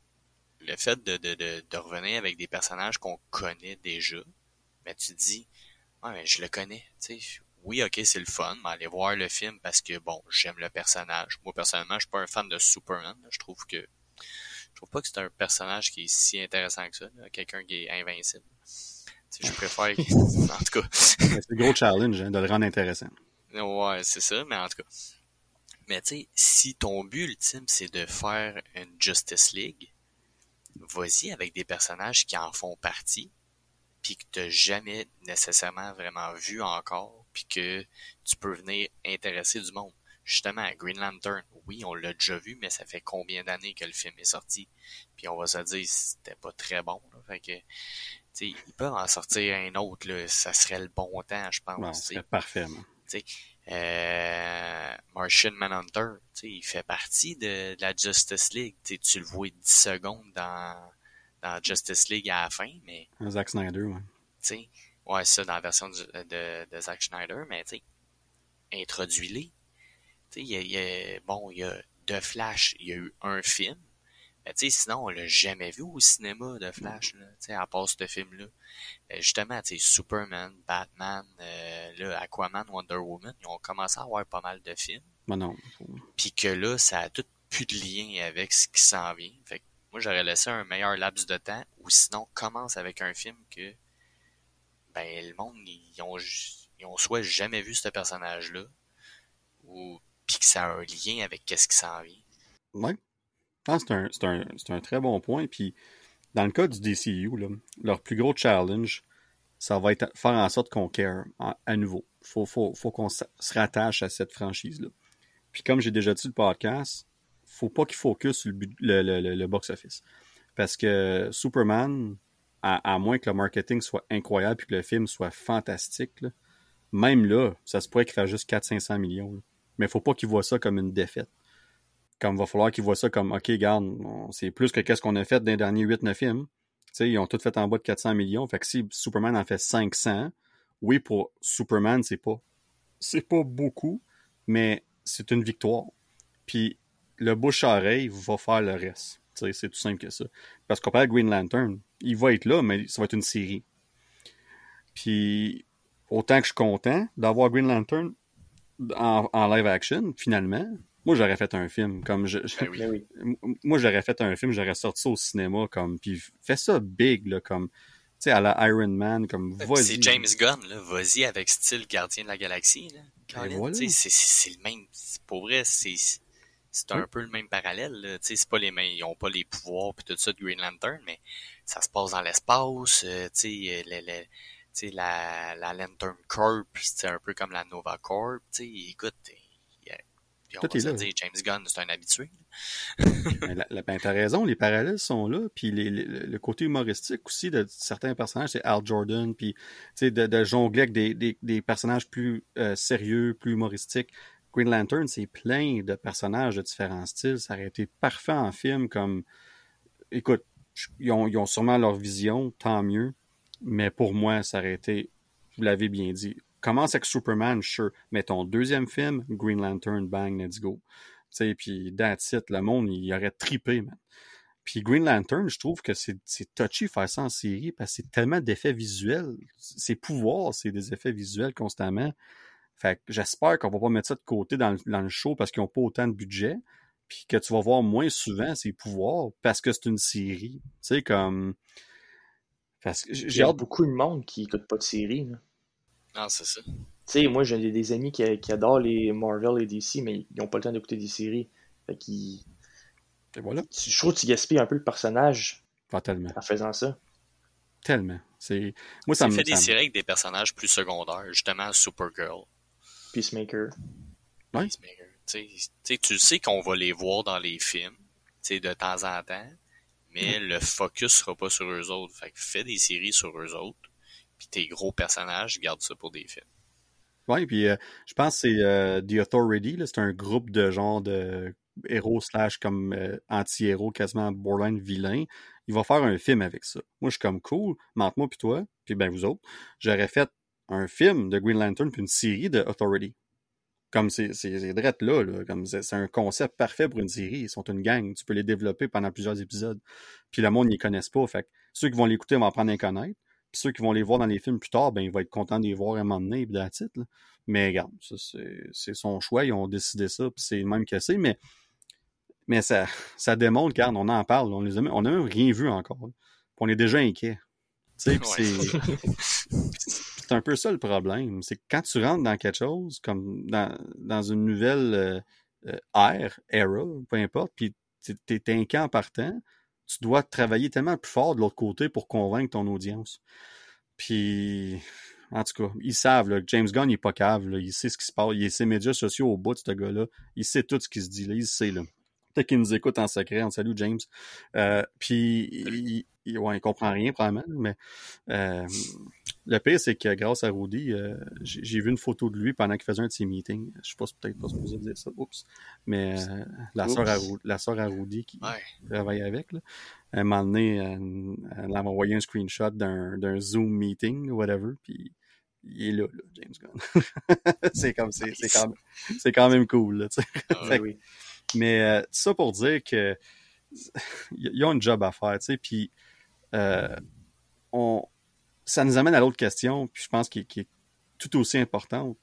le fait de, de, de, de, revenir avec des personnages qu'on connaît déjà, mais tu te dis, ouais, mais je le connais, tu sais. Oui, ok, c'est le fun, mais aller voir le film parce que, bon, j'aime le personnage. Moi, personnellement, je suis pas un fan de Superman. Je trouve que, je trouve pas que c'est un personnage qui est si intéressant que ça, quelqu'un qui est invincible. Je préfère, en tout cas. c'est le gros challenge, hein, de le rendre intéressant. Ouais, c'est ça, mais en tout cas. Mais tu sais, si ton but ultime, c'est de faire une Justice League, vas-y avec des personnages qui en font partie, puis que t'as jamais nécessairement vraiment vu encore, puis que tu peux venir intéresser du monde. Justement, Green Lantern, oui, on l'a déjà vu, mais ça fait combien d'années que le film est sorti? Puis on va se dire c'était pas très bon. Là. Fait que sais, ils peuvent en sortir un autre, là. ça serait le bon temps, je pense. Ouais, c'est parfait. Euh, Martian Manhunter, il fait partie de, de, la Justice League. T'sais, tu le vois 10 secondes dans, dans Justice League à la fin, mais... Zack Snyder, ouais. T'sais, ouais, ça, dans la version de, de, de Zack Snyder, mais introduis-les. Il y, y a, bon, il y a The Flash, il y a eu un film, mais tu sais, sinon, on l'a jamais vu au cinéma de Flash, là, tu sais, à part ce film-là. Euh, justement, tu sais, Superman, Batman, euh, là, Aquaman, Wonder Woman, ils ont commencé à avoir pas mal de films. Ben non. Puis que là, ça a tout plus de lien avec ce qui s'en vient. Fait que moi, j'aurais laissé un meilleur laps de temps, ou sinon, commence avec un film que, ben, le monde, ils ont, ils ont soit jamais vu ce personnage-là, ou, puis que ça a un lien avec qu'est-ce qui s'en vient. Ouais. Ah, c'est un, un, un, très bon point. Puis, dans le cas du DCU, leur plus gros challenge, ça va être faire en sorte qu'on care à, nouveau. Il faut, qu'on se rattache à cette franchise-là. Puis, comme j'ai déjà dit le podcast, faut pas qu'il focus sur le, box-office. Parce que Superman, à, moins que le marketing soit incroyable et que le film soit fantastique, même là, ça se pourrait qu'il fasse juste 400-500 millions. Mais faut pas qu'il voit ça comme une défaite comme va falloir qu'ils voient ça comme OK, garde, c'est plus que qu'est-ce qu'on a fait dans les derniers 8-9 films. ils ont tout fait en bas de 400 millions. Fait que si Superman en fait 500, oui, pour Superman, c'est pas c'est pas beaucoup, mais c'est une victoire. Puis le bouche-oreille va faire le reste. C'est tout simple que ça. Parce qu'on parle de Green Lantern, il va être là, mais ça va être une série. Puis autant que je suis content d'avoir Green Lantern en, en live action, finalement, moi, j'aurais fait un film comme je, ben ben moi j'aurais fait un film, j'aurais sorti ça au cinéma comme puis fais ça big là comme tu sais à la Iron Man comme C'est James Gunn là, vas-y avec style Gardien de la Galaxie là. Voilà. c'est le même pour vrai, c'est c'est un peu le même parallèle là, tu sais c'est pas les mêmes ils ont pas les pouvoirs puis tout ça de Green Lantern mais ça se passe dans l'espace, euh, tu sais les, les tu sais la la Lantern Corp, c'est un peu comme la Nova Corp, tu sais écoute on va dire, James Gunn, c'est un habitué. ben, ben t'as raison, les parallèles sont là. Puis les, le côté humoristique aussi de certains personnages, c'est Al Jordan, puis de, de jongler avec des, des, des personnages plus euh, sérieux, plus humoristiques. Green Lantern, c'est plein de personnages de différents styles. Ça aurait été parfait en film comme... Écoute, ils ont, ils ont sûrement leur vision, tant mieux. Mais pour moi, ça aurait été, vous l'avez bien dit, commence avec Superman, sure. Mais ton deuxième film, Green Lantern, bang, let's go. Tu sais, puis that's it. Le monde, il aurait tripé, man. Puis Green Lantern, je trouve que c'est touchy faire ça en série parce que c'est tellement d'effets visuels. Ses pouvoirs, c'est des effets visuels constamment. Fait que j'espère qu'on va pas mettre ça de côté dans le, dans le show parce qu'ils ont pas autant de budget. Puis que tu vas voir moins souvent ses pouvoirs parce que c'est une série. Tu sais, comme. Parce que j'ai beaucoup de monde qui écoute pas de série. Là. Ah, c'est ça. Tu sais, moi, j'ai des amis qui, qui, adorent les Marvel et DC, mais ils n'ont pas le temps d'écouter des séries. Fait qu'ils. Et voilà. Je trouve que tu gaspilles un peu le personnage. Pas tellement. En faisant ça. Tellement. C'est. Moi, ça me fait des séries avec des personnages plus secondaires, justement Supergirl. Peacemaker. Ouais. Peacemaker. Tu sais, tu sais qu'on va les voir dans les films, tu sais, de temps en temps, mais le focus sera pas sur eux autres. Fait que fais des séries sur eux autres puis tes gros personnages, garde ça pour des films. Oui, puis euh, je pense que c'est euh, The Authority, c'est un groupe de genre de héros slash comme euh, anti-héros, quasiment borderline vilain. Il va faire un film avec ça. Moi, je suis comme cool, mente moi puis toi, puis ben vous autres, j'aurais fait un film de Green Lantern puis une série de Authority. Comme c'est drette là, là, comme c'est un concept parfait pour une série. Ils sont une gang, tu peux les développer pendant plusieurs épisodes. Puis le monde n'y connaissent pas, fait que ceux qui vont l'écouter vont apprendre à les connaître. Puis ceux qui vont les voir dans les films plus tard, ben ils vont être contents de les voir à un moment donné, puis titre. Mais regarde, ça c'est son choix, ils ont décidé ça, puis c'est le même que c'est, mais mais ça, ça démontre, car on en parle, on les a, on a même rien vu encore. Puis on est déjà inquiet. Tu sais, c'est c'est un peu ça le problème. C'est que quand tu rentres dans quelque chose, comme dans, dans une nouvelle euh, euh, ère, era, peu importe, puis t'es es inquiet en partant, tu dois travailler tellement plus fort de l'autre côté pour convaincre ton audience. Puis, en tout cas, ils savent James Gunn, il est pas cave. Il sait ce qui se passe. Il ses médias sociaux au bout de ce gars-là. Il sait tout ce qui se dit. Là, il sait. Là. Peut-être qu'il nous écoute en secret. On salue James. Euh, puis, il, il, ouais, il comprend rien, probablement. Mais euh, le pire, c'est que grâce à Rudy, euh, j'ai vu une photo de lui pendant qu'il faisait un de ses meetings. Je sais pas si peut-être pas supposé dire ça. Oups. Mais euh, la sœur à, la soeur à Rudy qui travaille avec, là, à un moment donné, elle, elle m'a envoyé un screenshot d'un Zoom meeting, whatever, puis il est là, là James Gunn. c'est comme c'est quand, même, quand même cool. Là, ah, oui. Mais ça pour dire que il y a un job à faire, tu sais, puis euh, on ça nous amène à l'autre question, puis je pense qu'il est tout aussi importante.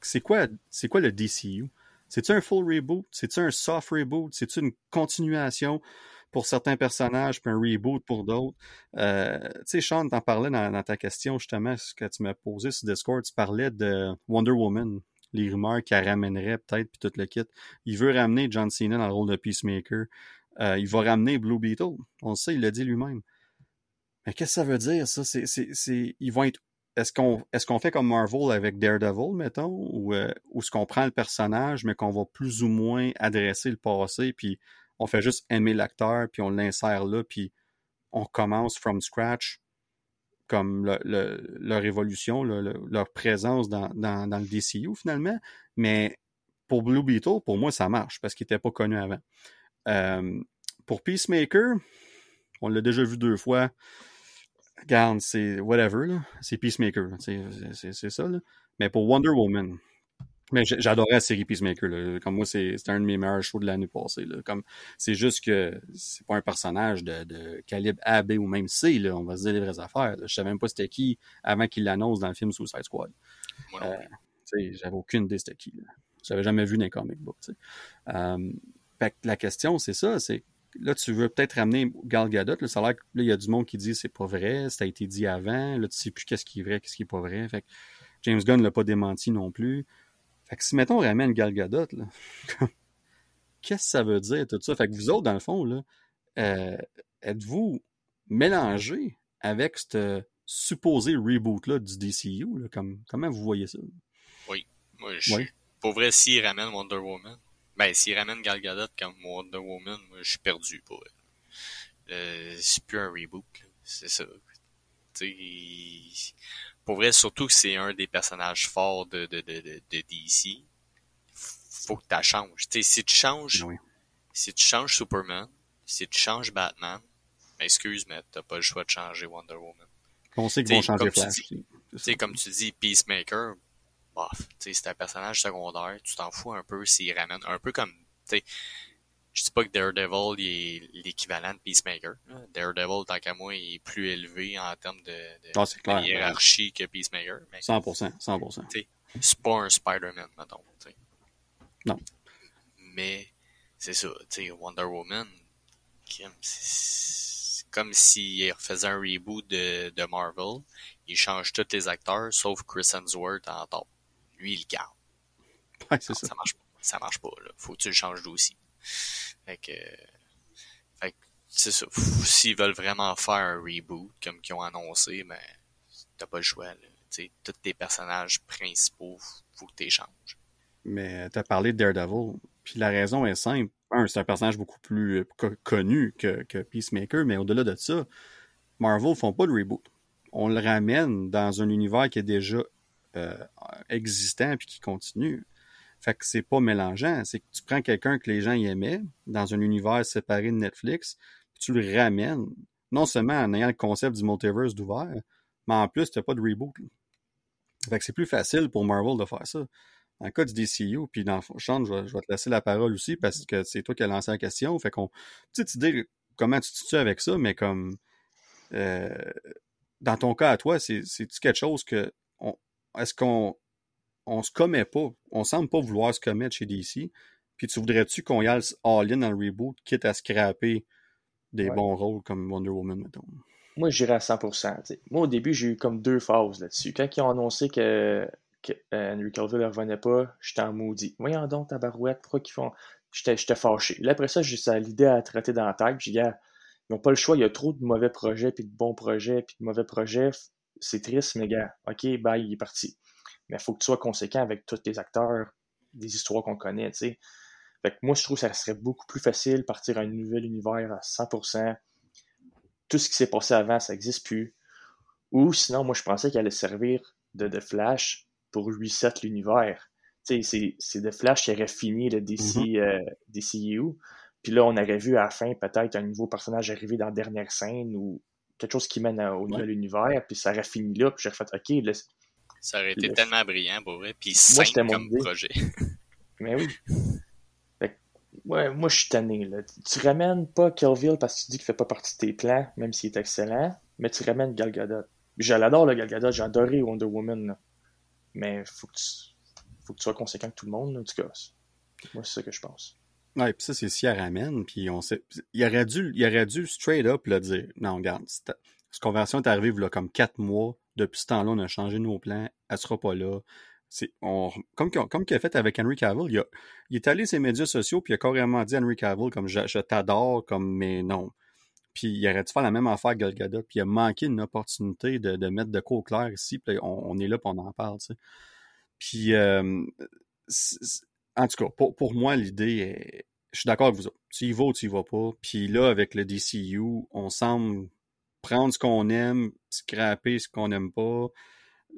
C'est quoi, c'est quoi le DCU? C'est-tu un full reboot? C'est-tu un soft reboot? C'est-tu une continuation pour certains personnages, puis un reboot pour d'autres? Euh, tu sais, Sean, t'en parlais dans, ta question, justement, ce que tu m'as posé sur Discord, tu parlais de Wonder Woman, les rumeurs qu'elle ramènerait peut-être, puis tout le kit. Il veut ramener John Cena dans le rôle de Peacemaker. Euh, il va ramener Blue Beetle. On sait, il l'a dit lui-même. Mais qu'est-ce que ça veut dire, ça? C'est, c'est, c'est, ils vont. Est-ce qu'on, est-ce qu'on fait comme Marvel avec Daredevil, mettons, ou, euh, est-ce qu'on prend le personnage, mais qu'on va plus ou moins adresser le passé, puis on fait juste aimer l'acteur, puis on l'insère là, puis on commence from scratch, comme le, le, leur évolution, le, leur présence dans, dans, dans, le DCU finalement? Mais pour Blue Beetle, pour moi, ça marche parce qu'il n'était pas connu avant. Euh, pour Peacemaker, on l'a déjà vu deux fois regarde, c'est whatever, là. C'est Peacemaker, c'est ça, là. Mais pour Wonder Woman, mais j'adorais la série Peacemaker, là. Comme moi, c'est un de mes meilleurs shows de l'année passée, là. Comme, c'est juste que c'est pas un personnage de, de, calibre A, B ou même C, là. On va se dire les vraies affaires. Je savais même pas c'était qui avant qu'il l'annonce dans le film Suicide Squad. Euh, j'avais aucune idée c'était qui, là. J'avais jamais vu les comic books, euh, fait que la question, c'est ça, c'est là, tu veux peut-être ramener Gal Gadot. Là, ça a l'air que là, il y a du monde qui dit c'est pas vrai, ça a été dit avant. Là, tu sais plus qu'est-ce qui est vrai, qu'est-ce qui est pas vrai. Fait que James Gunn l'a pas démenti non plus. Fait que si, mettons, on ramène Gal Gadot, qu'est-ce que ça veut dire, tout ça? Fait que vous autres, dans le fond, là, euh, êtes-vous mélangés avec ce supposé reboot-là du DCU? Là, comme, comment vous voyez ça? Oui. Moi, je oui. Pour vrai, s'il ramène Wonder Woman, ben, s'il ramène Gal Gadot comme Wonder Woman, moi, je suis perdu pour elle. Euh, c'est plus un reboot, c'est ça. T'sais, pour vrai, surtout que c'est un des personnages forts de, de, de, de, de DC. Faut que tu changes. T'sais, si tu changes, oui. si tu changes Superman, si tu changes Batman, ben, excuse, mais t'as pas le choix de changer Wonder Woman. On sait qu'ils vont changer Flash. Tu sais, comme tu dis, Peacemaker, bof, c'est un personnage secondaire, tu t'en fous un peu s'il ramène, un peu comme, tu sais, je dis pas que Daredevil est l'équivalent de Peacemaker. Daredevil, tant qu'à moi, il est plus élevé en termes de, de, ah, clair, de hiérarchie que Peacemaker. Mais, 100%, 100%. C'est pas un Spider-Man, mettons. T'sais. Non. Mais c'est ça, tu sais, Wonder Woman, c'est comme s'il refaisait un reboot de, de Marvel, il change tous les acteurs sauf Chris Hemsworth en top lui, il garde. Ouais, c'est ça. Ça marche, ça marche pas, là. Faut que tu le changes d'aussi. Fait que, fait que c'est ça. S'ils veulent vraiment faire un reboot, comme qu'ils ont annoncé, ben, t'as pas le choix, là. tous tes personnages principaux, faut que tu changes. Mais t'as parlé de Daredevil, puis la raison est simple. Un, c'est un personnage beaucoup plus euh, connu que, que Peacemaker, mais au-delà de ça, Marvel font pas de reboot. On le ramène dans un univers qui est déjà euh, existant puis qui continue. Fait que c'est pas mélangeant. C'est que tu prends quelqu'un que les gens aimaient dans un univers séparé de Netflix, puis tu le ramènes. Non seulement en ayant le concept du multiverse d'ouvert, mais en plus, t'as pas de reboot. Fait que c'est plus facile pour Marvel de faire ça. Dans le cas du DCU, puis dans le Sean, je vais, je vais, te laisser la parole aussi parce que c'est toi qui as lancé la question. Fait qu'on. Petite idée comment tu te situes avec ça, mais comme euh, dans ton cas à toi, c'est-tu quelque chose que est-ce qu'on on se commet pas, on semble pas vouloir se commettre chez DC, puis tu voudrais-tu qu'on y aille all-in dans le reboot, quitte à scraper des bons rôles comme Wonder Woman, mettons? Moi, j'irais à 100%. Moi, au début, j'ai eu comme deux phases là-dessus. Quand ils ont annoncé que, que euh, Henry Cavill ne revenait pas, j'étais en maudit. Voyons donc, ta barouette, pourquoi qu'ils font... J'étais fâché. Là, après ça, j'ai l'idée à traiter dans la tête. J'ai dit, ils n'ont pas le choix, il y a trop de mauvais projets, puis de bons projets, puis de mauvais projets. C'est triste, mais gars, OK, bye, il est parti mais il faut que tu sois conséquent avec tous les acteurs des histoires qu'on connaît, tu sais. Fait que moi, je trouve que ça serait beaucoup plus facile partir à un nouvel univers à 100%. Tout ce qui s'est passé avant, ça n'existe plus. Ou sinon, moi, je pensais qu'il allait servir de, de Flash pour reset l'univers. Tu sais, c'est de Flash qui aurait fini le DC, mm euh, Puis là, on aurait vu à la fin peut-être un nouveau personnage arriver dans la dernière scène ou quelque chose qui mène au nouvel univers. Puis ça aurait fini là. Puis j'aurais fait, OK, là, ça aurait été tellement brillant pour vrai. Puis simple comme projet. Mais oui. ouais, moi, je suis tanné. Là. Tu ramènes pas Kelville parce que tu dis qu'il fait pas partie de tes plans, même s'il est excellent, mais tu ramènes Gal Gadot. J'adore le Gal Gadot, j'ai adoré Wonder Woman. Mais faut que, tu... faut que tu sois conséquent que tout le monde, en tout cas. Moi, c'est ça que je pense. Ouais, puis ça, c'est si elle ramène, puis on sait. Il aurait dû, il aurait dû straight up le dire. Non, regarde, cette conversion est arrivée là, comme quatre mois depuis ce temps-là, on a changé nos plans. Elle sera pas là. On, comme, comme qu'il a fait avec Henry Cavill, il, a, il est allé sur ses médias sociaux puis il a carrément dit à Henry Cavill comme je, t'adore, comme mais non. Puis il aurait dû faire la même affaire avec Gal puis il a manqué une opportunité de, mettre de quoi au clair ici, puis on, est là pour on en parle, tu sais. Puis, euh, en tout cas, pour, pour moi, l'idée est... Je suis d'accord avec vous. Tu y vas ou tu y vas pas. Puis là, avec le DCU, on semble prendre ce qu'on aime, scraper ce qu'on n'aime pas.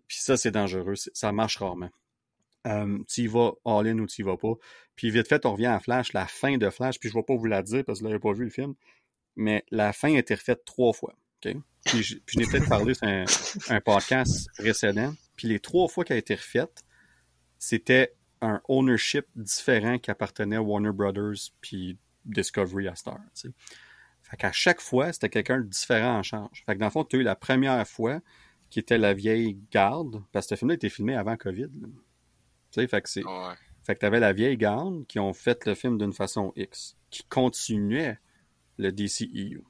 Puis ça, c'est dangereux. Ça marche rarement. Euh, tu y vas all-in ou tu y vas pas. Puis vite fait, on revient à Flash, la fin de Flash, puis je ne vais pas vous la dire parce que vous n'avez pas vu le film, mais la fin a été refaite trois fois. Puis je, n'ai peut-être parlé sur un, podcast précédent. Puis les trois fois qu'elle a été refaite, c'était un ownership différent qui appartenait à Warner Brothers puis Discovery à Star. Fait qu'à chaque fois, c'était quelqu'un de différent en charge. Fait que dans le fond, tu as eu la première fois qui était la vieille garde, parce que ce film-là était filmé avant COVID. Tu sais, fait que c'est. Fait que t'avais la vieille garde qui ont fait le film d'une façon X, qui continuait le DCEU.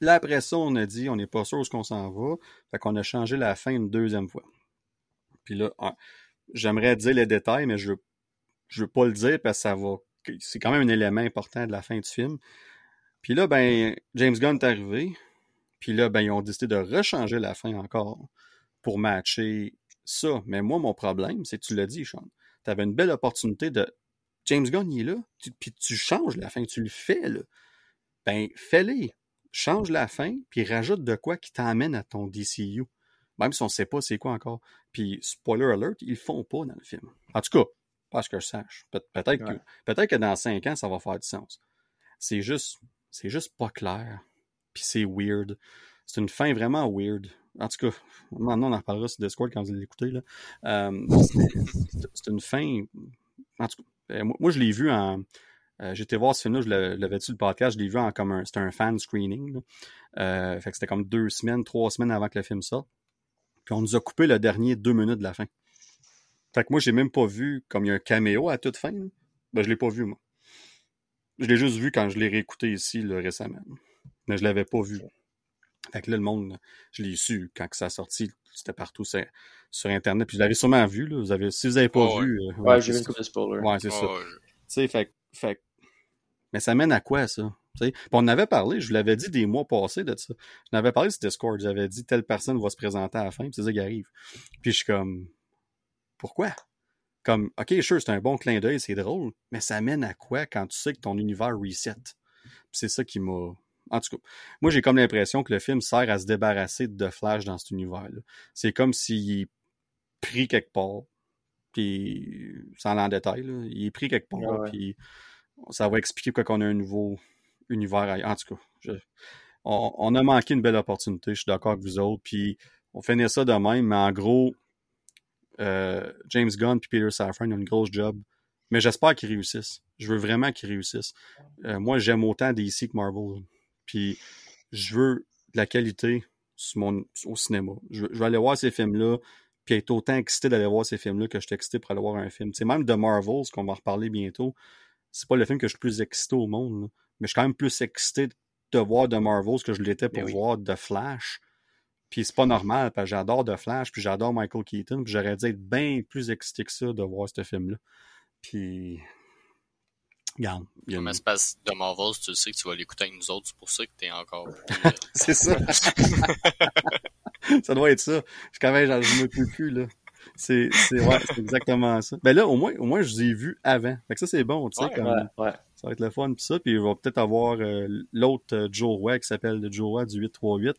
Là, après ça, on a dit, on n'est pas sûr où ce qu'on s'en va. Fait qu'on a changé la fin une deuxième fois. Puis là, j'aimerais dire les détails, mais je je veux pas le dire parce que ça va. C'est quand même un élément important de la fin du film. Puis là, ben, James Gunn est arrivé. Puis là, ben, ils ont décidé de rechanger la fin encore pour matcher ça. Mais moi, mon problème, c'est que tu l'as dit, Sean. Tu avais une belle opportunité de. James Gunn, il est là. puis tu changes la fin, tu le fais, là. Ben, fais-le. Change la fin, puis rajoute de quoi qui t'amène à ton DCU. Même si on ne sait pas c'est quoi encore. Puis, spoiler alert, ils le font pas dans le film. En tout cas, pas que je sache. peut-être que, peut que dans cinq ans, ça va faire du sens. C'est juste, c'est juste pas clair. Puis c'est weird. C'est une fin vraiment weird. En tout cas, maintenant on en reparlera sur Discord quand vous l'écoutez. Euh, c'est une fin. En tout cas, euh, moi, je l'ai vu en. Euh, J'étais voir ce film-là, je l'avais su le podcast, je l'ai vu en comme un. C'était un fan screening. fait que c'était comme deux semaines, trois semaines avant que le film sorte. Puis on nous a coupé le dernier deux minutes de la fin. Fait que moi, j'ai même pas vu comme il y a un caméo à toute fin. Ben, je l'ai pas vu, moi. Je l'ai juste vu quand je l'ai réécouté ici récemment. Mais je l'avais pas vu. Fait que là, le monde, je l'ai su quand ça a sorti. C'était partout sur, Internet. Puis je l'avais sûrement vu. Là. Vous avez, si vous n'avez pas vu. Euh, ouais, j'ai vu le spoiler. Ouais, c'est ça. Tu sais, fait, fait. Mais ça mène à quoi, ça? Puis on en avait parlé, je vous l'avais dit des mois passés de ça. Je n'avais parlé sur Discord, j'avais dit telle personne va se présenter à la fin, puis c'est ça qui arrive. Puis je suis comme, pourquoi? Comme, ok, sure, c'est un bon clin d'œil, c'est drôle, mais ça mène à quoi quand tu sais que ton univers reset? C'est ça qui m'a. En tout cas, moi j'ai comme l'impression que le film sert à se débarrasser de Flash dans cet univers-là. C'est comme s'il est pris quelque part, puis sans aller en détail, là, il est pris quelque part, Ouais, ouais. puis ça va expliquer pourquoi on a un nouveau univers. ailleurs. En tout cas, on, a manqué une belle opportunité, je suis d'accord avec vous autres, puis on finit ça de même, mais en gros, euh, James Gunn puis Peter Safran ont une grosse job, mais j'espère qu'ils réussissent. Je veux vraiment qu'ils réussissent. Euh, moi, j'aime autant DC que Marvel, puis je veux de la qualité au cinéma. Je, veux- je vais aller voir ces films-là, puis être autant excité d'aller voir ces films-là que je suis excité pour aller voir un film. Sais, même de Marvels, qu'on va reparler bientôt, c'est pas le film que je suis le plus excité au monde. Mais je suis quand même plus excité de voir de Marvels que je l'étais pour Ben oui. voir de Flash. Puis c'est pas normal, parce que j'adore de Flash, puis j'adore Michael Keaton, puis j'aurais dû être bien plus excité que ça de voir ce film-là. Puis, regarde, il y a une- Mais que de Marvels, tu le sais que tu vas l'écouter avec nous autres, c'est pour ça que t'es encore euh, C'est ça. ça doit être ça. Je quand même, je me peux plus, là. C'est, c'est, ouais, exactement ça. Ben là, au moins, au moins, je vous ai vu avant. Fait que ça, c'est bon, tu sais, Ouais, comme, Ouais, ouais. Ça va être le fun, pis ça. Puis il va peut-être avoir euh, l'autre euh, Joe Roy qui s'appelle le Joe Roy du 838.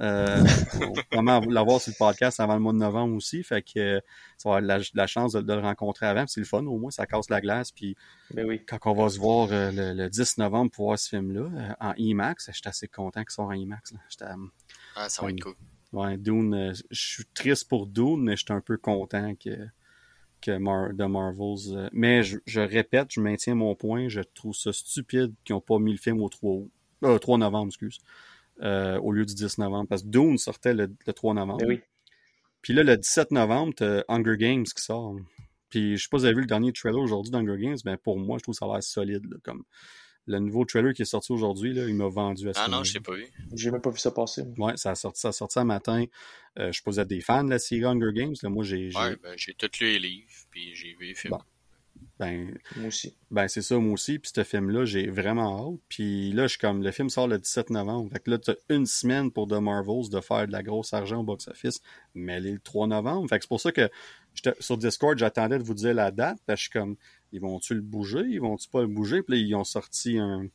Euh, on va vraiment l'avoir sur le podcast avant le mois de novembre aussi. Fait que euh, ça va avoir la, la chance de, de le rencontrer avant. Puis c'est le fun, au moins, ça casse la glace. Puis Ben oui. quand on va se voir le, le 10 novembre pour voir ce film-là, en IMAX, j'étais assez content qu'il sorte en IMAX. Là. Ah, ça va être cool. Ouais, Dune, je suis triste pour Dune, mais j'étais un peu content que, que Mar de Marvels. euh, mais je, je répète, je maintiens mon point, je trouve ça stupide qu'ils n'ont pas mis le film au 3 août. Euh, 3 novembre, excuse. euh, au lieu du 10 novembre. Parce que Dune sortait le, le 3 novembre. Oui. Puis là, le 17 novembre, t'as Hunger Games qui sort. Puis je sais pas si vous avez vu le dernier trailer aujourd'hui d'Hunger Games, mais pour moi, je trouve que ça a l'air solide. là, comme le nouveau trailer qui est sorti aujourd'hui, là, il m'a vendu à ce Ah non, je l'ai pas vu. J'ai même pas vu ça passer. Ouais, ça a sorti, ça a sorti un matin. Euh, je posais des fans de la série Hunger Games. Là. Moi, j'ai. j'ai- Ouais, ben, j'ai tout lu les livres, puis j'ai vu les films. Bon. Ben, Moi aussi. ben c'est ça, moi aussi. Puis ce film-là, j'ai vraiment hâte. Puis là, je suis comme. Le film sort le 17 novembre. Fait que là, t'as une semaine pour The Marvels de faire de la grosse argent au box-office. Mais elle est le 3 novembre. Fait que c'est pour ça que sur Discord, j'attendais de vous dire la date. Parce que je suis comme. Ils vont-tu le bouger? Ils vont-tu pas le bouger? Puis là, ils ont sorti un,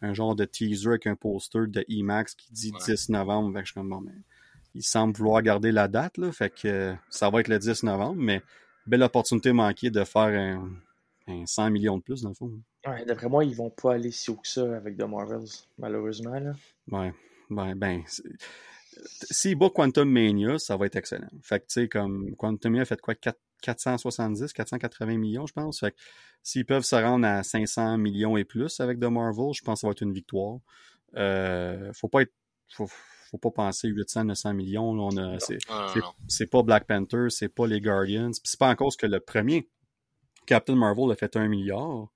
un genre de teaser avec un poster de IMAX qui dit Ouais. 10 novembre. Fait que je suis comme, bon, mais ils semblent vouloir garder la date, là. Fait que euh, ça va être le 10 novembre, mais belle opportunité manquée de faire un, un 100 millions de plus, dans le fond. Ouais, D'après moi, ils vont pas aller si haut que ça avec The Marvels, malheureusement. Là. Ouais. Ben, ben. bat Quantum Mania, ça va être excellent. Fait que, tu sais, comme Quantum Mania a fait quoi? 4 470, 480 millions, je pense. S'ils peuvent se rendre à 500 millions et plus avec The Marvel, je pense que ça va être une victoire. Euh, faut pas être. Faut, faut pas penser 800, 900 millions. là, on a, c'est, pas Black Panther, c'est pas les Guardians. Puis c'est pas en cause que le premier Captain Marvel a fait un milliard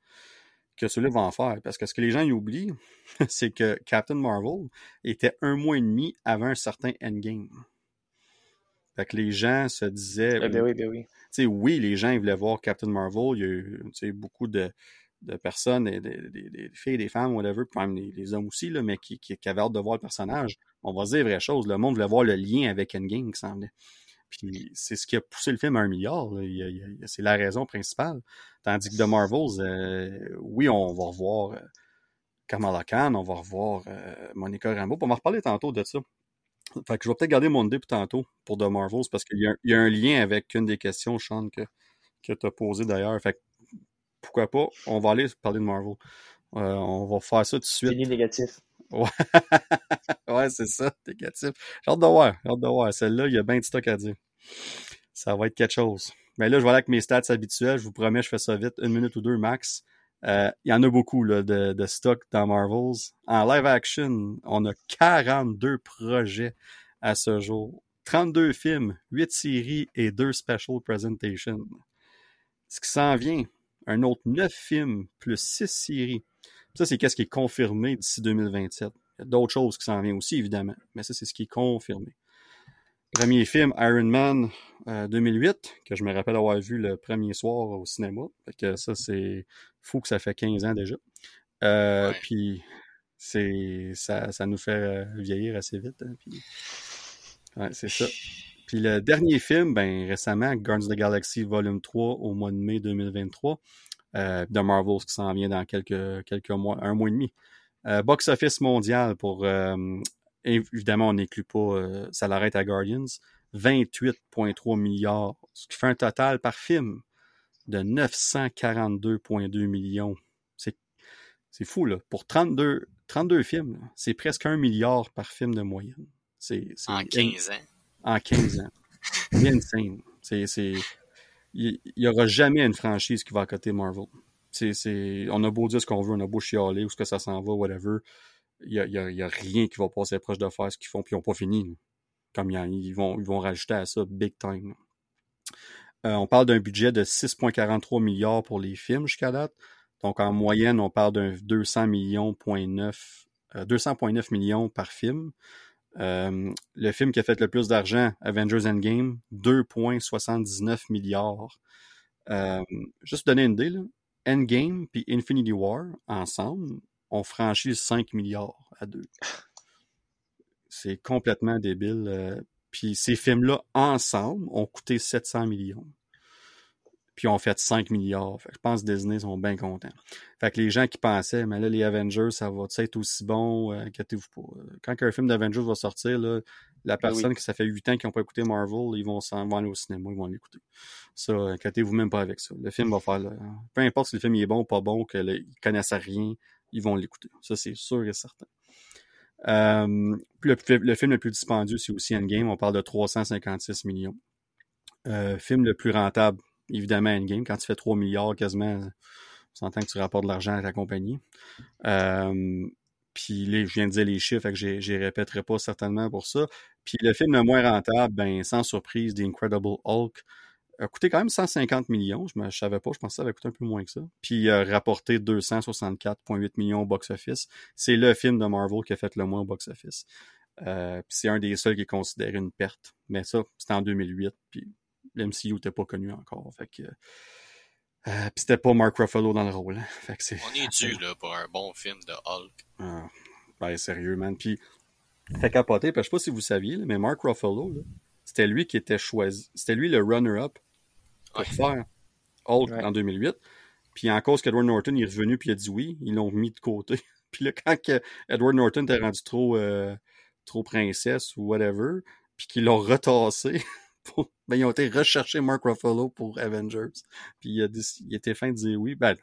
que celui-là va en faire. Parce que ce que les gens y oublient, c'est que Captain Marvel était un mois et demi avant un certain Endgame. Fait que les gens se disaient. Eh oui, ben oui. Oui, les gens ils voulaient voir Captain Marvel. Il y a eu beaucoup de, de personnes, des, des- filles, des femmes, whatever, puis même les, les hommes aussi, là, mais qui, qui, qui avaient hâte de voir le personnage. On va se dire les vraies choses. Le monde voulait voir le lien avec Endgame qui s'en venait. Puis c'est ce qui a poussé le film à un milliard. c'est la raison principale. Tandis que The Marvels, euh, oui, on va revoir euh, Kamala Khan, on va revoir euh, Monica Rambeau. On va reparler tantôt de ça. Fait que je vais peut-être garder mon idée pour tantôt pour The Marvels parce qu'il y, a un- il y a un lien avec une des questions, Sean, que, que tu as posé d'ailleurs. Fait que pourquoi pas, on va aller parler de Marvel. Euh, on va faire ça tout de suite. Fini négatif. Ouais, c'est ça, négatif. J'ai hâte de voir, j'ai hâte de voir. Celle-là, il y a bien de stock à dire. Ça va être quelque chose. Mais là, je vais aller avec mes stats habituels. Je vous promets, je fais ça vite, une minute ou deux max. Euh, Il y en a beaucoup de stock dans Marvels. En live action, on a 42 projets à ce jour. 32 films, 8 séries et 2 special presentations. Ce qui s'en vient, un autre 9 films plus 6 séries. Ça, c'est qu'est-ce qui est confirmé d'ici 2027. Il y a d'autres choses qui s'en viennent aussi, évidemment, mais ça, c'est ce qui est confirmé. Premier film, Iron Man euh, 2008, que je me rappelle avoir vu le premier soir au cinéma. Fait que ça, c'est fou que ça fait 15 ans déjà. Euh, Ouais. Puis, c'est ça, ça nous fait euh, vieillir assez vite. hein, puis- Ouais, c'est ça. Puis le dernier film, ben récemment, Guardians of the Galaxy Volume 3 au mois de mai 2023. Euh, de Marvels qui s'en vient dans quelques, quelques mois, un mois et demi. Euh, box office mondial pour euh, évidemment on n'inclut pas ça l'arrête à Guardians 28,3 milliards ce qui fait un total par film de 942,2 millions. C'est fou, là. Pour 32, 32 films, c'est presque un milliard par film de moyenne. C'est, en 15 ans. En 15 ans. C'est insane. C'est, il n'y aura jamais une franchise qui va à côté Marvel. C'est, on a beau dire ce qu'on veut, on a beau chialer, où ce que ça s'en va, whatever. Il n'y a, y a, rien qui va passer proche de faire ce qu'ils font, puis ils n'ont pas fini. Comme ils vont, rajouter à ça big time. Euh, on parle d'un budget de 6,43 milliards pour les films jusqu'à date. Donc, en moyenne, on parle d'un 200 millions, 200,9 euh, millions par film. Euh, le film qui a fait le plus d'argent, Avengers Endgame, 2,79 milliards. Juste pour donner une idée, là, Endgame puis Infinity War, ensemble, ont franchi 5 milliards à deux. C'est complètement débile. puis ces films-là, ensemble, ont coûté 700 millions puis ont fait 5 milliards. je pense que Disney sont bien contents. Fait que les gens qui pensaient, mais là, les Avengers, ça va être aussi bon, euh, inquiétez-vous pas. Quand un film d'Avengers va sortir, là, la ben personne qui ça fait 8 ans qu'ils n'ont pas écouté Marvel, ils vont s'en aller au cinéma, ils vont l'écouter. Ça, inquiétez-vous même pas avec ça. Le film va faire, peu importe si le film est bon ou pas bon, qu'ils connaissent rien, ils vont l'écouter. Ça, c'est sûr et certain. Euh, le, film le plus dispendieux, c'est aussi Endgame. On parle de 356 millions. Euh, film le plus rentable, évidemment Endgame. Quand tu fais 3 milliards quasiment, on s'entend que tu rapportes de l'argent à ta compagnie. Euh, puis je viens de dire les chiffres, fait que je les répéterai pas certainement pour ça. Puis le film le moins rentable, ben sans surprise, The Incredible Hulk a coûté quand même 150 millions. Je ne savais pas, je pensais que ça avait coûté un peu moins que ça. Puis il a rapporté 264,8 millions au box-office. C'est le film de Marvel qui a fait le moins au box-office. Euh, puis c'est un des seuls qui est considéré une perte. Mais ça, c'était en 2008. Puis l'MCU n'était pas connu encore. Fait que. Euh, puis c'était pas Mark Ruffalo dans le rôle. Hein. Fait que. On est dû là, pour un bon film de Hulk. Ah, ben sérieux, man. Puis, fait capoter, parce je sais pas si vous saviez, mais Mark Ruffalo, c'était lui qui était choisi. C'était lui le runner-up pour faire Hulk en 2008. Puis en cause qu'Edward Norton est revenu puis il a dit oui, ils l'ont mis de côté. puis là, quand Edward Norton était rendu trop, euh, trop princesse ou whatever, puis qu'ils l'ont retassé, ben, ils ont été rechercher Mark Ruffalo pour Avengers. Puis il a, il était fin de dire oui. Ben,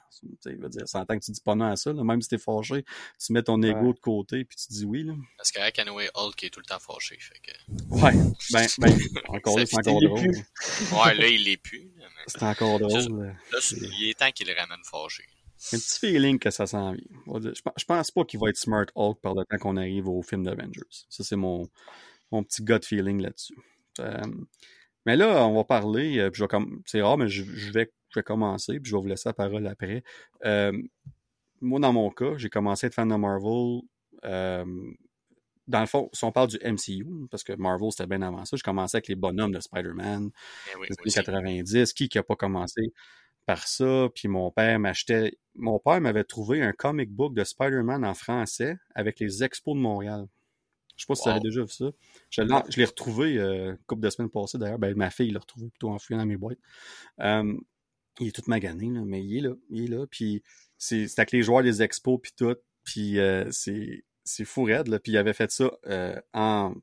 il va dire, ça que tu dis pas non à ça. Même si t'es fâché, tu mets ton ego de côté puis tu dis oui. Là. Parce qu'avec Anyway, Hulk est tout le temps fâché. Fait que... Ouais. Ben, ben encore là, c'est encore drôle. ouais, là, il l'est plus. C'est encore drôle. là, il est temps qu'il le ramène fâché. Un petit feeling que ça s'en vient. Je pense pas qu'il va être Smart Hulk par le temps qu'on arrive au film d'Avengers. Ça, c'est mon, mon petit gut feeling là-dessus. Euh, mais là, on va parler, euh, je vais comme c'est rare, mais je, vais, je vais commencer, puis je vais vous laisser la parole après. Euh, moi, dans mon cas, j'ai commencé à être fan de Marvel. dans le fond, si on parle du MCU, parce que Marvel, c'était bien avant ça, je commençais avec les bonhommes de Spider-Man, eh oui, 90. Qui qui a pas commencé par ça? Puis mon père m'achetait... Mon père m'avait trouvé un comic book de Spider-Man en français avec les expos de Montréal. Je sais pas si tu avais déjà vu ça. Je, l'ai retrouvé euh, une couple de semaines passées d'ailleurs. Ben, ma fille l'a retrouvé plutôt en fouillant dans mes boîtes. il est tout magané, là, mais il est là. Il est là. Puis c'est avec les joueurs des expos puis tout. Puis euh, c'est fou raide. Là. Puis il avait fait ça euh, en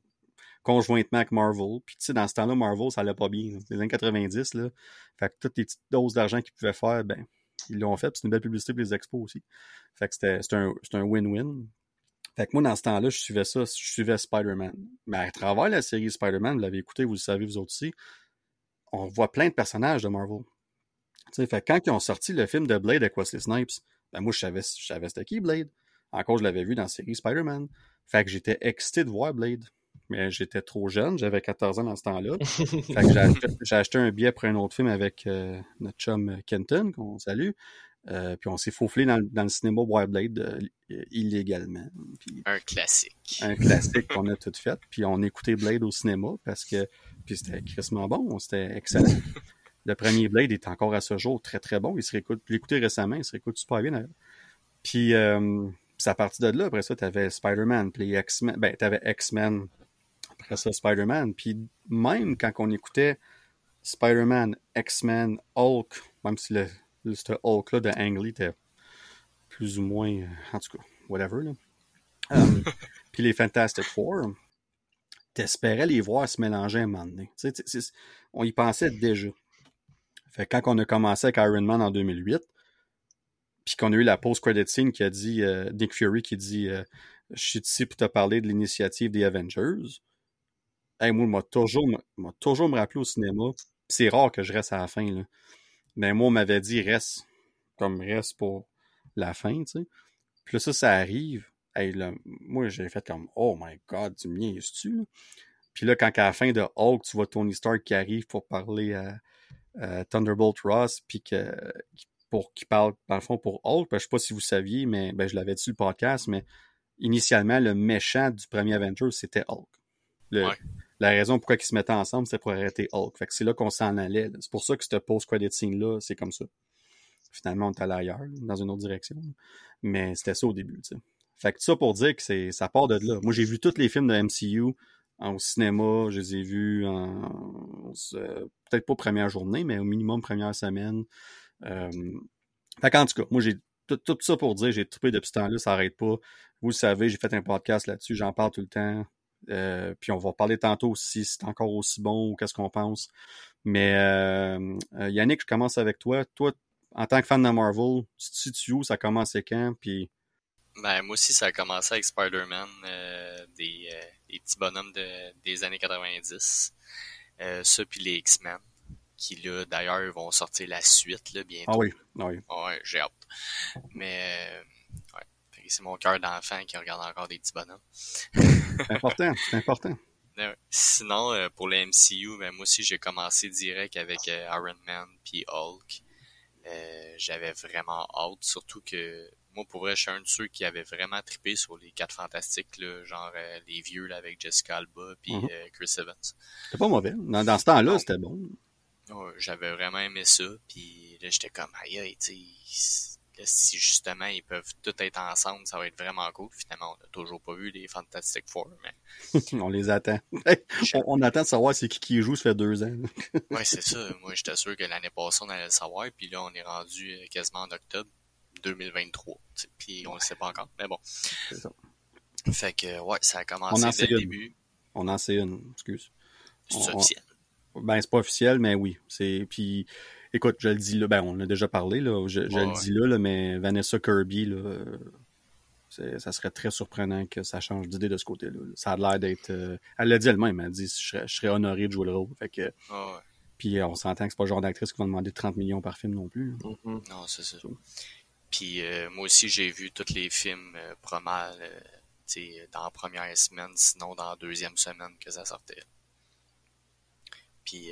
conjointement avec Marvel. Puis tu sais, dans ce temps-là, Marvel, ça allait pas bien. Les années 90, là. Fait que toutes les petites doses d'argent qu'ils pouvaient faire, ben, ils l'ont fait. c'est une belle publicité pour les expos aussi. Fait que c'était un win-win. Fait que moi, dans ce temps-là, je suivais ça, je suivais Spider-Man. Mais à travers la série Spider-Man, vous l'avez écouté, vous le savez, vous autres aussi, on voit plein de personnages de Marvel. sais, fait quand ils ont sorti le film de Blade avec Wesley Snipes, ben moi, je savais, je savais c'était qui Blade. Encore, je l'avais vu dans la série Spider-Man. Fait que j'étais excité de voir Blade. Mais j'étais trop jeune, j'avais 14 ans dans ce temps-là. fait que j'ai acheté, un billet pour un autre film avec euh, notre chum Kenton, qu'on salue. Euh, puis on s'est fauflé dans, dans, le cinéma Blade euh, illégalement. un classique. Un classique qu'on a tout fait. Puis on écoutait Blade au cinéma parce que puis c'était crissement bon, c'était excellent. le premier Blade est encore à ce jour très très bon. Il se réécoute, l'écouter récemment, il se réécoute super bien Puis euh, à partir de là, après ça, tu avais Spider-Man, puis X-Men, ben t'avais X-Men, après ça Spider-Man. Puis même quand on écoutait Spider-Man, X-Men, Hulk, même si le ce Hulk-là de Ang Lee était plus ou moins, euh, en tout cas, whatever. Là. Um, puis les Fantastic Four, t'espérais les voir se mélanger à un moment donné. on y pensait déjà. Fait quand on a commencé avec Iron Man en 2008, puis qu'on a eu la post-credit scene qui a dit, euh, Nick Fury qui dit euh, Je suis ici pour te parler de l'initiative des Avengers. Hey, moi, m'a toujours, m'a toujours me rappelé au cinéma. C'est rare que je reste à la fin, là. Mais moi, on m'avait dit reste, comme reste pour la fin, tu sais. Puis là, ça, ça arrive. Moi, j'ai fait comme Oh my god, tu me tu Puis là, quand à la fin de Hulk, tu vois Tony Stark qui arrive pour parler à, Thunderbolt Ross, puis que, pour qui parle, dans le fond, pour Hulk. Ben, je sais pas si vous saviez, mais ben, je l'avais dit le podcast, mais initialement, le méchant du premier Avengers, c'était Hulk. La raison pourquoi ils se mettaient ensemble, c'était pour arrêter Hulk. Fait que c'est là qu'on s'en allait. C'est pour ça que cette post-credit scene-là, c'est comme ça. Finalement, on est allé ailleurs, dans une autre direction. Mais c'était ça au début. Fait que ça pour dire que c'est ça part de là. Moi, j'ai vu tous les films de MCU au cinéma, je les ai vus en peut-être pas première journée, mais au minimum première semaine. Euh, fait qu'en tout cas, moi j'ai tout, ça pour dire, j'ai trippé depuis ce temps-là, ça n'arrête pas. Vous le savez, j'ai fait un podcast là-dessus, j'en parle tout le temps. Euh, puis on va parler tantôt si c'est encore aussi bon ou qu'est-ce qu'on pense. Mais euh, Yannick, je commence avec toi. Toi, en tant que fan de Marvel, tu te situes où? Ça commence quand? Puis ben, moi aussi, ça a commencé avec Spider-Man, euh, des, euh, des, petits bonhommes de, des années 90. Euh, ça, puis les X-Men, qui là, d'ailleurs, vont sortir la suite, là, bientôt. Ah oui, ah oui. Ouais, j'ai hâte. Mais, euh, c'est mon cœur d'enfant qui regarde encore des petits bonhommes. c'est important, c'est important. Sinon, euh, pour le MCU, ben, moi aussi, j'ai commencé direct avec Iron Man puis Hulk. J'avais vraiment hâte, surtout que moi, pour vrai, je suis un de ceux qui avait vraiment trippé sur les quatre fantastiques, là, genre euh, les vieux là, avec Jessica Alba puis mhm. euh, Chris Evans. C'était pas mauvais. Dans, dans ce temps-là, c'était bon. J'avais vraiment aimé ça. Puis là, j'étais comme, aïe, aïe, tu si justement ils peuvent tous être ensemble, ça va être vraiment cool. Finalement, on n'a toujours pas vu les Fantastic Four, mais. on les attend. on, attend de savoir c'est qui qui joue, ça fait deux ans. ouais, c'est ça. Moi, j'étais sûr que l'année passée, on allait le savoir. Puis là, on est rendu euh, quasiment en octobre. 2023. Puis on ne sait pas encore. Mais bon. C'est ça. Fait que, ouais, ça a commencé dès le début. On en sait une, excuse. C'est officiel? Ben, c'est pas officiel, mais oui. C'est Puis, écoute, je le dis là, ben, on a déjà parlé, là. Je, le dis là, mais Vanessa Kirby, là, ça serait très surprenant que ça change d'idée de ce côté-là. Ça a l'air d'être. Euh, elle l'a dit elle-même, elle a dit je serais, honoré de jouer le rôle. Fait que. Puis on s'entend que c'est pas le genre d'actrice qui va demander 30 millions par film non plus. Mm-hmm. Non, c'est ça. Puis euh, moi aussi, j'ai vu tous les films euh, pas mal euh, dans la première semaine, sinon dans la deuxième semaine que ça sortait. Puis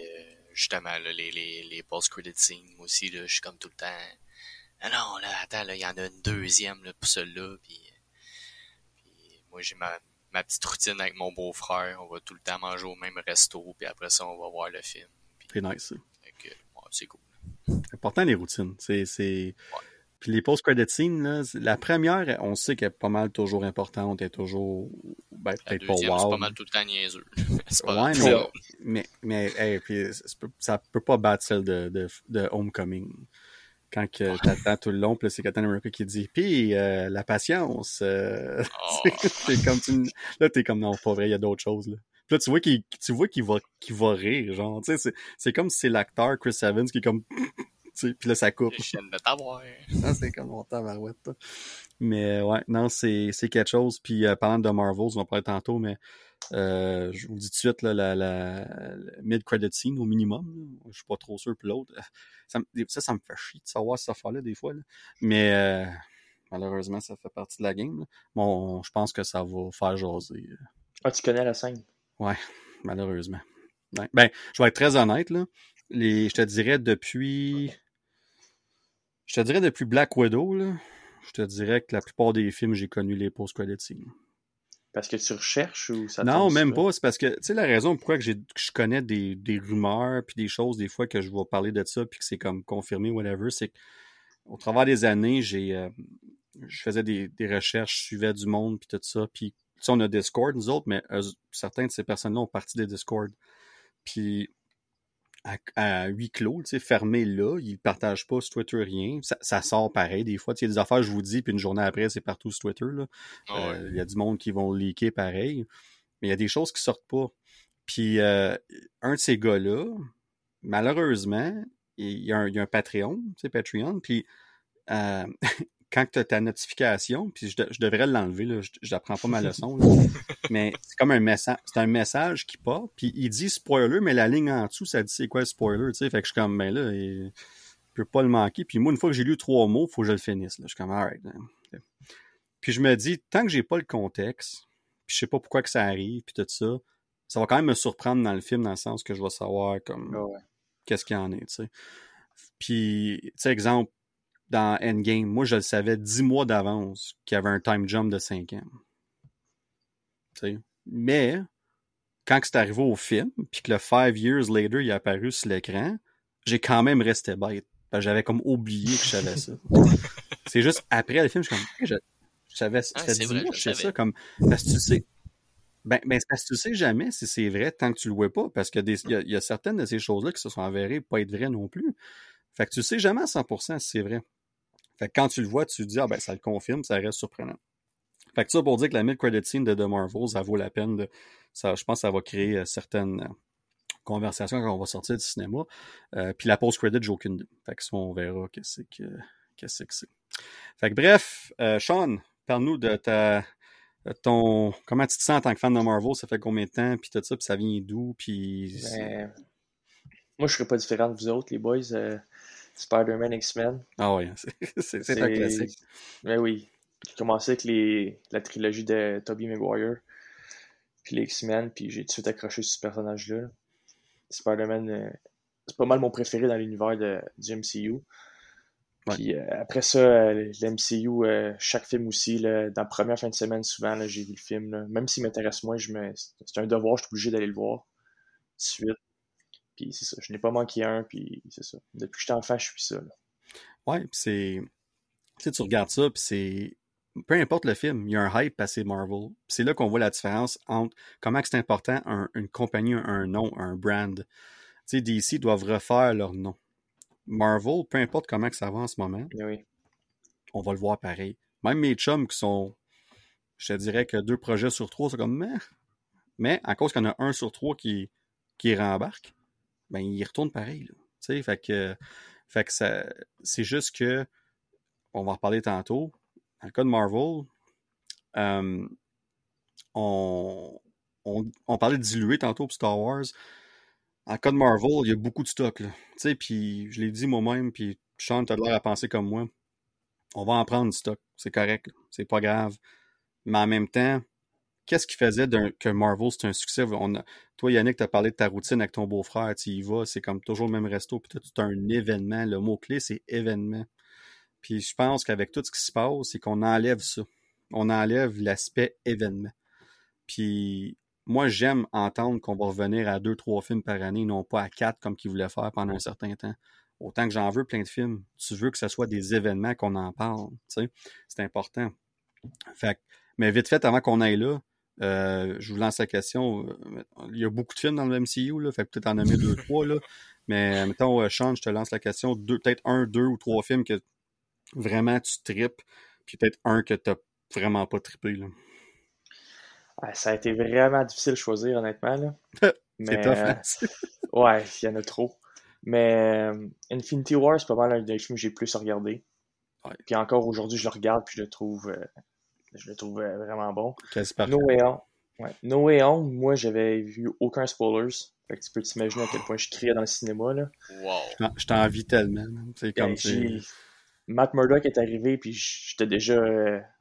justement, les, les, les post-credit scenes, moi aussi, là, je suis comme tout le temps. Ah non, là, attends, là, il y en a une deuxième là, pour celui-là. Puis, puis moi, j'ai ma, ma petite routine avec mon beau-frère. On va tout le temps manger au même resto, puis après ça, on va voir le film. C'est nice. c'est cool. important les routines. C'est, c'est... Puis les post-credit scenes, là, la première, on sait qu'elle est pas mal toujours importante, elle est toujours, ben, peut-être pas wow. c'est pas mal tout le temps niaiseux. ouais, mais, mais, mais puis, ça peut pas battre celle de, de, de Homecoming. Quand t'attends tout le long, puis c'est Captain America qui dit, puis euh, la patience, euh, oh. c'est comme tu, là t'es comme non, pas vrai, il y a d'autres choses là. Puis là tu vois qu'il, tu vois qu'il va, qu'il va rire, genre, tu sais, c'est, c'est comme si c'est l'acteur Chris Evans qui est comme puis là, ça coupe. ah, c'est comme mon tabarouette. Mais ouais, non, c'est quelque chose. Puis euh, parlant de Marvel, on va parler tantôt, mais euh, je vous dis tout de suite, là, la, la, mid-credit scene au minimum. Je suis pas trop sûr. Puis l'autre, ça, ça, ça, me fait chier de savoir cette affaire-là des fois. Là. Mais euh, malheureusement, ça fait partie de la game. Bon, je pense que ça va faire jaser. Ah, tu connais la scène? Ouais, malheureusement. Ben, je vais être très honnête, là. Les, je te dirais depuis je te dirais depuis Black Widow, là, je te dirais que la plupart des films, j'ai connu les post-credit scenes. Parce que tu recherches ou ça Non, même pas. C'est parce que, tu sais, la raison pourquoi que, je connais des, des rumeurs puis des choses, des fois, que je vais parler de ça puis que c'est comme confirmé, whatever, c'est qu'au travers des années, j'ai, euh, je faisais des, des, recherches, je suivais du monde puis tout ça. Puis, tu sais, on a Discord, nous autres, mais certains de ces personnes-là ont parti des Discord. Puis, à, huis clos, tu sais, fermé là, ils partagent pas sur Twitter rien. Ça, sort pareil des fois. Il y a des affaires, je vous dis, puis une journée après, c'est partout sur Twitter. Là. Ah euh, il y a du monde qui vont leaker pareil. Mais il y a des choses qui sortent pas. Puis euh, un de ces gars-là, malheureusement, il y, a un, Patreon, tu sais, Patreon, puis euh, quand tu as ta notification, puis je, devrais l'enlever, là, je n'apprends pas ma leçon, mais c'est comme un message, c'est un message qui part, puis il dit spoiler, mais la ligne en dessous, ça dit c'est quoi le spoiler, tu sais, fait que je suis comme, ben là, je peux pas le manquer, puis moi, une fois que j'ai lu trois mots, il faut que je le finisse, là. je suis comme, alright. Puis je me dis, tant que j'ai pas le contexte, puis je sais pas pourquoi que ça arrive, puis tout ça, ça va quand même me surprendre dans le film, dans le sens que je vais savoir comme ah qu'est-ce qu'il y en est, tu sais. Puis, tu sais, exemple, dans Endgame, moi, je le savais dix mois d'avance qu'il y avait un time jump de 5 ans. Tu sais. Mais, quand c'est arrivé au film, puis que le five years later, il est apparu sur l'écran, j'ai quand même resté bête. J'avais comme oublié que je savais ça. c'est juste après le film, je suis comme, je, je savais, ça ah, 10 mois, je sais ça, comme, parce que tu sais, ben, ben parce que tu sais jamais si c'est vrai tant que tu le vois pas, parce qu'il y, y, a certaines de ces choses-là qui se sont avérées pas être vraies non plus. Fait que tu sais jamais à 100% si c'est vrai. Fait que quand tu le vois, tu te dis, ah ben ça le confirme, ça reste surprenant. Fait que ça pour dire que la mid-credit scene de The Marvels, ça vaut la peine de. Ça, je pense que ça va créer euh, certaines euh, conversations quand on va sortir du cinéma. Euh, puis la post-credit, j'ai aucune idée. Fait que ça, on verra qu'est-ce que c'est que c'est. Fait que bref, Sean, parle-nous de ta ton comment tu te sens en tant que fan de Marvel, ça fait combien de temps, puis tout ça, puis ça vient d'où, puis... Ben, moi, je serais pas différent de vous autres, les boys. Spider-Man, X-Men. Ah oui, c'est un classique. Ben oui. J'ai commencé avec les, la trilogie de Tobey Maguire, puis les X-Men, puis j'ai tout de suite accroché sur ce personnage-là. Spider-Man, euh, c'est pas mal mon préféré dans l'univers du MCU. Puis euh, après ça, euh, l'MCU, euh, chaque film aussi, dans la première fin de semaine, souvent, j'ai vu le film. Même s'il m'intéresse moins, je me... c'est un devoir, je suis obligé d'aller le voir tout de suite. Puis c'est ça, je n'ai pas manqué un, puis c'est ça. Depuis que j'étais enfant, je suis ça. Là. Ouais, puis c'est. Tu sais, tu regardes ça, puis c'est. Peu importe le film, il y a un hype passé Marvel. C'est là qu'on voit la différence entre comment c'est important une compagnie, un nom, un brand. Tu sais, DC doivent refaire leur nom. Marvel, peu importe comment que ça va en ce moment, oui. on va le voir pareil. Même mes chums qui sont, je te dirais que deux projets sur trois, c'est comme, mais, mais à cause qu'il y en a un sur trois qui, qui rembarque, ben, il retourne pareil. Tu fait que, fait que c'est juste que, on va en reparler tantôt. Dans le cas de Marvel, euh, on, on, on, parlait de diluer tantôt pour Star Wars en cas de Marvel, il y a beaucoup de stock. Tu puis je l'ai dit moi-même, puis Sean, t'as l'air à penser comme moi. On va en prendre du stock. C'est correct. C'est pas grave. Mais en même temps, qu'est-ce qui faisait que Marvel c'est un succès? Toi, Yannick, t'as parlé de ta routine avec ton beau-frère, tu y vas, c'est comme toujours le même resto, puis tu as un événement. Le mot-clé, c'est événement. Puis je pense qu'avec tout ce qui se passe, c'est qu'on enlève ça. On enlève l'aspect événement. Puis moi, j'aime entendre qu'on va revenir à deux, trois films par année, non pas à quatre comme qu'ils voulaient faire pendant un certain temps. Autant que j'en veux plein de films, tu veux que ce soit des événements qu'on en parle. C'est important. Fait, mais vite fait, avant qu'on aille là, euh, je vous lance la question. Euh, il y a beaucoup de films dans le MCU, là, fait peut-être en nommer deux, trois, là. Mais mettons, euh, Sean, je te lance la question. peut-être un, deux ou trois films que vraiment tu tripes, puis peut-être un que tu n'as vraiment pas trippé. Là ça a été vraiment difficile de choisir, honnêtement. Là. c'est tough, hein? ouais, il y en a trop. Mais euh, Infinity War, c'est pas mal un des films que j'ai plus regardé. Puis encore aujourd'hui, je le regarde puis je le trouve, euh, je le trouve euh, vraiment bon. No Way Home. Ouais. No Way Home, moi, j'avais vu aucun spoilers. Fait que tu peux t'imaginer à quel point je criais dans le cinéma. Là. Wow. Je t'envie tellement. C'est comme ben, Matt Murdock est arrivé puis j'étais déjà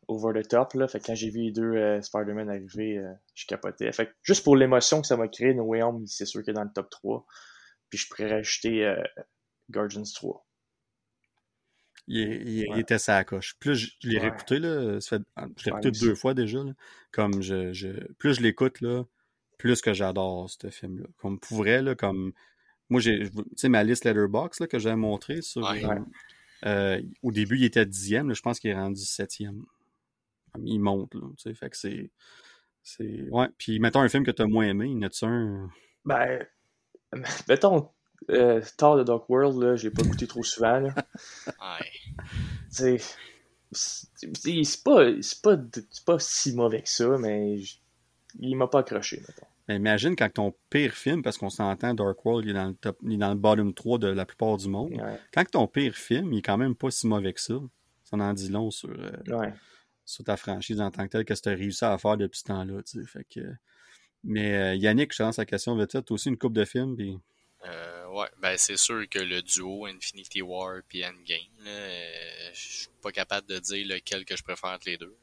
over the top. Là. Fait que quand j'ai vu les deux euh, Spider-Man arriver, euh, je capotais. Fait que juste pour l'émotion que ça m'a créé, No Way Home, c'est sûr qu'il est dans le top 3. Puis je pourrais rajouter euh, Guardians 3. Il, il, était sa coche. Plus je, l'ai réécouté, là, ça fait, je l'ai écouté deux fois déjà. Là. Comme je, je, plus je l'écoute, là, plus que j'adore ce film-là. Comme pourrait, là, comme. Moi, j'ai. Tu sais, ma liste Letterbox là, que j'avais montrée sur. Euh, au début, il était dixième. Je pense qu'il est rendu septième il monte, là, tu sais, fait que c'est... c'est... Ouais, puis mettons un film que tu as moins aimé, y en a-tu un... Ben, mettons, euh, Thor The Dark World, là, je l'ai pas écouté trop souvent, là. ouais. C'est pas, c'est pas, pas si mauvais que ça, mais il m'a pas accroché, mettons. Mais imagine quand ton pire film, parce qu'on s'entend, Dark World, il est, dans le top, il est dans le bottom 3 de la plupart du monde. Ouais. Quand ton pire film, il est quand même pas si mauvais que ça. Ça en dit long sur, euh, Ouais. sur ta franchise en tant que telle, que tu as réussi à faire depuis ce temps-là. tu sais. Fait que... Mais euh, Yannick, je te lance la question vite fait. Aussi une coupe de films, puis Euh, ouais, ben c'est sûr que le duo Infinity War puis Endgame, là, euh, je suis pas capable de dire lequel que je préfère entre les deux.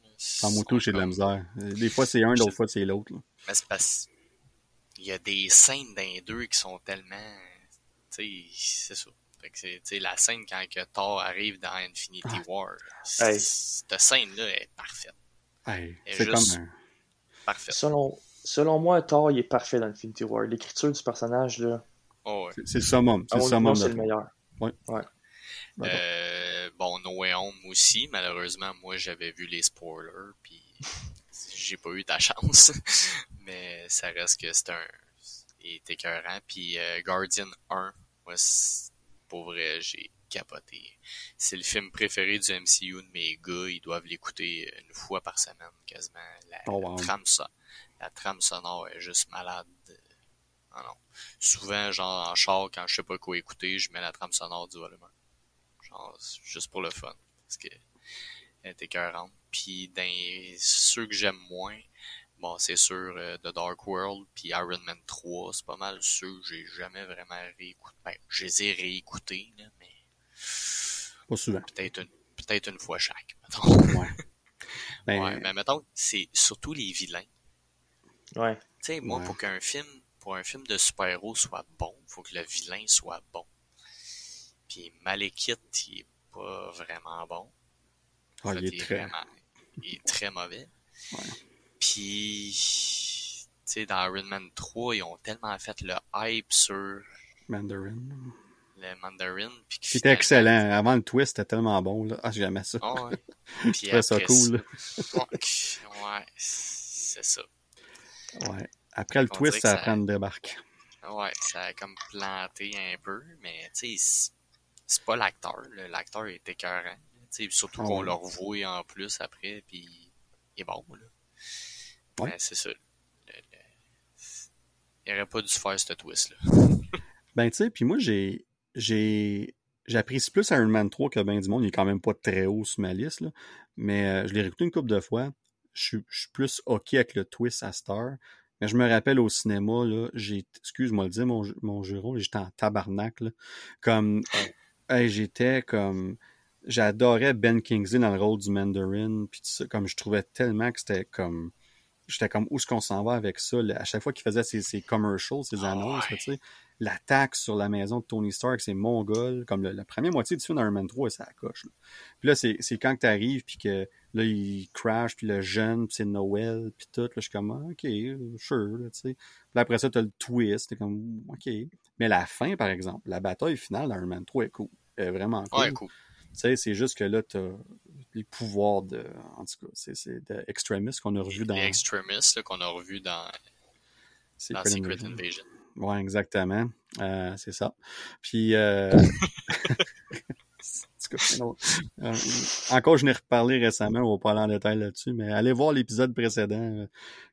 en moto, j'ai de la misère. Des fois c'est un, d'autres fois c'est l'autre. là. Mais c'est parce il y a des scènes dans les deux qui sont tellement, tu sais, c'est ça. Fait que c'est, tu sais, la scène quand que Thor arrive dans Infinity Ah. War, Hey. cette scène-là est parfaite, Hey, c'est juste- comme un... parfaite. Selon, selon moi, Thor, il est parfait dans Infinity War. L'écriture du personnage, là, Oh, ouais. c'est- le summum. C'est le le meilleur. D'accord. Euh, bon, No Way Home aussi, malheureusement, moi j'avais vu les spoilers, puis j'ai pas eu ta chance, mais ça reste que c'est un, il est écœurant. Puis euh, Guardian 1, moi, c'est- pour vrai, j'ai capoté. C'est le film préféré du MCU de mes gars, ils doivent l'écouter une fois par semaine, quasiment. La, Oh, la wow. trame, so- la trame sonore est juste malade. Ah non. Souvent, genre en char, quand je sais pas quoi écouter, je mets la trame sonore du volume 1. Genre, c'est juste pour le fun. Parce que elle est écœurante. Puis dans ceux que j'aime moins, bon, c'est sûr euh, The Dark World puis Iron Man 3, c'est pas mal ceux que j'ai jamais vraiment réécouté. Ben, je les ai réécoutés, là, mais Pas souvent. peut-être une, peut-être une fois chaque, mettons. Ouais. Ben, Ouais, mais mettons, c'est surtout les vilains. Ouais. Tu sais, moi, Ouais. pour qu'un film, pour un film de super-héros soit bon, faut que le vilain soit bon. Puis Malekith, il est pas vraiment bon. ah, fait, il est très... vraiment- il est très mauvais. Ouais. Puis, tu sais, dans Iron Man 3, ils ont tellement fait le hype sur Mandarin. le Mandarin. Puis C'était excellent. Avant le twist, c'était tellement bon. Là. Ah, j'aimais ça. Ah ouais. Puis trouvais ça après cool. là. Ouais, c'est ça. Ouais. Après le On twist, ça ça- prend une débarque. Ouais, ça a comme planté un peu, mais tu sais, c'est- pas l'acteur. L'acteur est écœurant. Tu sais, surtout Ah qu'on le revoit en plus après, puis il est bon. Là. Ouais. Mais c'est ça. Le- le- Il aurait pas dû faire ce twist-là. Ben, tu sais, puis moi, j'ai. j'ai J'apprécie plus Iron Man 3 que ben du monde. Il est quand même pas très haut sur ma liste, là. Mais euh, je l'ai réécouté une couple de fois. Je suis, je suis plus OK avec le twist à Star. Mais je me rappelle au cinéma, là, j'ai. Excuse-moi le dire, mon, mon juron, j'étais en tabarnak, là. Comme. hey, j'étais comme. J'adorais Ben Kingsley dans le rôle du Mandarin. Puis tout ça, comme je trouvais tellement que c'était comme. J'étais comme où est-ce qu'on s'en va avec ça? là? À chaque fois qu'il faisait ses, ses commercials, ses Ah annonces, ouais. tu sais l'attaque sur la maison de Tony Stark, c'est mongol. Comme le- la première moitié du film d'Iron Man 3, ça coche. Là. Puis là, c'est quand tu arrives, puis que là, il crash, puis le jeune, puis c'est Noël, puis tout. Là, je suis comme, ah, OK, sure, là, tu sais. Puis après ça, t'as le twist, t'es comme, OK. Mais la fin, par exemple, la bataille finale d'Iron Man 3 est cool. Elle est vraiment cool. Ouais, cool. Tu sais, c'est juste que là, t'as les pouvoirs de, en tout cas, c'est c'est de Extremis qu'on a revu dans là, qu'on a revu dans, dans Secret Secret Invasion. Invasion. Ouais, exactement. Euh, c'est ça. Puis, euh... Euh, encore, je n'ai reparlé récemment, on va pas aller en détail là-dessus, mais allez voir l'épisode précédent, euh,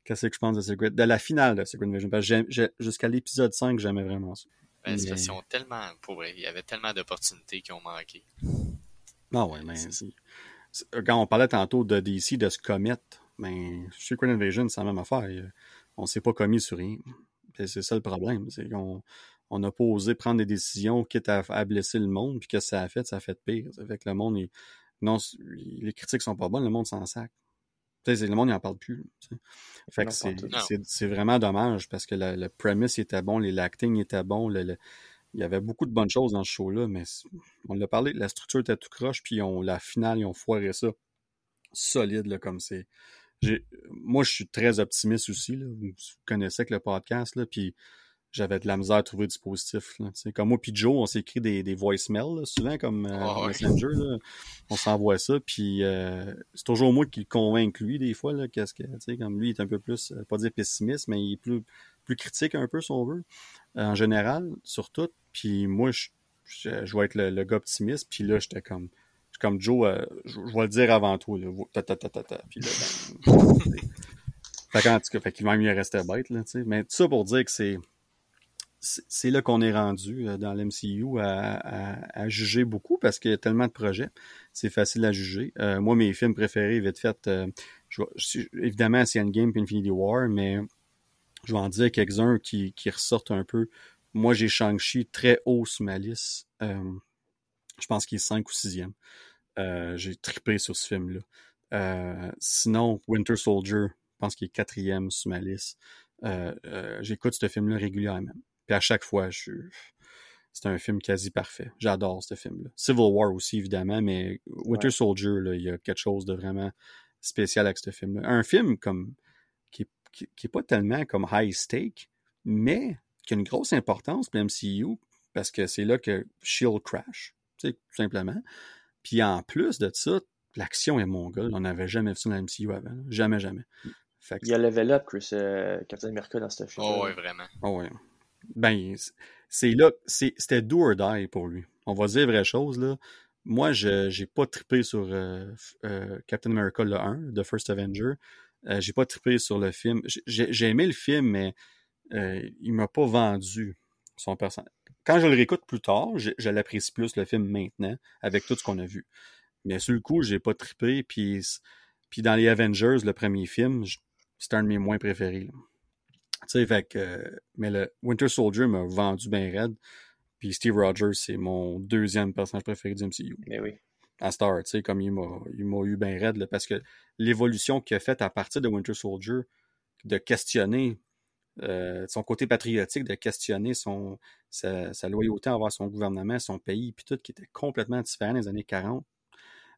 qu'est-ce que je pense de Secret, de la finale de Secret Invasion. Parce que jusqu'à l'épisode 5, j'aimais vraiment ça. Ben, Mais- parce qu'ils ont tellement, pour vrai, il y avait tellement d'opportunités qui ont manqué. Non, ouais, mais c'est- quand on parlait tantôt de DC, de se commettre, ben, Secret Invasion, c'est la même affaire. Il- On s'est pas commis sur rien. C'est ça le problème. C'est qu'on on n'a pas osé prendre des décisions quitte à, à blesser le monde, puis que ça a fait, ça a fait pire. Ça fait que le monde, il- non, les critiques sont pas bonnes, le monde s'en sac. Le monde, il en parle plus. Fait que c'est- vraiment dommage parce que le, le premise était bon, les l'acting était bon, le- le- il y avait beaucoup de bonnes choses dans ce show-là, mais on l'a parlé, la structure était tout croche, puis on, la finale, ils ont foiré ça solide, là, comme c'est. J'ai- Moi, je suis très optimiste aussi, là. Vous connaissez que le podcast, là, puis j'avais de la misère à trouver du positif. Là, comme moi puis Joe, on s'écrit des, des voicemails, là, souvent comme euh, Ah. Messenger. Là. On s'envoie ça, puis euh, c'est toujours moi qui le convainc lui, des fois, là, qu'est-ce que, comme lui, il est un peu plus, euh, pas dire pessimiste, mais il est plus, plus critique un peu, si on veut, euh, en général, sur tout. Puis moi, je, je, je vais être le, le gars optimiste, puis là, j'étais comme, comme Joe, euh, je, vais le dire avant toi, là, ta, ta, ta, ta. Puis là, ben, fait qu'en tout cas, fait qu'il même mieux rester bête, là. Mais tout ça pour dire que c'est c'est là qu'on est rendu euh, dans l'MCU à, à, à, juger beaucoup parce qu'il y a tellement de projets. C'est facile à juger. Euh, moi, mes films préférés, vite fait, je, évidemment, c'est Endgame et Infinity War, mais je vais en dire quelques-uns qui, qui ressortent un peu. Moi, j'ai Shang-Chi très haut sur ma liste. Euh, je pense qu'il est 5 ou 6e. Euh, j'ai trippé sur ce film-là. Euh, sinon, Winter Soldier, je pense qu'il est quatrième sur ma liste. J'écoute ce film-là régulièrement. Puis à chaque fois, je c'est un film quasi parfait. J'adore ce film-là. Civil War aussi, évidemment, mais Winter Soldier, là, il y a quelque chose de vraiment spécial avec ce film-là. Un film comme qui, qui, qui est pas tellement comme high stake, mais qui a une grosse importance pour MCU parce que c'est là que Shield crash, tout simplement. Puis en plus de ça, l'action est mongole. On n'avait jamais vu ça dans la MCU avant. Jamais, jamais. Fait que... Il y a level up, Chris, euh, Captain America dans ce film. Oh, ouais, vraiment. Oh, ouais. Ben, c'est là, c'était do or die pour lui. On va dire vraie chose, là. Moi, je j'ai pas trippé sur euh, euh, Captain America le 1, The First Avenger. Euh, j'ai pas trippé sur le film. J'ai aimé le film, mais euh, il m'a pas vendu son personnage. Quand je le réécoute plus tard, je, je l'apprécie plus le film maintenant, avec tout ce qu'on a vu. Mais sur le coup, j'ai pas trippé. Puis, puis dans les Avengers, le premier film, c'est un de mes moins préférés. Tu sais, fait que, mais le Winter Soldier m'a vendu bien raide. Puis Steve Rogers, c'est mon deuxième personnage préféré du MCU. Mais oui. À Star, tu sais, comme il m'a, il m'a eu bien raide, là, parce que l'évolution qu'il a faite à partir de Winter Soldier, de questionner euh, son côté patriotique, de questionner son, sa, sa, loyauté envers son gouvernement, son pays, puis tout, qui était complètement différent dans les années 40.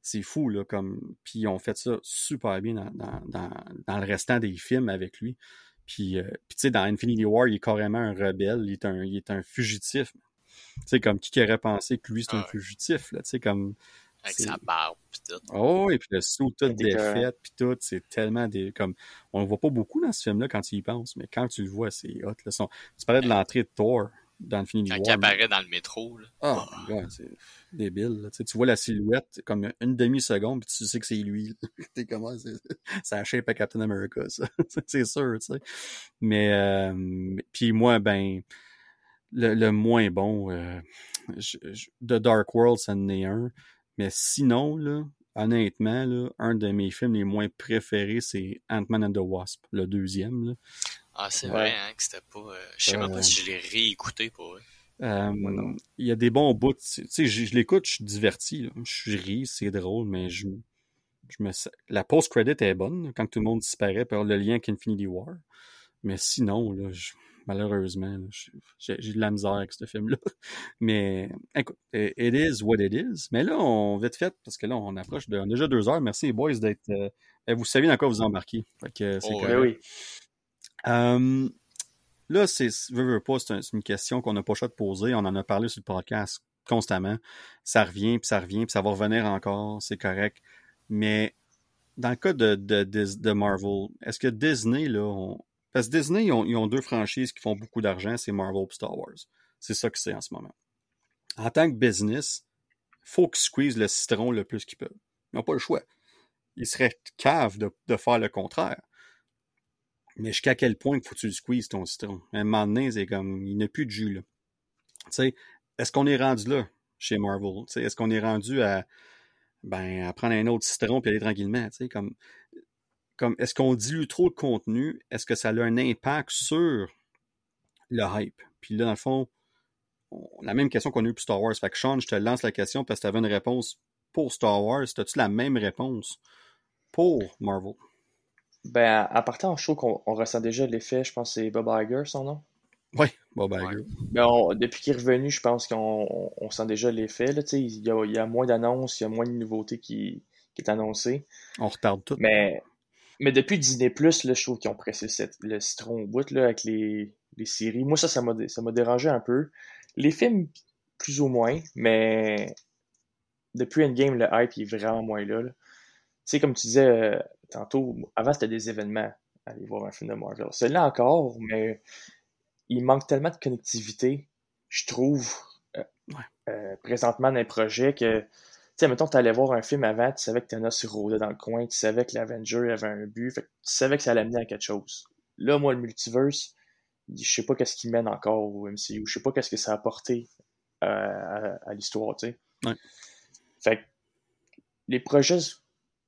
C'est fou, là, comme... Puis ils ont fait ça super bien dans, dans, dans, dans le restant des films avec lui. Puis, euh, puis tu sais, dans Infinity War, il est carrément un rebelle, il est un, il est un fugitif. Tu sais, comme qui aurait pensé que lui, c'est un ah fugitif, là, tu sais, comme... Avec sa barbe, pis tout. Oh, et puis le sous tout défait, puis tout, c'est tellement des... comme On le voit pas beaucoup dans ce film-là quand tu y penses, mais quand tu le vois, c'est hot, là. Son... Tu parlais de l'entrée de Thor dans quand War. Quand il apparaît dans le métro, là. Oh, oh. God, c'est débile, là. Tu, sais, tu vois la silhouette comme une demi-seconde, puis tu sais que c'est lui. T'es comment, c'est... ça shape à Captain America, ça. c'est sûr, tu sais. Mais, euh... puis moi, ben... Le, le moins bon, euh, je, je, The Dark World, ça en est un. Mais sinon, là, honnêtement, là, un de mes films les moins préférés, c'est Ant-Man and the Wasp, le deuxième. Là. Ah, c'est ouais. vrai, hein, que c'était pas. Euh, je sais euh, même pas si je l'ai réécouté pour eux. Euh, il y a des bons bouts. Tu sais, je, je l'écoute, je suis diverti. Là. Je ris, c'est drôle, mais je, je me la post-credit est bonne quand tout le monde disparaît par le lien avec Infinity War. Mais sinon, là, je, malheureusement. J'ai de la misère avec ce film-là. Mais écoute, it is what it is. Mais là, on vite fait, parce que là, on approche de on a déjà deux heures. Merci les boys d'être. Euh, vous savez dans quoi vous embarquez. Fait que c'est oh, oui. Um, là, c'est pas, c'est une question qu'on n'a pas choix de poser. On en a parlé sur le podcast constamment. Ça revient, puis ça revient, puis ça va revenir encore. C'est correct. Mais dans le cas de, de, de, de Marvel, est-ce que Disney, là, on, parce que Disney, ils ont, deux franchises qui font beaucoup d'argent, c'est Marvel et Star Wars. C'est ça que c'est en ce moment. En tant que business, faut qu'ils squeezent le citron le plus qu'ils peuvent. Ils n'ont pas le choix. Ils seraient caves de, faire le contraire. Mais jusqu'à quel point faut que tu le ton citron? Un moment il n'y a plus de jus, là. Est-ce qu'on est rendu là chez Marvel? Est-ce qu'on est rendu à, ben, à prendre un autre citron puis aller tranquillement? Comme, comme est-ce qu'on dilue trop de contenu? Est-ce que ça a un impact sur le hype? Puis là, dans le fond, on, la même question qu'on a eu pour Star Wars. Fait que Sean, je te lance la question parce que tu avais une réponse pour Star Wars. As-tu la même réponse pour Marvel? Ben, à partir en show qu'on ressent déjà l'effet, je pense que c'est Bob Iger, son nom. Oui, Bob Iger. Ouais. Ben, on, depuis qu'il est revenu, je pense qu'on on sent déjà l'effet. Il y a, il y a moins d'annonces, il y a moins de nouveautés qui, qui est annoncée. On retarde tout. Mais mais depuis Disney Plus, je trouve qu'ils ont pressé le citron au bout là, avec les, les séries. Moi, ça, ça m'a, ça m'a dérangé un peu. Les films, plus ou moins, mais depuis Endgame, le hype est vraiment moins là. Tu sais, comme tu disais euh, tantôt, avant c'était des événements, aller voir un film de Marvel. Celui-là encore, mais il manque tellement de connectivité, je trouve, euh, ouais. euh, présentement dans les projets que sais, mettons, tu allais voir un film avant, tu savais que Thanos se rôdait dans le coin, tu savais que l'Avenger avait un but, fait tu savais que ça allait mener à quelque chose. Là, moi, le multiverse, je sais pas qu'est-ce qui mène encore au MCU, je sais pas qu'est-ce que ça a apporté à, à, l'histoire, tu sais. Ouais. Fait que les projets,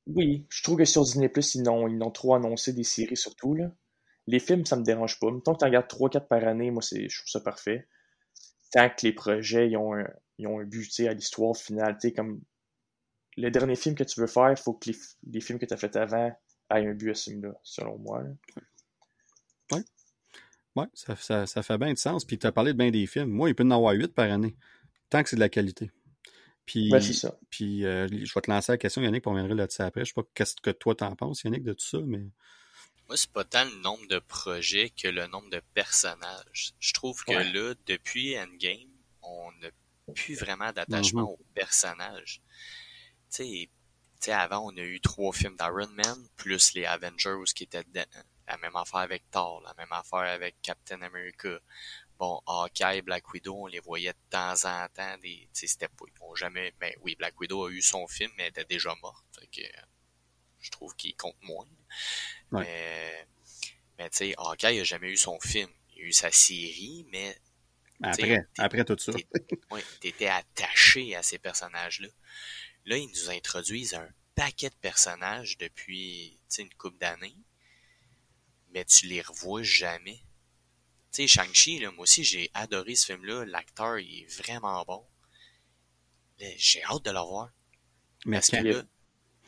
oui, je trouve que sur Disney+, ils ont, ils ont trop annoncé des séries surtout, là. Les films, ça me dérange pas. Tant que tu en regardes 3-4 par année, moi, je trouve ça parfait. Tant que les projets, ils ont un, ils ont un but, à l'histoire finale, comme le dernier film que tu veux faire, il faut que les, films que tu as fait avant aient un but à ce film-là, selon moi. Oui. Ouais, ça, ça, fait bien de sens. Puis tu as parlé de bien des films. Moi, il peut y en avoir 8 par année. Tant que c'est de la qualité. Puis, c'est ça. Puis euh, je vais te lancer la question, Yannick, pour on reviendra là-dessus après. Je sais pas qu'est-ce que toi t'en penses, Yannick, de tout ça, mais. Moi, c'est pas tant le nombre de projets que le nombre de personnages. Je trouve que là, depuis Endgame, on n'a plus vraiment d'attachement mm-hmm. aux personnages. Tu sais, avant, on a eu trois films d'Iron Man, plus les Avengers qui étaient La même affaire avec Thor, la même affaire avec Captain America. Bon, Hawkeye, Black Widow, on les voyait de temps en temps. Des, c'était pas, ils ont jamais, ben oui, Black Widow a eu son film, mais elle était déjà morte. je trouve qu'il compte moins. Mais, mais tu sais, Hawkeye a jamais eu son film. Il a eu sa série, mais après, après tout ça. oui, t'étais attaché à ces personnages-là. Là, ils nous introduisent un paquet de personnages depuis une couple d'années, mais tu les revois jamais. Tu sais, Shang-Chi, moi aussi, j'ai adoré ce film-là. L'acteur, il est vraiment bon. J'ai hâte de le revoir. Merci.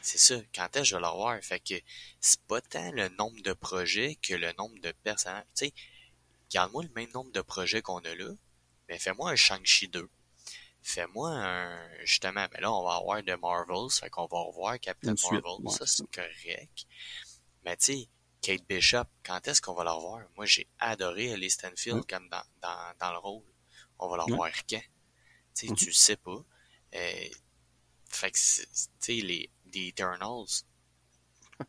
C'est ça, quand est-ce que je vais le revoir? Fait que c'est pas tant le nombre de projets que le nombre de personnages. Tu sais, garde-moi le même nombre de projets qu'on a là, mais fais-moi un Shang-Chi 2 fais-moi un, justement, mais là, on va avoir de Marvels, fait qu'on va revoir Captain Marvel, ça, c'est correct. Mais tu sais, Kate Bishop, quand est-ce qu'on va la revoir? Moi, j'ai adoré Ellie Stanfield comme dans, dans, dans, le rôle. On va la revoir quand? Tu sais, tu sais pas. Euh, fait que, tu sais, les, les Eternals,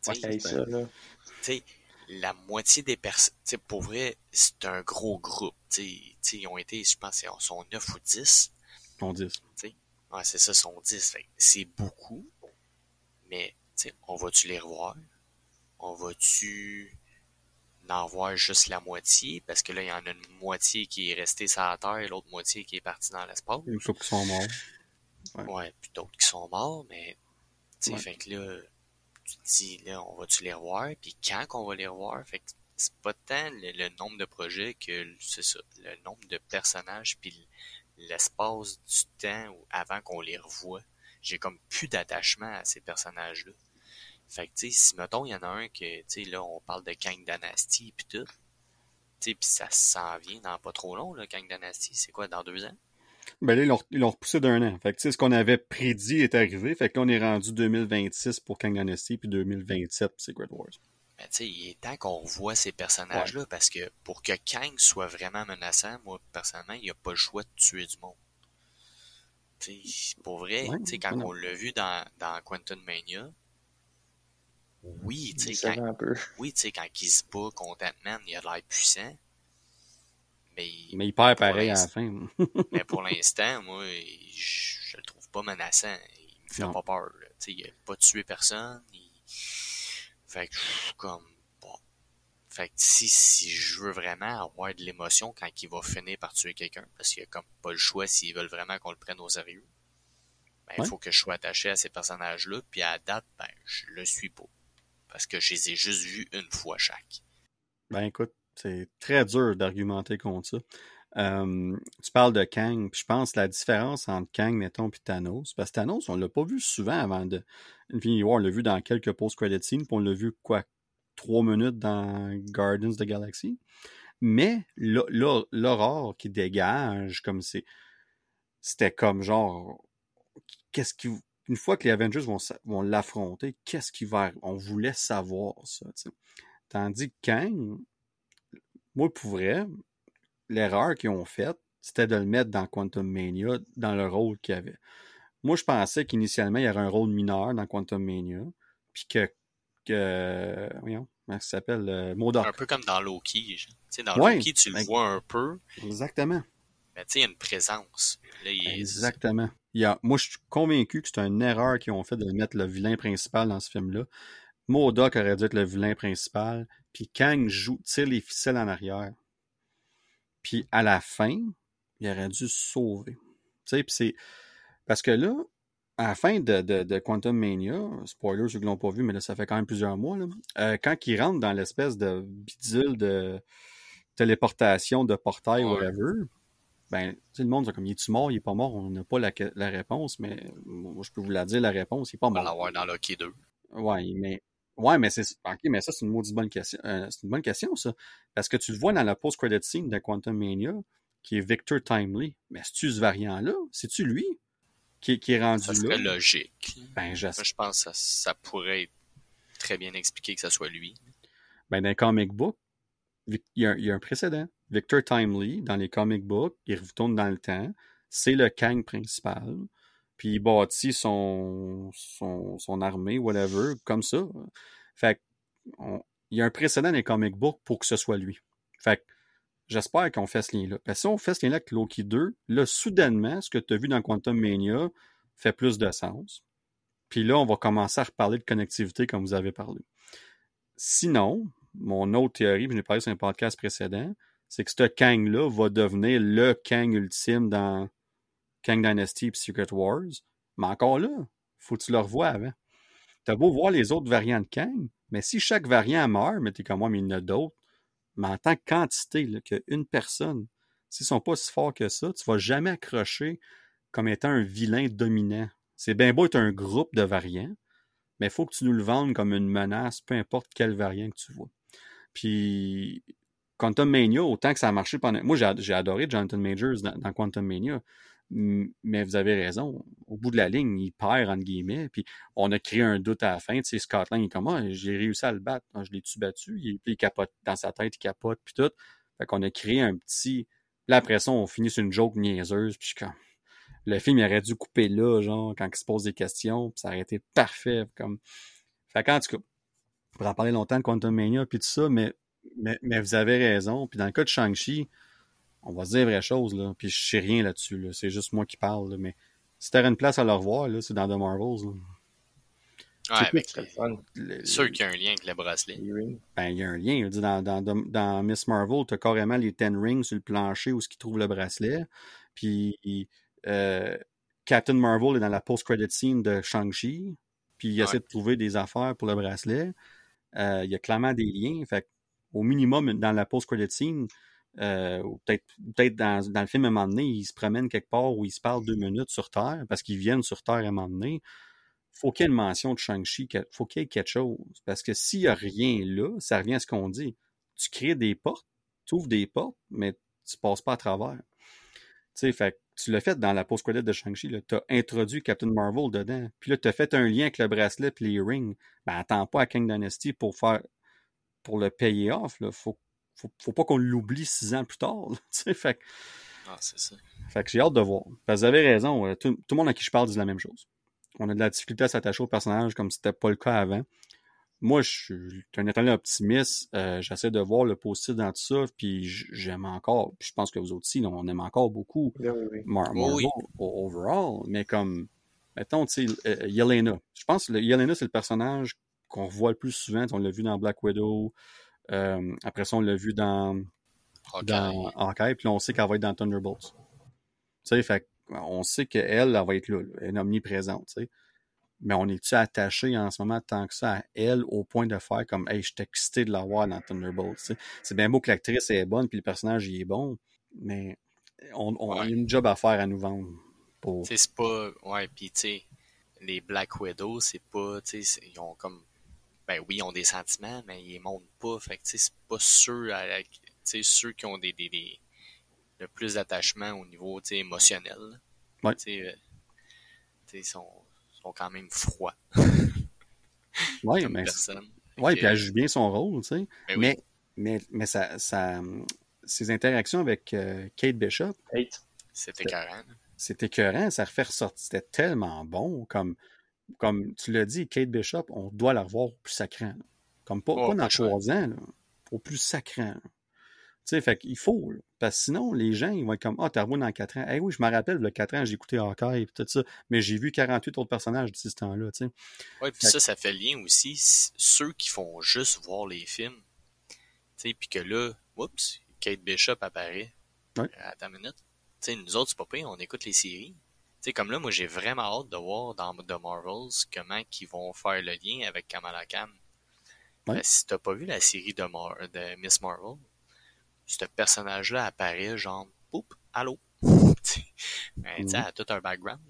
tu sais, la moitié des personnes, pour vrai, c'est un gros groupe. Tu sais, ils ont été, je pense, ils sont 9 ou 10. Sont 10. Ouais, c'est ça, sont 10. C'est beaucoup, mais on va-tu les revoir? On va-tu en voir juste la moitié? Parce que là, il y en a une moitié qui est restée sur la Terre et l'autre moitié qui est partie dans l'espace. Il faut qu'ils sont morts. Ouais, ouais puis d'autres qui sont morts, mais tu sais, fait que là, tu te dis, là, on va-tu les revoir? Puis quand qu'on va les revoir? Fait que c'est pas tant le, nombre de projets que, c'est ça, le nombre de personnages puis l'espace du temps avant qu'on les revoie. J'ai comme plus d'attachement à ces personnages-là. Fait que, tu sais, mettons, il y en a un que, tu sais, là, on parle de Kang Dynasty pis tout. Tu sais, pis ça s'en vient dans pas trop long, là, Kang Dynasty. C'est quoi, dans deux ans? Ben là, ils l'ont repoussé d'un an. Fait que, tu sais, ce qu'on avait prédit est arrivé. Fait que là, on est rendu 2026 pour Kang Dynasty puis 2027 pour Secret Wars. Ben, tu sais, il est temps qu'on revoie ces personnages-là parce que pour que Kang soit vraiment menaçant, moi, personnellement, il n'y a pas le choix de tuer du monde. Tu sais, pour vrai, tu sais, quand on l'a vu dans, dans Quantum Mania, oui, tu sais, quand, oui, quand il se bat contre Ant-Man, il a l'air puissant. Mais, mais il perd pareil à la fin. mais pour l'instant, moi, je, je, le trouve pas menaçant. Il me fait pas peur. Tu sais, il a pas tué personne. Fait que, comme, bon. Fait que si, si je veux vraiment avoir de l'émotion quand il va finir par tuer quelqu'un, parce qu'il a comme pas le choix s'ils veulent vraiment qu'on le prenne au sérieux, ben, il faut que je sois attaché à ces personnages-là, puis à date, ben, je le suis pas. Parce que je les ai juste vus une fois chaque. Ben, écoute, c'est très dur d'argumenter contre ça. Euh, tu parles de Kang, puis je pense la différence entre Kang, mettons, puis Thanos, parce que Thanos, on l'a pas vu souvent avant de Infinity War, on l'a vu dans quelques post-credit scenes, puis on l'a vu, quoi, trois minutes dans Guardians of the Galaxy. Mais l'aurore qui dégage, comme c'est. C'était comme genre. Qu'est-ce qui. Une fois que les Avengers vont, vont l'affronter, qu'est-ce qui va. On voulait savoir ça, Tandis que Kang, moi, pour vrai, l'erreur qu'ils ont faite, c'était de le mettre dans Quantum Mania, dans le rôle qu'il avait. Moi, je pensais qu'initialement, il y aurait un rôle mineur dans Quantum Mania, puis que, que voyons, comment ça s'appelle, euh, Un peu comme dans Loki. Tu sais, dans Loki, tu le vois un peu. Exactement. Mais tu sais, il y a une présence. Là, il est- Exactement. Il y a, moi, je suis convaincu que c'est une erreur qu'ils ont fait de mettre le vilain principal dans ce film-là. Modoc aurait dû être le vilain principal, puis Kang joue, tire les ficelles en arrière. Puis à la fin, il aurait dû se sauver. Tu sais, puis c'est... Parce que là, à la fin de, de, de Quantum Mania, spoiler ceux qui l'ont pas vu, mais là, ça fait quand même plusieurs mois, là, euh, quand il rentre dans l'espèce de bidule de téléportation, de portail, Ouais. whatever, ben, le monde, c'est comme, il est-tu mort, il est pas mort, on n'a pas la, la réponse, mais moi, je peux vous la dire, la réponse, il est pas on va mort. l'avoir dans Loki 2. Ouais, mais ouais, mais c'est ok, mais ça c'est une maudite bonne question. Euh, c'est une bonne question ça, parce que tu le vois dans la post-credit scene de Quantum Mania, qui est Victor Timely. Mais c'est-tu ce variant-là? C'est-tu lui qui, qui est rendu Ça là? serait logique. Ben, je- Moi, je pense que ça, ça pourrait être très bien expliqué que ça soit lui. ben, dans les comic book, Vic- il y, a, il y a un précédent. Victor Timely, dans les comic books, il retourne dans le temps. C'est le Kang principal. Puis il bâtit son, son, armée, whatever, comme ça. Fait il y a un précédent dans les comic books pour que ce soit lui. Fait j'espère qu'on fait ce lien-là. Parce si on fait ce lien-là avec Loki 2, là, soudainement, ce que tu as vu dans Quantum Mania fait plus de sens. Puis là, on va commencer à reparler de connectivité comme vous avez parlé. Sinon, mon autre théorie, puis je l'ai parlé sur un podcast précédent, c'est que ce Kang-là va devenir le Kang ultime dans Kang Dynasty et Secret Wars. Mais encore là, faut que tu le revoies avant. T'as beau voir les autres variants de Kang, mais si chaque variant meurt, mais t'es comme moi, mais il y en a d'autres, mais en tant que quantité, qu'une personne, s'ils sont pas si forts que ça, tu vas jamais accrocher comme étant un vilain dominant. C'est bien beau être un groupe de variants, mais il faut que tu nous le vendes comme une menace, peu importe quel variant que tu vois. Puis Quantum Mania, autant que ça a marché pendant. Moi, j'ai adoré Jonathan Majors dans Quantum Mania. Mais vous avez raison. Au bout de la ligne, il perd, entre guillemets. Puis on a créé un doute à la fin. Tu sais, Scotland, il est comme, Ah, j'ai réussi à le battre. Ah, je l'ai-tu battu? Il, puis il capote dans sa tête, il capote, puis tout. Fait qu'on a créé un petit. Là, après ça, on finit sur une joke niaiseuse. Puis je comme. Le film, il aurait dû couper là, genre, quand il se pose des questions. Puis ça aurait été parfait. Comme. Fait qu'en tout cas, on pourrait en parler longtemps de Quantum Mania, puis tout ça, mais, mais, mais vous avez raison. Puis dans le cas de Shang-Chi, on va se dire vraie chose, là. Puis je sais rien là-dessus, là. C'est juste moi qui parle, là. Mais si t'aurais une place à le revoir, là, c'est dans The Marvels, là. Ouais, avec le sûr qu'il y a un lien avec le bracelet. Ben, il y a un lien. Dans, dans, dans, Miss Marvel, t'as carrément les Ten Rings sur le plancher où ce qui trouve le bracelet. Puis euh, Captain Marvel est dans la post-credit scene de Shang-Chi. Puis il Ouais. essaie de trouver des affaires pour le bracelet. Euh, il y a clairement des liens. Fait au minimum, dans la post-credit scene, euh, ou peut-être peut dans, dans le film à un moment donné, ils se promènent quelque part où ils se parlent deux minutes sur Terre, parce qu'ils viennent sur Terre à un moment donné. Faut qu'il y ait une mention de Shang-Chi, faut qu'il y ait quelque chose. Parce que s'il n'y a rien là, ça revient à ce qu'on dit. Tu crées des portes, tu ouvres des portes, mais tu passes pas à travers. Tu sais, fait tu l'as fait dans la post-credit de Shang-Chi, tu as introduit Captain Marvel dedans. Puis là, tu as fait un lien avec le bracelet et les rings. Ben, attends pas à King Dynasty pour faire pour le payer off. Là. Faut, faut, faut pas qu'on l'oublie six ans plus tard. là, fait, que- Ah, c'est ça. fait que j'ai hâte de voir. Parce que vous avez raison, euh, tout, tout le monde à qui je parle dit la même chose. On a de la difficulté à s'attacher au personnage comme c'était pas le cas avant. Moi, je suis un éternel optimiste. Euh, J'essaie de voir le positif dans tout ça, puis j'aime encore. Puis je pense que vous autres aussi, on aime encore beaucoup Oui, oui, oui. Mar- Oui, Marvel oui. overall, mais comme, mettons, tu sais, euh, Yelena. Je pense que le- Yelena, c'est le personnage qu'on voit le plus souvent. On l'a vu dans Black Widow. Euh, après ça, on l'a vu dans, Ok. dans Hawkeye, puis là, on sait qu'elle va être dans Thunderbolts. Tu sais, fait on sait qu'elle, elle va être là, elle est omniprésente, tu sais. Mais on est-tu attaché en ce moment tant que ça à elle au point de faire comme Hey, je suis excité de la voir dans Thunderbolts. tu sais? C'est bien beau que l'actrice est bonne puis le personnage il est bon, mais on, on Ouais. a une job à faire à nous vendre. Pour... C'est pas. Ouais, pis tu sais, les Black Widow, c'est pas. Tu sais, c'est- ils ont comme. Ben oui, ils ont des sentiments, mais ils les montrent pas. Fait que tu sais, c'est pas ceux, à ceux qui ont des, des, des- le plus d'attachement au niveau tu sais, émotionnel. Ouais. Tu sais, euh, tu sais, ils sont, sont quand même froids Ouais, comme mais, personne. Fait ouais, que, puis elle joue bien son rôle, tu sais. ben oui. Mais, mais, mais ça, ça, ses interactions avec euh, Kate Bishop, Eight. C'était écœurant. c'était écœurant, ça refait ressortir. C'était tellement bon. Comme, comme tu l'as dit, Kate Bishop, on doit la revoir au plus sacrant. là. Comme pas, Oh, pas dans trois ans, là, au plus sacrant. là. Tu sais, fait qu'il faut. Parce que sinon, les gens, ils vont être comme Ah, t'as revu dans 4 ans. Eh oui, je me rappelle, le 4 ans, j'ai écouté encore et tout ça. Mais j'ai vu 48 autres personnages d'ici ce temps-là, tu sais. Oui, puis ça, ça fait lien aussi. Ceux qui font juste voir les films, tu sais, puis que là, oups, Kate Bishop apparaît. Ouais. À ta minute. Tu sais, nous autres, c'est pas pire, on écoute les séries. Sais, comme là, moi, j'ai vraiment hâte de voir dans The Marvels comment ils vont faire le lien avec Kamala Khan. Ouais. si t'as pas vu la série de, Mar de Miss Marvel, ce personnage-là apparaît genre, poup, allô? ben, tu sais, Mhm. elle a tout un background.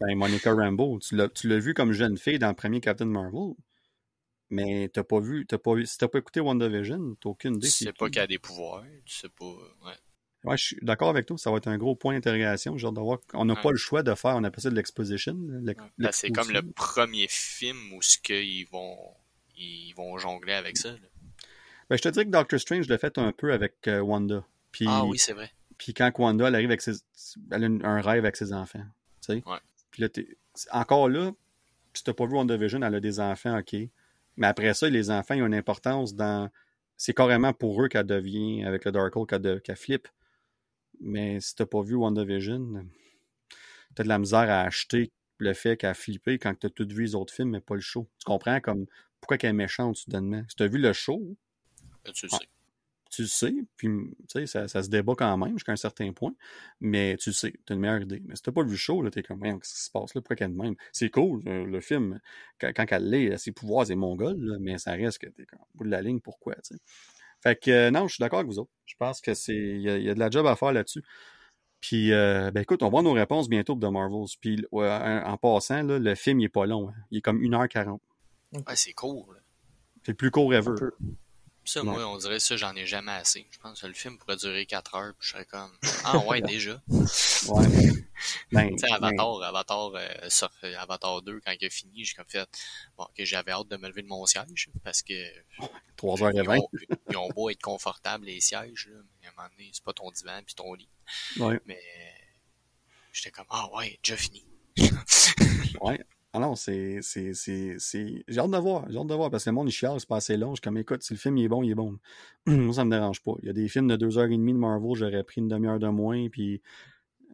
Ben, Monica Rambeau, tu l'as, vu comme jeune fille dans le premier Captain Marvel. Mais t'as pas vu, t'as pas vu, si t'as pas écouté WandaVision, t'as aucune idée. Tu sais pas qu'elle a des pouvoirs, tu sais pas. Ouais. Ouais, je suis d'accord avec toi, ça va être un gros point d'interrogation. Genre de voir qu'on n'a Ouais. pas le choix de faire, on appelle ça de l'exposition. l'ex- Ben, c'est comme le premier film où ce qu'ils vont ils vont jongler avec ça. là. Ben, je te dirais que Doctor Strange l'a fait un peu avec euh, Wanda. Puis, Ah oui, c'est vrai. puis quand Wanda, elle arrive avec ses, elle a un rêve avec ses enfants. Tu sais? Ouais. Puis là, t'es- encore là, si t'as pas vu WandaVision, elle a des enfants, ok. Mais après ça, les enfants, ils ont une importance dans. C'est carrément pour eux qu'elle devient, avec le Darkhold, qu'elle, de- qu'elle flippe. Mais si t'as pas vu WandaVision, t'as de la misère à acheter le fait qu'elle a flippé quand t'as tout vu les autres films, mais pas le show. Tu comprends comme pourquoi qu'elle est méchante soudainement? Si t'as vu le show, Là, tu le Ah. sais. tu le sais, puis tu sais, ça, ça se débat quand même jusqu'à un certain point, mais tu le sais, t'as une meilleure idée. Mais si t'as pas vu le show, là, t'es comme, qu'est-ce qui se passe là, pourquoi qu'elle est de même? C'est cool, euh, le film, quand, quand elle l'est, ses pouvoirs, c'est mongol, là, mais ça reste que t'es comme, au bout de la ligne, pourquoi. Fait que, euh, non, je suis d'accord avec vous autres. Je pense que c'est, il y, a- il y a de la job à faire là-dessus. Puis, euh, ben écoute, on va voir nos réponses bientôt pour The Marvels. Puis, ouais, en, en passant, là, le film, il est pas long. hein. Il est comme 1h40. Ouais, c'est cool. là. C'est le plus court ever. Ça, moi, on dirait ça, j'en ai jamais assez. Je pense que le film pourrait durer 4 heures, puis je serais comme Ah ouais, déjà. Ouais. Ben, Tu sais, ben, Avatar, Avatar, euh, sur- Avatar 2, quand il a fini, j'ai comme fait Bon, que j'avais hâte de me lever de mon siège parce que 3h20. ils ils ont beau être confortables les sièges, là, mais à un moment donné, c'est pas ton divan puis ton lit. Ouais. Mais j'étais comme Ah ouais, déjà fini. Ouais. Ah non, c'est. J'ai hâte de voir, j'ai hâte de voir, parce que le monde, il chiale, c'est pas assez long. Je suis comme, écoute, si le film il est bon, il est bon. Moi, ça me dérange pas. Il y a des films de deux heures et demie de Marvel, j'aurais pris une demi-heure de moins, puis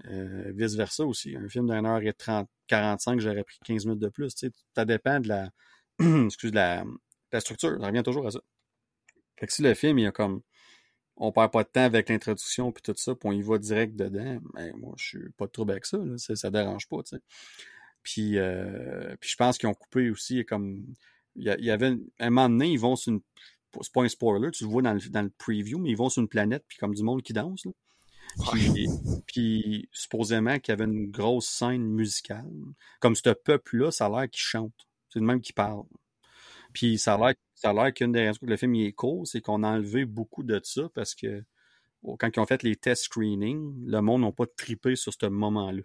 euh, vice-versa aussi. Un film d'une heure et trente, 45, j'aurais pris 15 minutes de plus. Tu sais, ça dépend de la, excuse, de la, de la structure. Ça revient toujours à ça. Fait que si le film, il y a comme, on perd pas de temps avec l'introduction puis tout ça, puis on y va direct dedans, ben, moi, je suis pas de trouble avec ça, là. Ça, ça dérange pas, tu sais. Puis, euh, puis je pense qu'ils ont coupé aussi comme. Il y, avait. une- un moment donné, ils vont sur une. C'est pas un spoiler, tu le vois dans le, dans le preview, mais ils vont sur une planète, puis comme du monde qui danse. Là. Puis, puis supposément qu'il y avait une grosse scène musicale. Comme ce peuple-là, ça a l'air qu'il chante. C'est le même qui parle. Puis ça a l'air, ça a l'air qu'une des raisons que le film il est court, c'est qu'on a enlevé beaucoup de ça parce que quand ils ont fait les test screenings, le monde n'a pas trippé sur ce moment-là.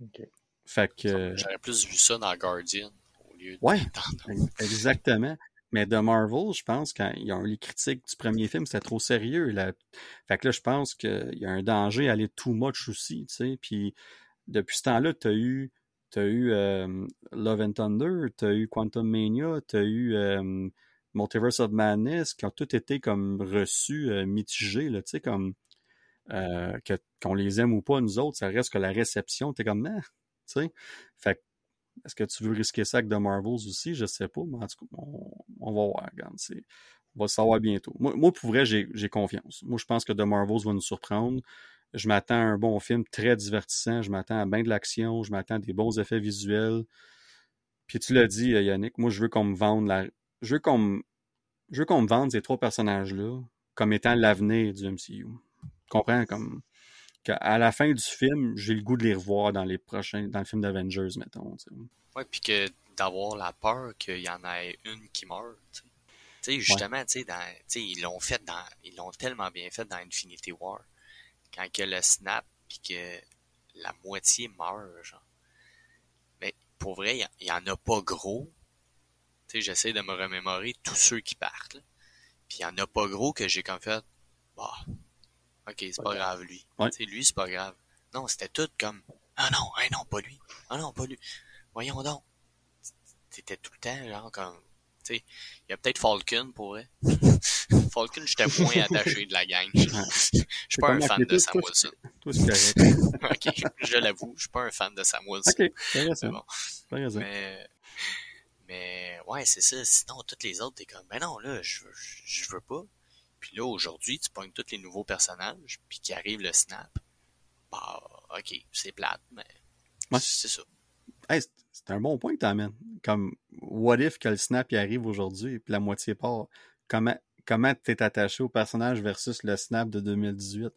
Ok. Fait que. J'aurais plus vu ça dans Guardian au lieu de Ouais. Exactement. Mais The Marvel, je pense, quand ils ont eu les critiques du premier film, c'était trop sérieux. Là. Fait que là, je pense qu'il y a un danger à aller too much aussi, tu sais. Puis depuis ce temps-là, t'as eu, t'as eu euh, Love and Thunder, t'as eu Quantum Mania, t'as eu euh, Multiverse of Madness, qui ont tous été comme reçus euh, mitigés, tu sais, comme euh, qu'on les aime ou pas, nous autres, ça reste que la réception, t'es comme, ah, tu sais. Fait est-ce que tu veux risquer ça avec The Marvels aussi? Je sais pas, mais en tout cas, on, va voir. Regarde, on va le savoir bientôt. Moi, moi pour vrai, j'ai confiance. Moi, je pense que The Marvels va nous surprendre. Je m'attends à un bon film très divertissant. Je m'attends à bien de l'action. Je m'attends à des bons effets visuels. Puis tu l'as dit, euh, Yannick, moi, je veux qu'on me vende la. Je veux qu'on me... Je qu'on me vende ces trois personnages-là comme étant l'avenir du MCU. Tu comprends? Comme qu'à la fin du film, j'ai le goût de les revoir dans les prochains, dans le film d'Avengers, mettons. tu sais. Ouais, puis que d'avoir la peur qu'il y en ait une qui meurt. Tu sais. Justement, tu sais, dans- tu sais, ils l'ont fait dans, ils l'ont tellement bien fait dans Infinity War. Quand il y a le snap, puis que la moitié meurt, genre. Mais pour vrai, il y a- il y, en a pas gros. Tu sais, j'essaie de me remémorer tous ceux qui partent. Puis il y en a pas gros que j'ai comme fait, bah, ok, c'est pas grave lui. Ouais. Sais, lui, c'est pas grave. Non, c'était tout comme, ah non, ah non, pas lui. Ah non, pas lui. Voyons donc. C'était tout le temps, genre, comme, tu sais, il y a peut-être Falcon pour vrai. Falcon, j'étais moins attaché de la gang. Je suis pas un fan de Sam Wilson. Toi, c'est correct. ok, je l'avoue, je suis pas un fan de Sam Wilson. Ok, c'est bon. Mais, mais ouais, c'est ça. Sinon, toutes les autres, t'es comme, ben non, là, je, je, veux pas. Puis là, aujourd'hui, tu pognes tous les nouveaux personnages, puis qui arrive le snap. Bah, ok, c'est plate, mais c'est ça. Hey, c'est un bon point que tu amènes. Comme, what if que le snap y arrive aujourd'hui, puis la moitié part? Comment comment t'es attaché au personnage versus le snap de 2018?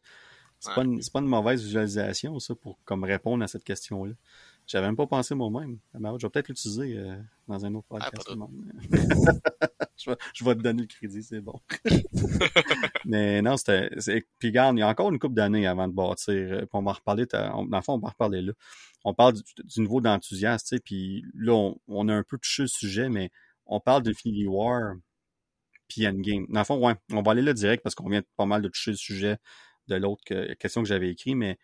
C'est pas, une, pas une mauvaise visualisation, ça, pour comme répondre à cette question-là. J'avais même pas pensé moi-même. Je vais peut-être l'utiliser euh, dans un autre ah, podcast. je, vais, te donner le crédit, c'est bon. Mais non, c'était. Puis regarde, il y a encore une couple d'années avant de bâtir. Euh, on va reparler. Dans le fond, on va reparler là. On parle du, niveau d'enthousiasme, puis là, on, a un peu touché le sujet, mais on parle d'Infinity War puis Endgame. Dans le fond, ouais, on va aller là direct parce qu'on vient pas mal de toucher le sujet de l'autre question que j'avais écrit, mais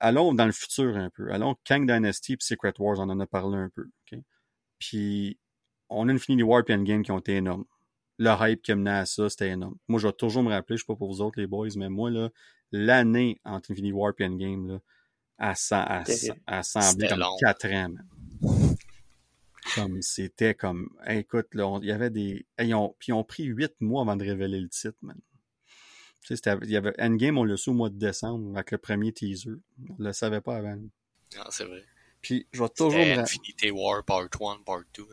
allons dans le futur un peu. Allons Kang Dynasty et Secret Wars, on en a parlé un peu. Puis on a Infinity War et Endgame qui ont été énormes. Le hype qui a mené à ça, c'était énorme. Moi, je vais toujours me rappeler, je sais pas pour vous autres les boys, mais moi, là, l'année entre Infinity War et Endgame, là, a, a, semblé comme 4 ans. Comme c'était comme écoute, là, il y avait des. ils ont, puis ils ont pris huit mois avant de révéler le titre, man. Tu sais, il y avait Endgame, on le su au mois de décembre avec le premier teaser. On le savait pas avant. Non, c'est vrai. Puis je vais toujours. Infinity War Part 1, Part 2.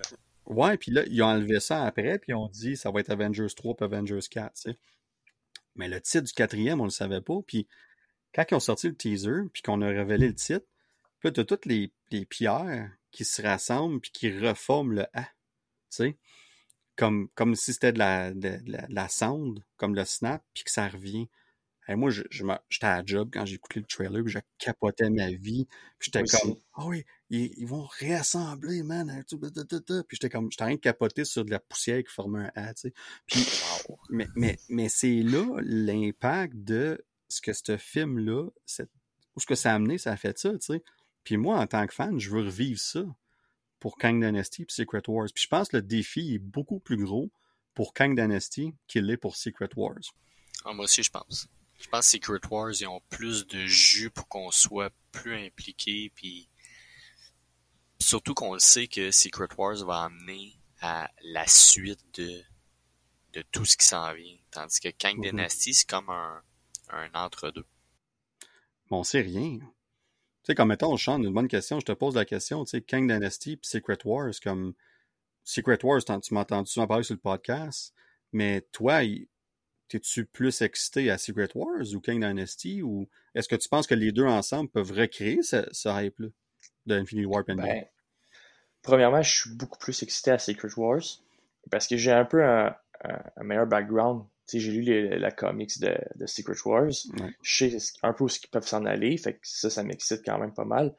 Ouais, puis là, ils ont enlevé ça après, puis ils ont dit ça va être Avengers 3 puis Avengers 4, tu sais. Mais le titre du quatrième, on le savait pas. Puis quand ils ont sorti le teaser, puis qu'on a révélé le titre, puis là, t'as toutes les, pierres qui se rassemblent puis qui reforment le A. Tu sais? Comme, comme si c'était de la, de, la, sound, comme le snap, puis que ça revient. Et moi, je, je j'étais à la job quand j'ai écouté le trailer, puis je capotais ma vie. Puis j'étais comme, ah oh oui, ils, vont réassembler, man. Puis j'étais comme, j'étais en train de capoter sur de la poussière qui formait un A, tu sais. Puis, mais, mais, mais c'est là l'impact de ce que ce film-là, où ce que ça a amené, ça a fait ça, tu sais. Puis moi, en tant que fan, je veux revivre ça pour Kang Dynasty et Secret Wars. Puis je pense que le défi est beaucoup plus gros pour Kang Dynasty qu'il l'est pour Secret Wars. Ah, moi aussi, je pense. Je pense que Secret Wars, ils ont plus de jus pour qu'on soit plus impliqué. Puis surtout qu'on le sait que Secret Wars va amener à la suite de, de tout ce qui s'en vient. Tandis que Kang mm-hmm. Dynasty, c'est comme un, un entre-deux. Bon, on sait rien. Tu sais, comme mettons, Sean, une bonne question, je te pose la question, tu sais, Kang Dynasty puis Secret Wars, comme Secret Wars, tu m'as entendu souvent parler sur le podcast, mais toi, t'es-tu plus excité à Secret Wars ou Kang Dynasty ou est-ce que tu penses que les deux ensemble peuvent recréer ce, hype-là de Infinity War ben, Premièrement, je suis beaucoup plus excité à Secret Wars parce que j'ai un peu un meilleur background j'ai lu la comics de, de Secret Wars. Je sais un peu où ils peuvent s'en aller. Fait que ça, ça m'excite quand même pas mal.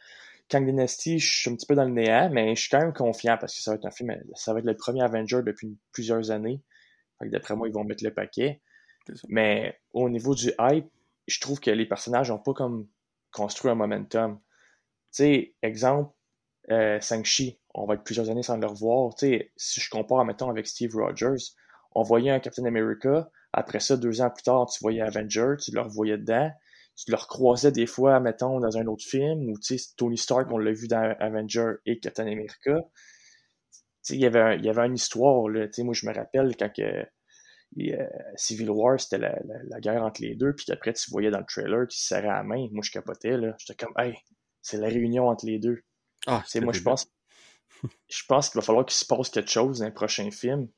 Kang Dynasty, je suis un petit peu dans le néant, mais je suis quand même confiant parce que ça va être un film, ça va être le premier Avenger depuis plusieurs années. Fait que d'après moi, ils vont mettre le paquet. Mais au niveau du hype, je trouve que les personnages n'ont pas comme construit un momentum. Tu sais, exemple, euh, Shang-Chi, on va être plusieurs années sans le revoir. Tu sais, si je compare, mettons, avec Steve Rogers, on voyait un Captain America, après ça, deux ans plus tard, tu voyais Avenger, tu le revoyais dedans. Tu le recroisais des fois, mettons, dans un autre film, ou tu sais, Tony Stark, on l'a vu dans Avenger et Captain America. il y avait, il y avait une histoire, là. moi, je me rappelle quand que, euh, Civil War, c'était la, guerre entre les deux, puis qu'après, tu voyais dans le trailer qu'ils se serraient la main. Moi, je capotais, là. J'étais comme, hey, c'est la réunion entre les deux. Ah, moi, je pense, je pense qu'il va falloir qu'il se passe quelque chose dans un prochain film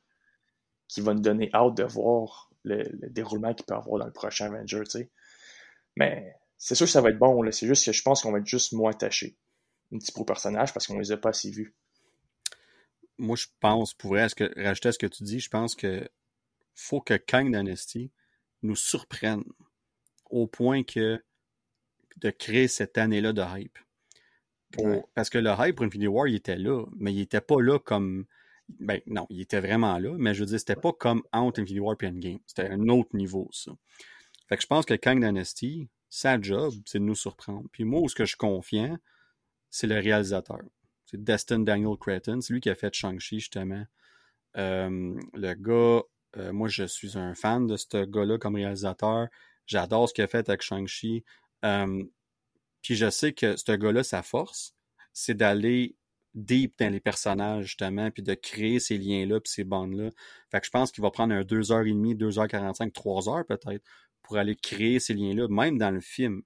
qui va nous donner hâte de voir le, déroulement qu'il peut avoir dans le prochain Avenger, tu sais. Mais c'est sûr que ça va être bon, C'est juste que je pense qu'on va être juste moins attaché un petit peu au personnage parce qu'on les a pas assez vus. Moi, je pense, pour que, rajouter à ce que tu dis, je pense que faut que Kang Dynasty nous surprenne au point que de créer cette année-là de hype. Parce que le hype pour Infinity War, il était là, mais il était pas là comme ben non, il était vraiment là, mais je veux dire, c'était pas comme entre Infinity War et Endgame. C'était un autre niveau, ça. Fait que je pense que Kang Dynasty, sa job, c'est de nous surprendre. Puis moi, où ce que je suis confiant, c'est le réalisateur. C'est Destin Daniel Cretton. C'est lui qui a fait Shang-Chi, justement. Euh, le gars Euh, moi, je suis un fan de ce gars-là comme réalisateur. J'adore ce qu'il a fait avec Shang-Chi. Euh, puis je sais que ce gars-là, sa force, c'est d'aller deep les personnages, justement, puis de créer ces liens-là, puis ces bandes-là. Fait que je pense qu'il va prendre un 2h30, 2h45, 3h peut-être, pour aller créer ces liens-là, même dans le film.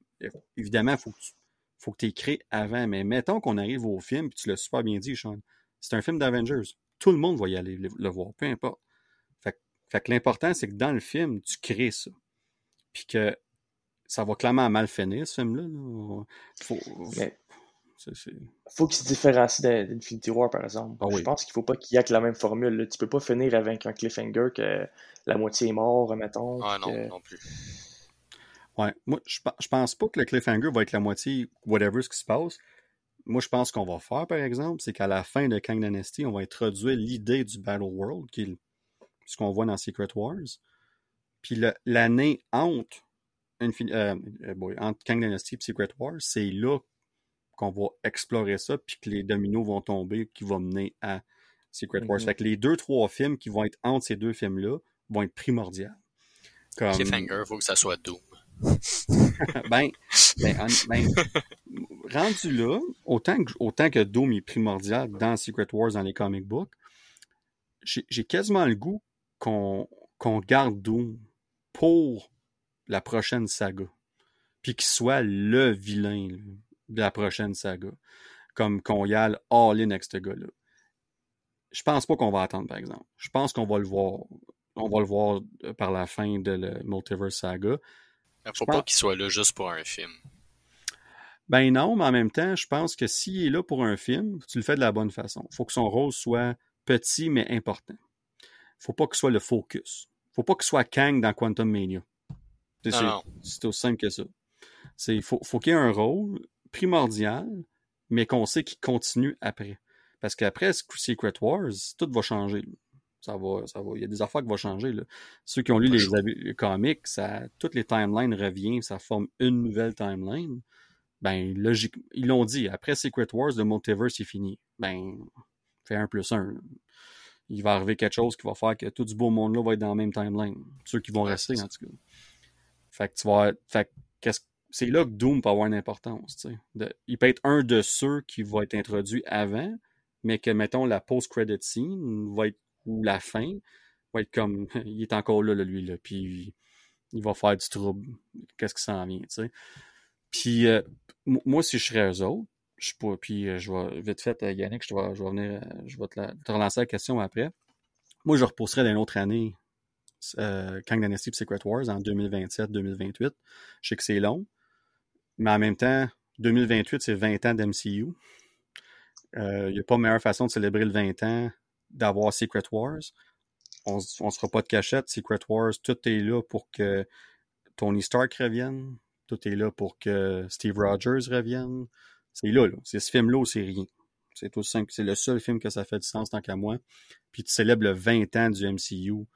Évidemment, il faut que tu faut avant, mais mettons qu'on arrive au film, puis tu l'as super bien dit, Sean. C'est un film d'Avengers. Tout le monde va y aller le, voir, peu importe. Fait, que l'important, c'est que dans le film, tu crées ça. Puis que ça va clairement mal finir, ce film-là. Faut, faut qu'il se différencie d'Infinity War, par exemple. Ah Je pense qu'il faut pas qu'il y ait que la même formule. Là. Tu peux pas finir avec un cliffhanger que la moitié est mort, mettons. Ah non, non plus. Ouais, moi, je, je pense pas que le cliffhanger va être la moitié, whatever ce qui se passe. Moi, je pense qu'on va faire, par exemple, c'est qu'à la fin de Kang Dynasty, on va introduire l'idée du Battle World, qui est ce qu'on voit dans Secret Wars. Puis l'année entre, euh, euh, entre Kang Dynasty et Secret Wars, c'est là qu'on va explorer ça, puis que les dominos vont tomber, qui vont mener à Secret Wars. Mm-hmm. Fait que les deux, trois films qui vont être entre ces deux films-là vont être primordiaux. Comme... Cliffhanger, faut que ça soit Doom. ben, ben, ben, rendu là, autant que, autant que Doom est primordial dans Secret Wars, dans les comic books, j'ai quasiment le goût qu'on garde Doom pour la prochaine saga. Puis qu'il soit le vilain de la prochaine saga. Comme qu'on y aille all-in avec ce gars-là. Je pense pas qu'on va attendre, par exemple. Je pense qu'on va le voir. On va le voir par la fin de la Multiverse Saga. Il faut pas qu'il soit là juste pour un film. Ben non, mais en même temps, je pense que s'il est là pour un film, tu le fais de la bonne façon. Il faut que son rôle soit petit mais important. Faut pas qu'il soit le focus. faut pas qu'il soit Kang dans Quantum Mania. C'est aussi simple que ça. Il faut, faut qu'il ait un rôle primordial, mais qu'on sait qu'il continue après. Parce qu'après Secret Wars, tout va changer ça va, ça va. Il y a des affaires qui vont changer. Là. Ceux qui ont lu les, comics, ça, toutes les timelines reviennent, ça forme une nouvelle timeline. Ben, logique, ils l'ont dit, après Secret Wars, le multiverse est fini. Ben, fait un plus un. Il va arriver quelque chose qui va faire que tout du beau monde-là va être dans la même timeline. Ceux qui vont rester, en tout cas. Fait que tu vas. Fait c'est là que Doom peut avoir une importance. il peut être un de ceux qui va être introduit avant, mais que, mettons, la post-credit scene va être ou la fin va être comme il est encore là, lui, là, puis il va faire du trouble. Qu'est-ce qui s'en vient, tu sais. Puis euh, moi, si je serais eux autres, je pas, puis euh, je vais vite fait, euh, Yannick, je, vais, venir, je vais te, relancer la question après. Moi, je repousserais d'une autre année Kang Dynasty et Secret Wars en 2027-2028. Je sais que c'est long, mais en même temps, 2028, c'est 20 ans d'MCU. Il n'y a pas meilleure façon de célébrer le 20 ans d'avoir Secret Wars. On, on se fera pas de cachette. Secret Wars, tout est là pour que Tony Stark revienne. Tout est là pour que Steve Rogers revienne. C'est là, là. C'est ce film-là c'est rien. C'est tout simple. C'est le seul film que ça fait du sens tant qu'à moi. Puis tu célèbres le 20 ans du MCU.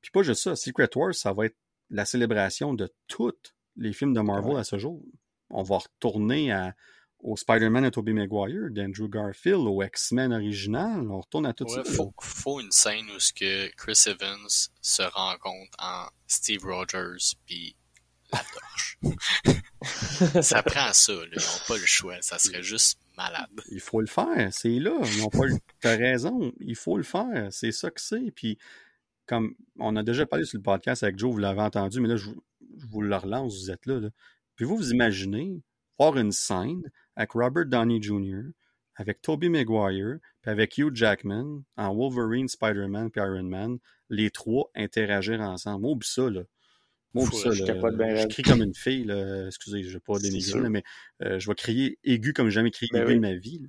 Puis pas juste ça. Secret Wars, ça va être la célébration de tous les films de Marvel à ce jour. On va retourner à, au Spider-Man de Tobey Maguire, d'Andrew Garfield, au X-Men original. On retourne à tout ça. Il faut, faut, une scène où ce que Chris Evans se rencontre en Steve Rogers puis torche. ça prend ça, là. ils n'ont pas le choix. Ça serait juste malade. Il faut le faire, c'est là. Ils n'ont pas le... T'as raison, il faut le faire. C'est ça que c'est. Puis, comme on a déjà parlé sur le podcast avec Joe, vous l'avez entendu, mais là, je, vous le relance, vous êtes là. là. Puis vous, vous imaginez voir une scène avec Robert Downey Jr., avec Tobey Maguire, puis avec Hugh Jackman, en Wolverine, Spider-Man puis Iron Man, les trois interagir ensemble. Moi, ça, là. Ça, là, je crie comme une fille, là. Excusez, je vais pas dénigrer, mais euh, je vais crier aigu comme jamais crié ben aigu de ma vie.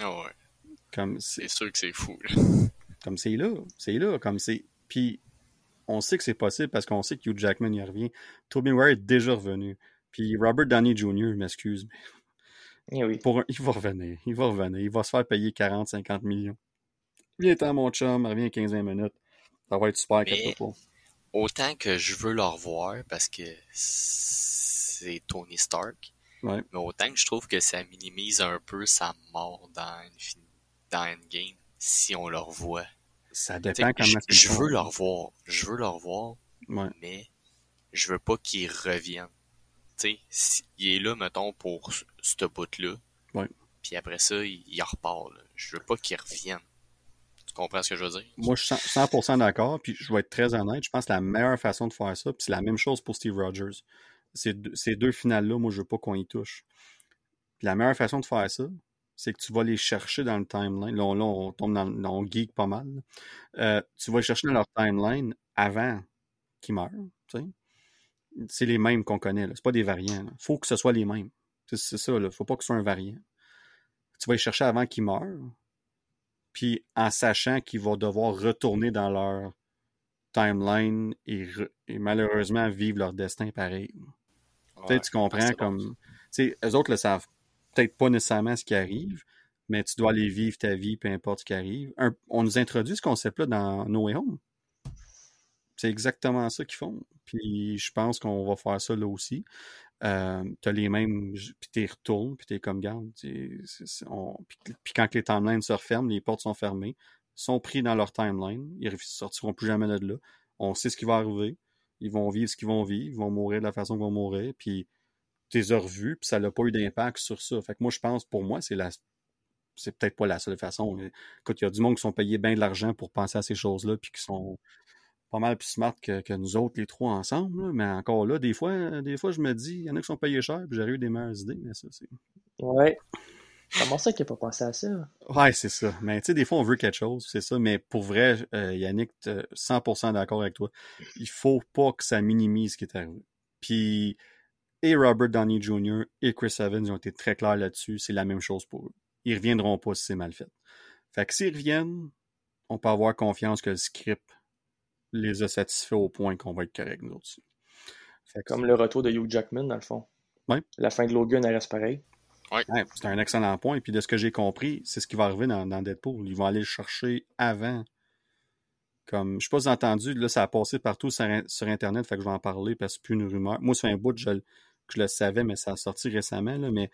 Ah ouais. c'est sûr que c'est fou, Comme c'est là. C'est là. Comme c'est. Puis, on sait que c'est possible parce qu'on sait que Hugh Jackman y revient. Tobey Maguire est déjà revenu. Puis Robert Downey Jr., m'excuse, mais eh pour il va revenir. Il va revenir. Il va se faire payer 40, 50 millions. Viens-t'en, mon chum. Reviens 15-20 minutes. Ça va être super, mais, Autant que je veux le revoir parce que c'est Tony Stark. Mais autant que je trouve que ça minimise un peu sa mort dans, dans Endgame si on le revoit. Ça dépend Tu sais, comment je, je veux fais. le revoir. Je veux le revoir, Ouais. mais je veux pas qu'il revienne. Tu sais, il est là, mettons, pour ce- ce bout-là. Ouais. Puis après ça, il, il repart. Là. Je veux pas qu'il revienne. Tu comprends ce que je veux dire? Moi, je suis 100%, 100% d'accord, puis je vais être très honnête, je pense que la meilleure façon de faire ça, puis c'est la même chose pour Steve Rogers. Ces deux, deux finales-là, moi, je veux pas qu'on y touche. Puis la meilleure façon de faire ça, c'est que tu vas les chercher dans le timeline. Là, on, là, on tombe dans, on geek pas mal. Euh, tu vas les chercher dans leur timeline avant qu'ils meurent. C'est les mêmes qu'on connaît. C'est pas des variants. Il faut que ce soit les mêmes. C'est c'est ça. Il faut pas que ce soit un variant. Tu vas les chercher avant qu'ils meurent puis en sachant qu'ils vont devoir retourner dans leur timeline et, re- et malheureusement vivre leur destin pareil. Ouais. Peut-être tu comprends comme. Tu sais, eux autres le savent peut-être pas nécessairement ce qui arrive, mais tu dois aller vivre ta vie, peu importe ce qui arrive. Un- on nous introduit ce concept-là dans No Way Home. C'est exactement ça qu'ils font. Puis je pense qu'on va faire ça là aussi. Euh, t'as les mêmes, puis t'es retournes, puis t'es comme garde. Puis, quand les timelines se referment, les portes sont fermées, sont pris dans leur timeline, ils ne sortiront plus jamais de là. On sait ce qui va arriver. Ils vont vivre ce qu'ils vont vivre, ils vont mourir de la façon qu'ils vont mourir, puis as revus, puis ça n'a pas eu d'impact sur ça. Fait que moi, je pense, pour moi, c'est la c'est peut-être pas la seule façon. Écoute, il y a du monde qui sont payés bien de l'argent pour penser à ces choses-là, puis qui sont pas mal plus smart que, que nous autres, les trois ensemble. là. Mais encore là, des fois, des fois, je me dis, il y en a qui sont payés cher, puis j'aurais eu des meilleures idées, mais ça, c'est. Ouais. Comment ça qu'il n'a pas pensé à ça? Ouais, c'est ça. Mais tu sais, des fois, on veut quelque chose, c'est ça. Mais pour vrai, euh, Yannick, t'es 100% d'accord avec toi. Il faut pas que ça minimise ce qui est arrivé. Puis, et Robert Downey Jr. et Chris Evans ils ont été très clairs là-dessus. C'est la même chose pour eux. Ils reviendront pas si c'est mal fait. Fait que s'ils reviennent, on peut avoir confiance que le script les a satisfaits au point qu'on va être correct, nous autres. Fait que Comme le retour de Hugh Jackman, dans le fond. Ouais. La fin de Logan, elle reste pareil. Ouais, c'est un excellent point. Puis de ce que j'ai compris, c'est ce qui va arriver dans, dans Deadpool. Ils vont aller le chercher avant. Comme, je sais pas si vous avez entendu, là, ça a passé partout sur, sur Internet, fait que je vais en parler parce que c'est plus une rumeur. Moi, c'est un bout je, que je le savais, mais ça a sorti récemment, là, mais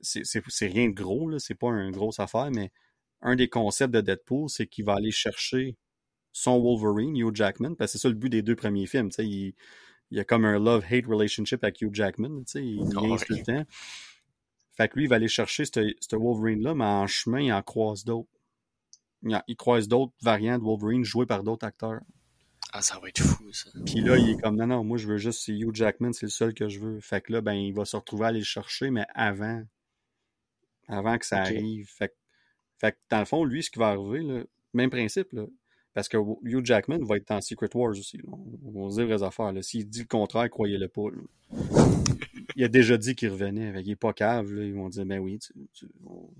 c'est rien de gros, c'est pas une grosse affaire, mais un des concepts de Deadpool, c'est qu'il va aller chercher son Wolverine, Hugh Jackman, parce que c'est ça le but des deux premiers films, il, il y a comme un love-hate relationship avec Hugh Jackman, il Ah niaise tout le temps. Fait que lui, il va aller chercher ce Wolverine-là, mais en chemin, il en croise d'autres. Il, il croise d'autres variantes de Wolverine joués par d'autres acteurs. Ah, ça va être fou, ça. Puis là, il est comme, non, non, moi, je veux juste, c'est Hugh Jackman, c'est le seul que je veux. Fait que là, ben, il va se retrouver à aller le chercher, mais avant. Avant que ça arrive. Fait, que- fait que, dans le fond, lui, ce qui va arriver, là, même principe, là, parce que Hugh Jackman va être dans Secret Wars aussi. là. On va se dire les affaires. S'il dit le contraire, croyez-le pas. là. Il a déjà dit qu'il revenait. Fait qu'il est pas cave. Là. Ils vont dire, ben oui. Tu, tu- on-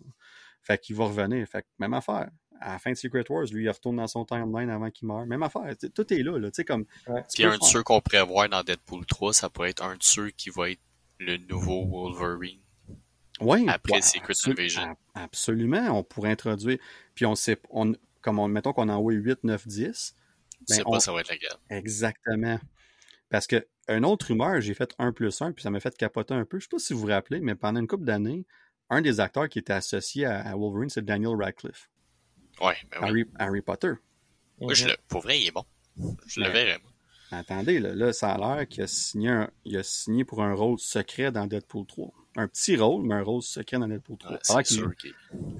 Fait qu'il va revenir. Fait que même affaire. À la fin de Secret Wars, lui, il retourne dans son timeline avant qu'il meure. Même affaire. Tout est là. là. Tu sais, comme, Ouais. Puis un de ceux qu'on pourrait voir dans Deadpool 3, ça pourrait être un de ceux qui va être le nouveau Wolverine. Oui, Après ouais, Secret absolu- Invasion. Absolument, on pourrait introduire. Puis on sait, on, comme on, mettons qu'on envoie 8, 9, 10. Je sais ben, on- pas, ça va être la guerre. Exactement. Parce que une autre rumeur, j'ai fait 1 plus 1, puis ça m'a fait capoter un peu. Je sais pas si vous vous rappelez, mais pendant une couple d'années, un des acteurs qui était associé à, Wolverine, c'est Daniel Radcliffe. Ouais, ben oui. Harry, Harry Potter. Moi, je le, pour vrai, il est bon. Je le verrais, moi. Attendez, là, là, ça a l'air qu'il a signé, un- il a signé pour un rôle secret dans Deadpool 3. Un petit rôle, mais un rôle secret dans Deadpool 3. Ouais, Ça a l'air c'est sûr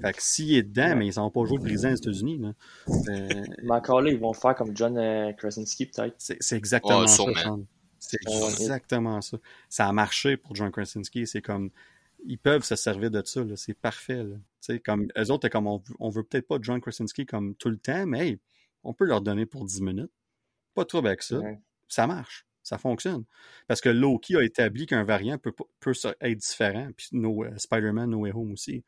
Fait que s'il est dedans, mais ils n'ont pas joué le président des États-Unis, là. Euh, Mais encore là, ils vont faire comme John euh, Krasinski, peut-être. C'est c'est exactement Ouais, ça. C'est exactement ça. Ça a marché pour John Krasinski. C'est comme. Ils peuvent se servir de ça. là. C'est parfait. Là. Tu sais, Comme, eux autres, comme on, on veut peut-être pas John Krasinski comme tout le temps, mais hey, on peut leur donner pour 10 minutes. Pas de trouble avec ça. Ouais. Ça marche. Ça fonctionne. Parce que Loki a établi qu'un variant peut, peut être différent. Puis euh, Spider-Man No Way Home aussi. Tu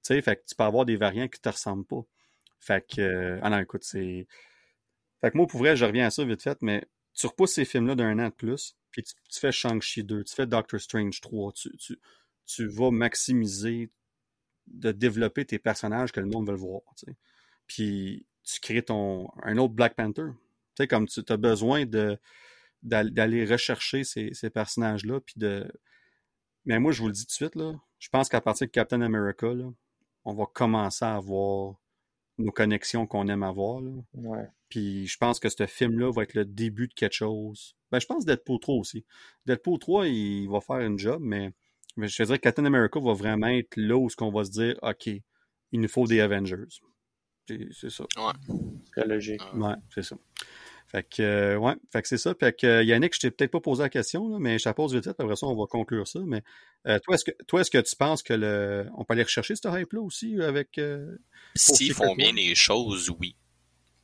sais, fait que tu peux avoir des variants qui te ressemblent pas. Fait que. euh, ah non, écoute, c'est. Fait que moi, pour vrai, je reviens à ça vite fait, mais tu repousses ces films-là d'un an de plus, puis tu, fais Shang-Chi 2, tu fais Doctor Strange 3, tu, tu, tu vas maximiser de développer tes personnages que le monde veut voir. Puis tu crées ton un autre Black Panther. Tu sais, comme tu as besoin de d'aller rechercher ces, ces personnages-là, puis de. Mais moi, je vous le dis tout de suite, là, je pense qu'à partir de Captain America, là, on va commencer à avoir nos connexions qu'on aime avoir. Là. Ouais. Puis je pense que ce film-là va être le début de quelque chose. Ben, je pense Deadpool 3 aussi. Deadpool 3, il va faire une job, mais, mais je te dirais que Captain America va vraiment être là où ce qu'on va se dire, OK, il nous faut des Avengers. C'est ça. Ouais. Très logique. Ouais, c'est ça. Fait que, euh, ouais, fait que c'est ça. Fait que, euh, Yannick, je t'ai peut-être pas posé la question, là, mais je la pose vite après ça, on va conclure ça. Mais euh, toi, est-ce que toi, est-ce que tu penses que le. On peut aller rechercher ce hype-là aussi avec. euh, S'ils Secret font bien les choses, oui.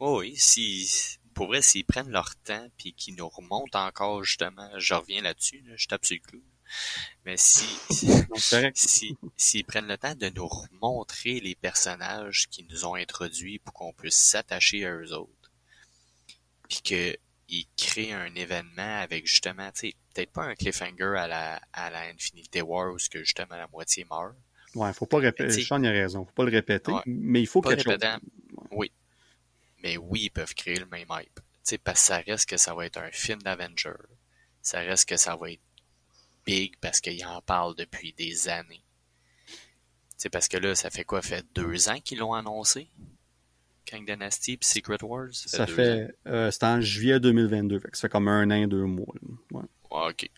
Oh oui, si, pour vrai, s'ils prennent leur temps puis qu'ils nous remontent encore, justement, je reviens là-dessus, là, je tape sur le clou. Mais si, correct. si, s'ils prennent le temps de nous remontrer les personnages qui nous ont introduits pour qu'on puisse s'attacher à eux autres, puis qu'ils créent un événement avec justement, tu sais, peut-être pas un cliffhanger à la, à la Infinity War où ce que justement la moitié meurt, Ouais, faut pas répéter. Sean a raison. Faut pas le répéter. Ouais. Mais il faut quelque chose. oui. Mais oui, ils peuvent créer le même hype. Tu sais, parce que ça reste que ça va être un film d'Avenger. Ça reste que ça va être big parce qu'ils en parlent depuis des années. Tu sais, parce que là, ça fait quoi? Ça fait deux ans qu'ils l'ont annoncé? Kang Dynasty puis Secret Wars? Ça fait. Euh, C'était en juillet 2022. Fait que ça fait comme un an, deux mois. Ouais. Ok.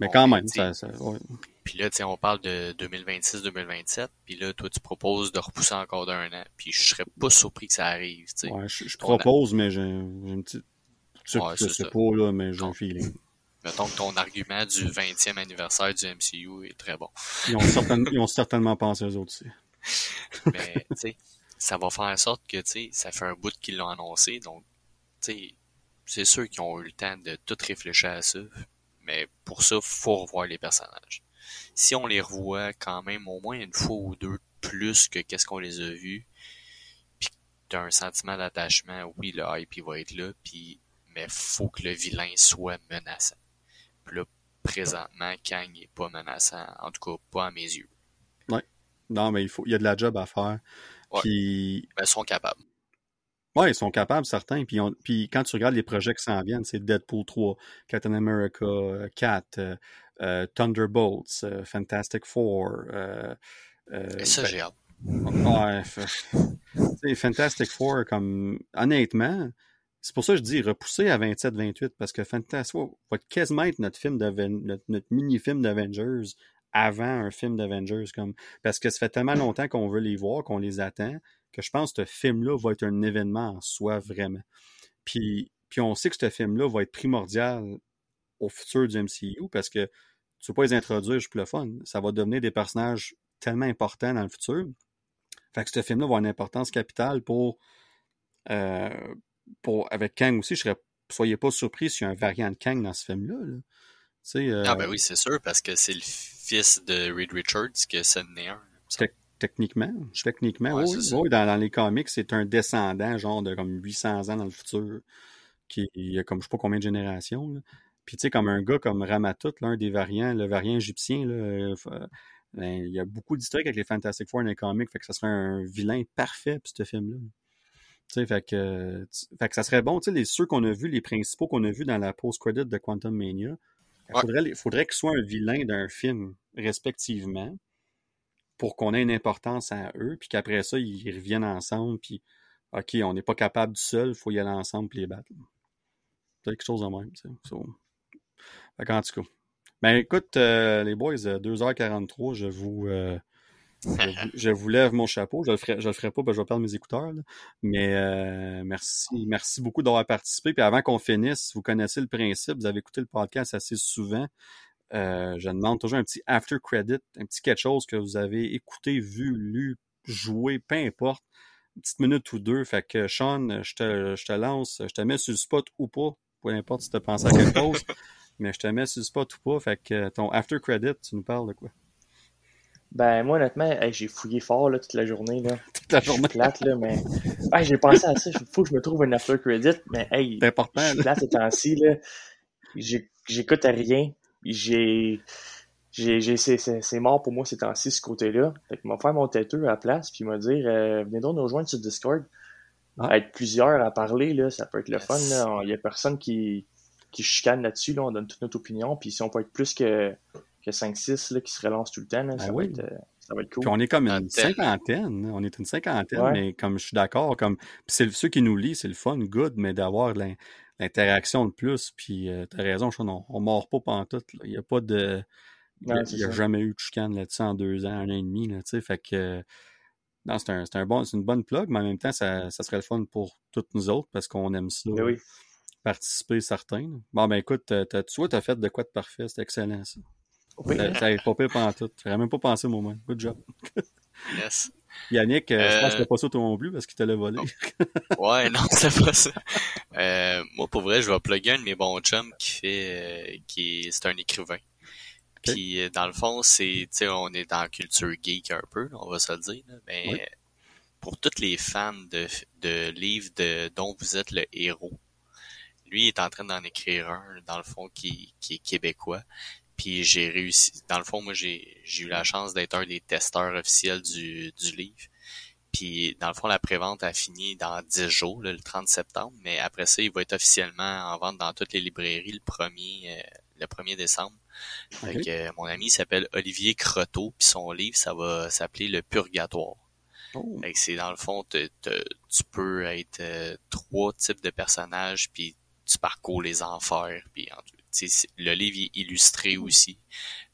Mais quand même, ça, ça- ouais. Puis là, tu sais, on parle de 2026-2027. Puis là, toi, tu proposes de repousser encore d'un an. Puis je serais pas surpris que ça arrive, tu sais. Ouais, je, je On a- propose, mais j'ai une petite. Je, Ouais, sais pas, là, mais j'ai un feeling. Mettons que ton argument du 20e anniversaire du MCU est très bon. Ils ont, certainement, ils ont certainement pensé eux autres aussi. Mais, tu sais, ça va faire en sorte que, tu sais, ça fait un bout qu'ils l'ont annoncé. Donc, tu sais, c'est sûr qu'ils ont eu le temps de tout réfléchir à ça. Mais pour ça, faut revoir les personnages. Si on les revoit quand même au moins une fois ou deux plus que qu'est-ce qu'on les a vus, puis t'as un sentiment d'attachement, oui, le hype, il va être là, puis, mais faut que le vilain soit menaçant. Puis là, présentement, Kang est pas menaçant, en tout cas, pas à mes yeux. Non, mais il faut, il y a de la job à faire. Ouais. Puis, Mais ils sont capables. ouais, ils sont capables, certains. Puis, on- puis quand tu regardes les projets qui s'en viennent, c'est Deadpool 3, Captain America euh, 4, euh, euh, Thunderbolts, euh, Fantastic Four. Euh, Et ça, ben, j'ai hâte. Ouais, fait- Fantastic Four, comme honnêtement, c'est pour ça que je dis repousser à 27-28, parce que Fantastic Four va quasiment être notre film notre, notre mini-film d'Avengers avant un film d'Avengers. comme Parce que ça fait tellement longtemps qu'on veut les voir, qu'on les attend, que je pense que ce film-là va être un événement en soi, vraiment. Puis, puis on sait que ce film-là va être primordial au futur du MCU, parce que tu ne peux pas les introduire juste pour le fun. Ça va devenir des personnages tellement importants dans le futur. Fait que ce film-là va avoir une importance capitale pour, euh, pour avec Kang aussi. Je serais, soyez pas surpris s'il y a un variant de Kang dans ce film-là. Euh, Ah ben oui, c'est sûr, parce que c'est le fils de Reed Richards que ça n'est un. Tec- techniquement, techniquement, Ouais, oui, dans, dans les comics, c'est un descendant, genre de comme 800 ans dans le futur, qui il y a comme je sais pas combien de générations. là. Puis tu sais, comme un gars comme Ramatut, l'un des variants, le variant égyptien, là, euh, fa- ben, il y a beaucoup d'historiques avec les Fantastic Four dans les comics, fait que ça serait un vilain parfait pour ce film-là. Tu sais, fait que, fait que ça serait bon, tu sais, les, ceux qu'on a vus, les principaux qu'on a vus dans la post-credit de Quantum Mania, il faudrait, qu'ils soient un vilain d'un film, respectivement, pour qu'on ait une importance à eux, puis qu'après ça, ils reviennent ensemble, puis OK, on n'est pas capable du seul, il faut y aller ensemble pour les battre. C'est quelque chose de même. So, fait qu'en tout cas. Ben écoute, euh, les boys, euh, 2h43, je vous, euh, je, vous, je vous lève mon chapeau. Je le ferai, je le ferai pas, parce que je vais perdre mes écouteurs. là. Mais euh, merci, merci beaucoup d'avoir participé. Puis avant qu'on finisse, vous connaissez le principe, vous avez écouté le podcast assez souvent. Euh, je demande toujours un petit after credit, un petit quelque chose que vous avez écouté, vu, lu, joué, peu importe. Une petite minute ou deux. Fait que Sean, je te, je te lance, je te mets sur le spot ou pas. Peu importe si tu as pensé à quelque chose. mais je te mets sur le spot ou pas. Fait que ton after credit, tu nous parles de quoi? Ben, moi, honnêtement, hey, j'ai fouillé fort là, toute la journée. Là. Toute la Je suis journée. plate, là, mais. Hey, j'ai pensé à ça. Il faut que je me trouve un after credit. Mais, hey, C'est important. je suis plate ces temps-ci. J'écoute à rien. J'ai. C'est c'est- c'est mort pour moi ces temps-ci, ce côté-là. Fait qu'il m'a fait mon têteux à la place, puis il m'a dit euh, Venez donc nous rejoindre sur Discord. Ah. Être plusieurs à parler, là, ça peut être le Yes. fun. Il y a personne qui, qui chicane là-dessus. Là. On donne toute notre opinion. Puis si on peut être plus que, que 5-6 là, qui se relancent tout le temps, là, Ah ça, oui. va être, euh, Ça va être cool. Puis on est comme une Trentaine. cinquantaine. On est une cinquantaine, Ouais. mais comme je suis d'accord, comme c'est ceux qui nous lisent, c'est le fun, good, mais d'avoir l'interaction de plus. Puis euh, t'as raison, Sean, on, on mord pas pantoute. Il n'y a pas de. Il Ouais, n'y a, c'est il y a ça. jamais eu de chicane là-dessus en deux ans, un an et demi. Là, tu sais, fait que euh, non, c'est un, un bon, une bonne plug, mais en même temps, ça, ça serait le fun pour toutes nous autres parce qu'on aime ça. Oui. Participer certains. Bon ben écoute, tu vois, t'as fait de quoi de parfait, c'est excellent ça. Ça ça arrive pas pire pantoute. J'aurais même pas pensé moi-même. Good job. Yes. Yannick, euh, je pense Euh, que c'était pas ça toi non plus parce qu'il te l'a volé. Ouais, non, c'est pas ça. Euh, moi, pour vrai, je vais plugger un de mes bons chums qui fait, euh, qui est, c'est un écrivain. Puis, dans le fond, c'est, tu sais, on est dans la culture geek un peu, on va se le dire, là, mais Oui. pour tous les fans de, de livres de, dont vous êtes le héros, lui il est en train d'en écrire un, dans le fond, qui, qui est québécois. Puis j'ai réussi. Dans le fond, moi, j'ai, j'ai eu la chance d'être un des testeurs officiels du, du livre. Puis, dans le fond, la prévente a fini dans 10 jours, là, le 30 septembre. Mais après ça, il va être officiellement en vente dans toutes les librairies le 1er, euh, le 1er décembre. Fait que, euh, mon ami s'appelle Olivier Croteau, puis son livre, ça va s'appeler Le Purgatoire. Oh. Fait que c'est dans le fond, te- te- tu peux être euh, trois types de personnages, puis tu parcours les enfers, puis en- c'est- le livre est illustré aussi.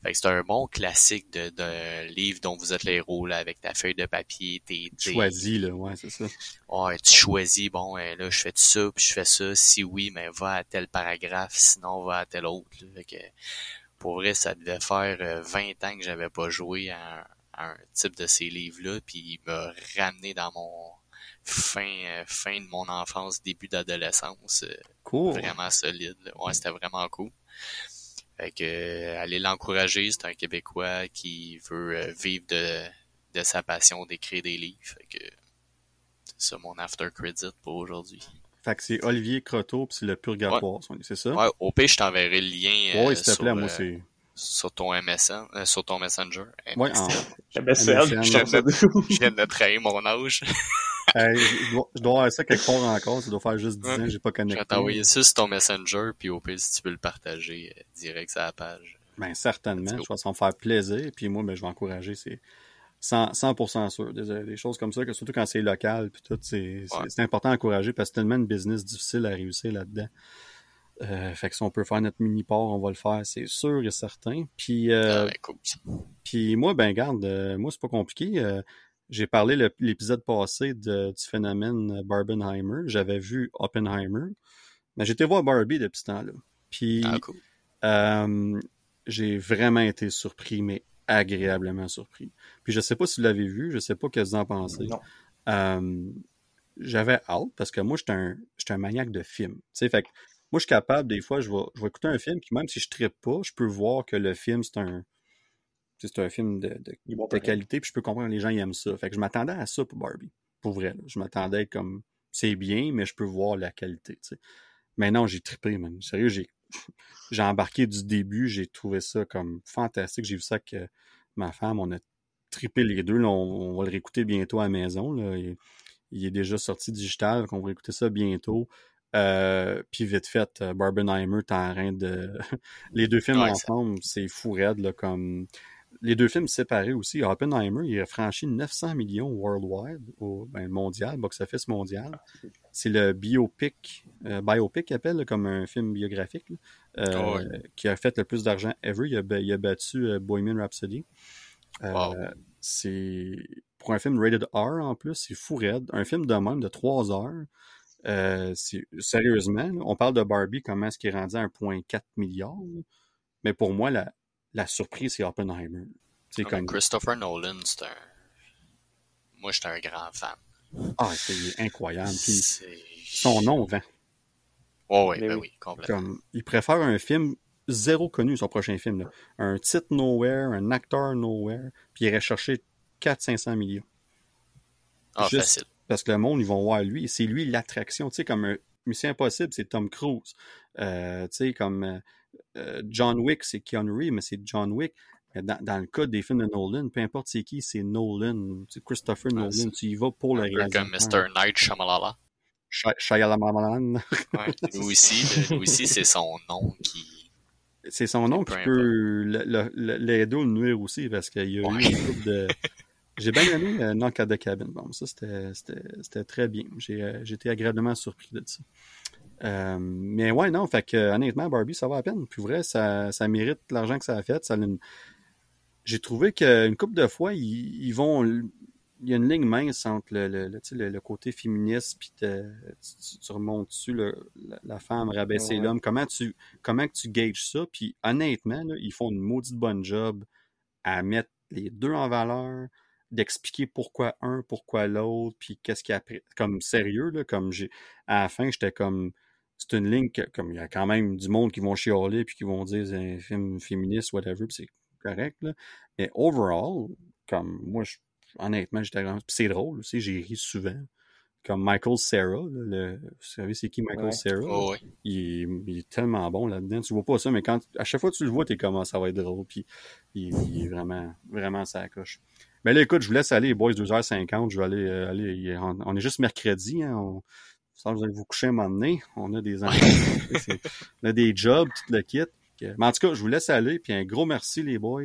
Fait que c'est un bon classique de, d'un livre dont vous êtes les héros, là, avec ta feuille de papier, tes, tes- Choisi, là, ouais, c'est ça. Ouais, tu choisis, bon, euh, là, je fais ça, puis je fais ça. Si oui, mais va à tel paragraphe, sinon va à tel autre. là. Fait que, pour vrai, ça devait faire euh, 20 ans que j'avais pas joué à un, à un type de ces livres-là, puis il m'a ramené dans mon fin euh, fin de mon enfance, début d'adolescence. Euh, Cool. Vraiment solide. là. Ouais, c'était vraiment cool. Fait que, euh, allez l'encourager, c'est un Québécois qui veut euh, vivre de, de sa passion d'écrire des livres. Fait que, c'est ça mon after credit pour aujourd'hui. Fait que c'est Olivier Croteau puis c'est le Purgatoire, c'est ça? Ouais, au pire, je t'enverrai le lien euh, Ouais, s'il te sur, plaît, moi euh, c'est. sur ton MSN, euh, sur ton Messenger. Ouais, en... MSN, ça. Je viens de trahir mon âge. Je, dois, je dois avoir ça quelque part encore, ça doit faire juste 10 Ouais. ans, j'ai pas Je connecté. vais t'envoyer ça sur ton Messenger, puis au pire, si tu peux le partager euh, direct sur la page. Ben certainement, je pense que ça va me faire plaisir, puis moi ben je vais encourager, c'est 100%, 100% sûr. Des, des choses comme ça, que surtout quand c'est local, puis tout, c'est Ouais. important d'encourager parce que c'est tellement une business difficile à réussir là-dedans. Euh, fait que si on peut faire notre mini-port, on va le faire, c'est sûr et certain. Puis, euh, Ah, ben, cool. Puis moi, ben garde, euh, moi c'est pas compliqué. J'ai parlé l'épisode passé de- du phénomène euh, Barbenheimer. J'avais vu Oppenheimer, mais j'étais voir Barbie depuis ce temps-là. Puis Ah, cool. euh, j'ai vraiment été surpris, mais agréablement surpris. Puis je sais pas si vous l'avez vu, je sais pas que vous en pensez. Non. Euh, j'avais hâte parce que moi, j'étais un, j'étais un maniaque de films. Tu sais, fait que moi, je suis capable, des fois, je vais, je vais écouter un film, puis même si je ne pas, je peux voir que le film, c'est un, c'est un film de, de, qualité, puis je peux comprendre que les gens ils aiment ça. Fait que je m'attendais à ça pour Barbie. Pour vrai, là. Je m'attendais à être comme, c'est bien, mais je peux voir la qualité, tu sais. Mais non, j'ai trippé, man. Sérieux, j'ai, j'ai embarqué du début, j'ai trouvé ça comme fantastique. J'ai vu ça que ma femme, on a trippé les deux. Là, on, on va le réécouter bientôt à la maison. Là. Il, il est déjà sorti digital, donc on va écouter ça bientôt. Euh, puis vite fait, euh, Barbenheimer, t'es en train de... les deux films Ouais, ensemble, c'est fou raide, là, comme... Les deux films séparés aussi. Oppenheimer, il a franchi 900 millions worldwide, au ben, mondial, box-office mondial. C'est le biopic, euh, biopic appelle, comme un film biographique, là, euh, Ouais. qui a fait le plus d'argent ever. Il a, ba- il a battu euh, Bohemian Rhapsody. Euh, Wow. C'est pour un film rated R en plus, c'est fou raide. Un film de même de 3 heures. Sérieusement, là, on parle de Barbie, comment est-ce qu'il est rendu à 1,4 milliard. là. Mais pour moi, la, la surprise, c'est Oppenheimer. C'est Ah, comme. Christopher Nolan, c'est un. Moi, j'étais un grand fan. Ah, c'est incroyable. Puis son nom vend. Ouais, ouais, Mais ben oui. oui, complètement. Comme, il préfère un film zéro connu, son prochain film. là. Un titre nowhere, un acteur nowhere, puis il irait chercher 400-500 millions. Ah, juste- facile. Parce que le monde, ils vont voir lui. C'est lui l'attraction. Tu sais, comme un Mission Impossible, c'est Tom Cruise. Euh, tu sais, comme euh, euh, John Wick, c'est Keanu Reeves, mais c'est John Wick. Mais Dans, dans le cas des films de Nolan, peu importe c'est qui, c'est Nolan. C'est Christopher Nolan. Tu y vas pour le comme. Mr. Night Shyamalan. Shy- Shyamalan. Ouais. Lui aussi, là, lui aussi, c'est son nom qui, c'est son nom qui peut l'aider ou le nuire aussi, parce qu'il y a eu une couple de. J'ai bien aimé euh, Knock at the Cabin. Bon, ça, c'était très bien. J'ai été agréablement surpris de ça. Euh, mais ouais, non, fait que honnêtement, Barbie, ça va à peine. Puis vrai, ça, ça mérite l'argent que ça a fait. Ça J'ai trouvé qu'une couple de fois, ils, vont. Il y a une ligne mince entre le, le, le, côté féministe, puis tu, remontes dessus la, femme, rabaisser l'homme. Comment tu, comment tu gages ça? Puis honnêtement, ils font une maudite bonne job à mettre les deux en valeur, d'expliquer pourquoi un, pourquoi l'autre, puis qu'est-ce qu'il y a comme sérieux, là, comme j'ai à la fin, j'étais comme c'est une ligne que, comme il y a quand même du monde qui vont chialer puis qui vont dire c'est un film féministe, whatever, puis c'est correct, là. Mais overall, comme moi, je, honnêtement, j'étais c'est drôle aussi, j'ai ri souvent. Comme Michael Sarah, le, vous savez c'est qui Michael Sarah? Oh, il, est tellement bon là-dedans. Tu vois pas ça, mais quand à chaque fois que tu le vois, t'es comme ah, ça va être drôle. Puis il, est vraiment, vraiment ça coche. Mais là, écoute, je vous laisse aller, boys, 2h50. Je vais aller, euh, aller on, est juste mercredi, hein, on, ça, vous allez vous coucher un moment donné. On a des enfants, on a des jobs, tout le kit. Mais en tout cas, je vous laisse aller. Puis un gros merci, les boys.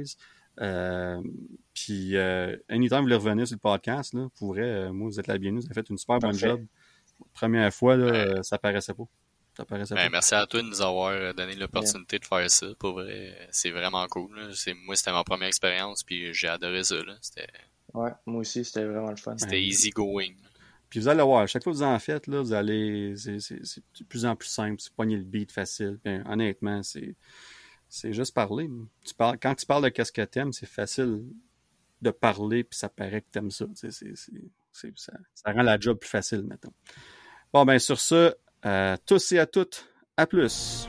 Euh, puis, euh, anytime vous voulez revenir sur le podcast, là, pour vrai, euh, moi, vous êtes la bienvenue. Vous avez fait une super bonne job. Première fois, là, ça paraissait pas. Ça paraissait ben, Merci à toi de nous avoir donné l'opportunité de faire ça. Pour vrai, c'est vraiment cool. Moi, c'était ma première expérience, puis j'ai adoré ça. Là. Ouais, moi aussi, c'était vraiment le fun. C'était easy going. Vous allez voir, à chaque fois que vous en faites, là, vous allez. C'est de plus en plus simple, c'est pogner le beat facile. honnêtement, c'est. C'est juste parler. Tu parles, quand tu parles de qu'est-ce que t'aimes, c'est facile de parler, puis ça paraît que t'aimes ça. ça. Ça rend la job plus facile, maintenant. Bon, ben sur ce, euh, tous et à toutes, à plus.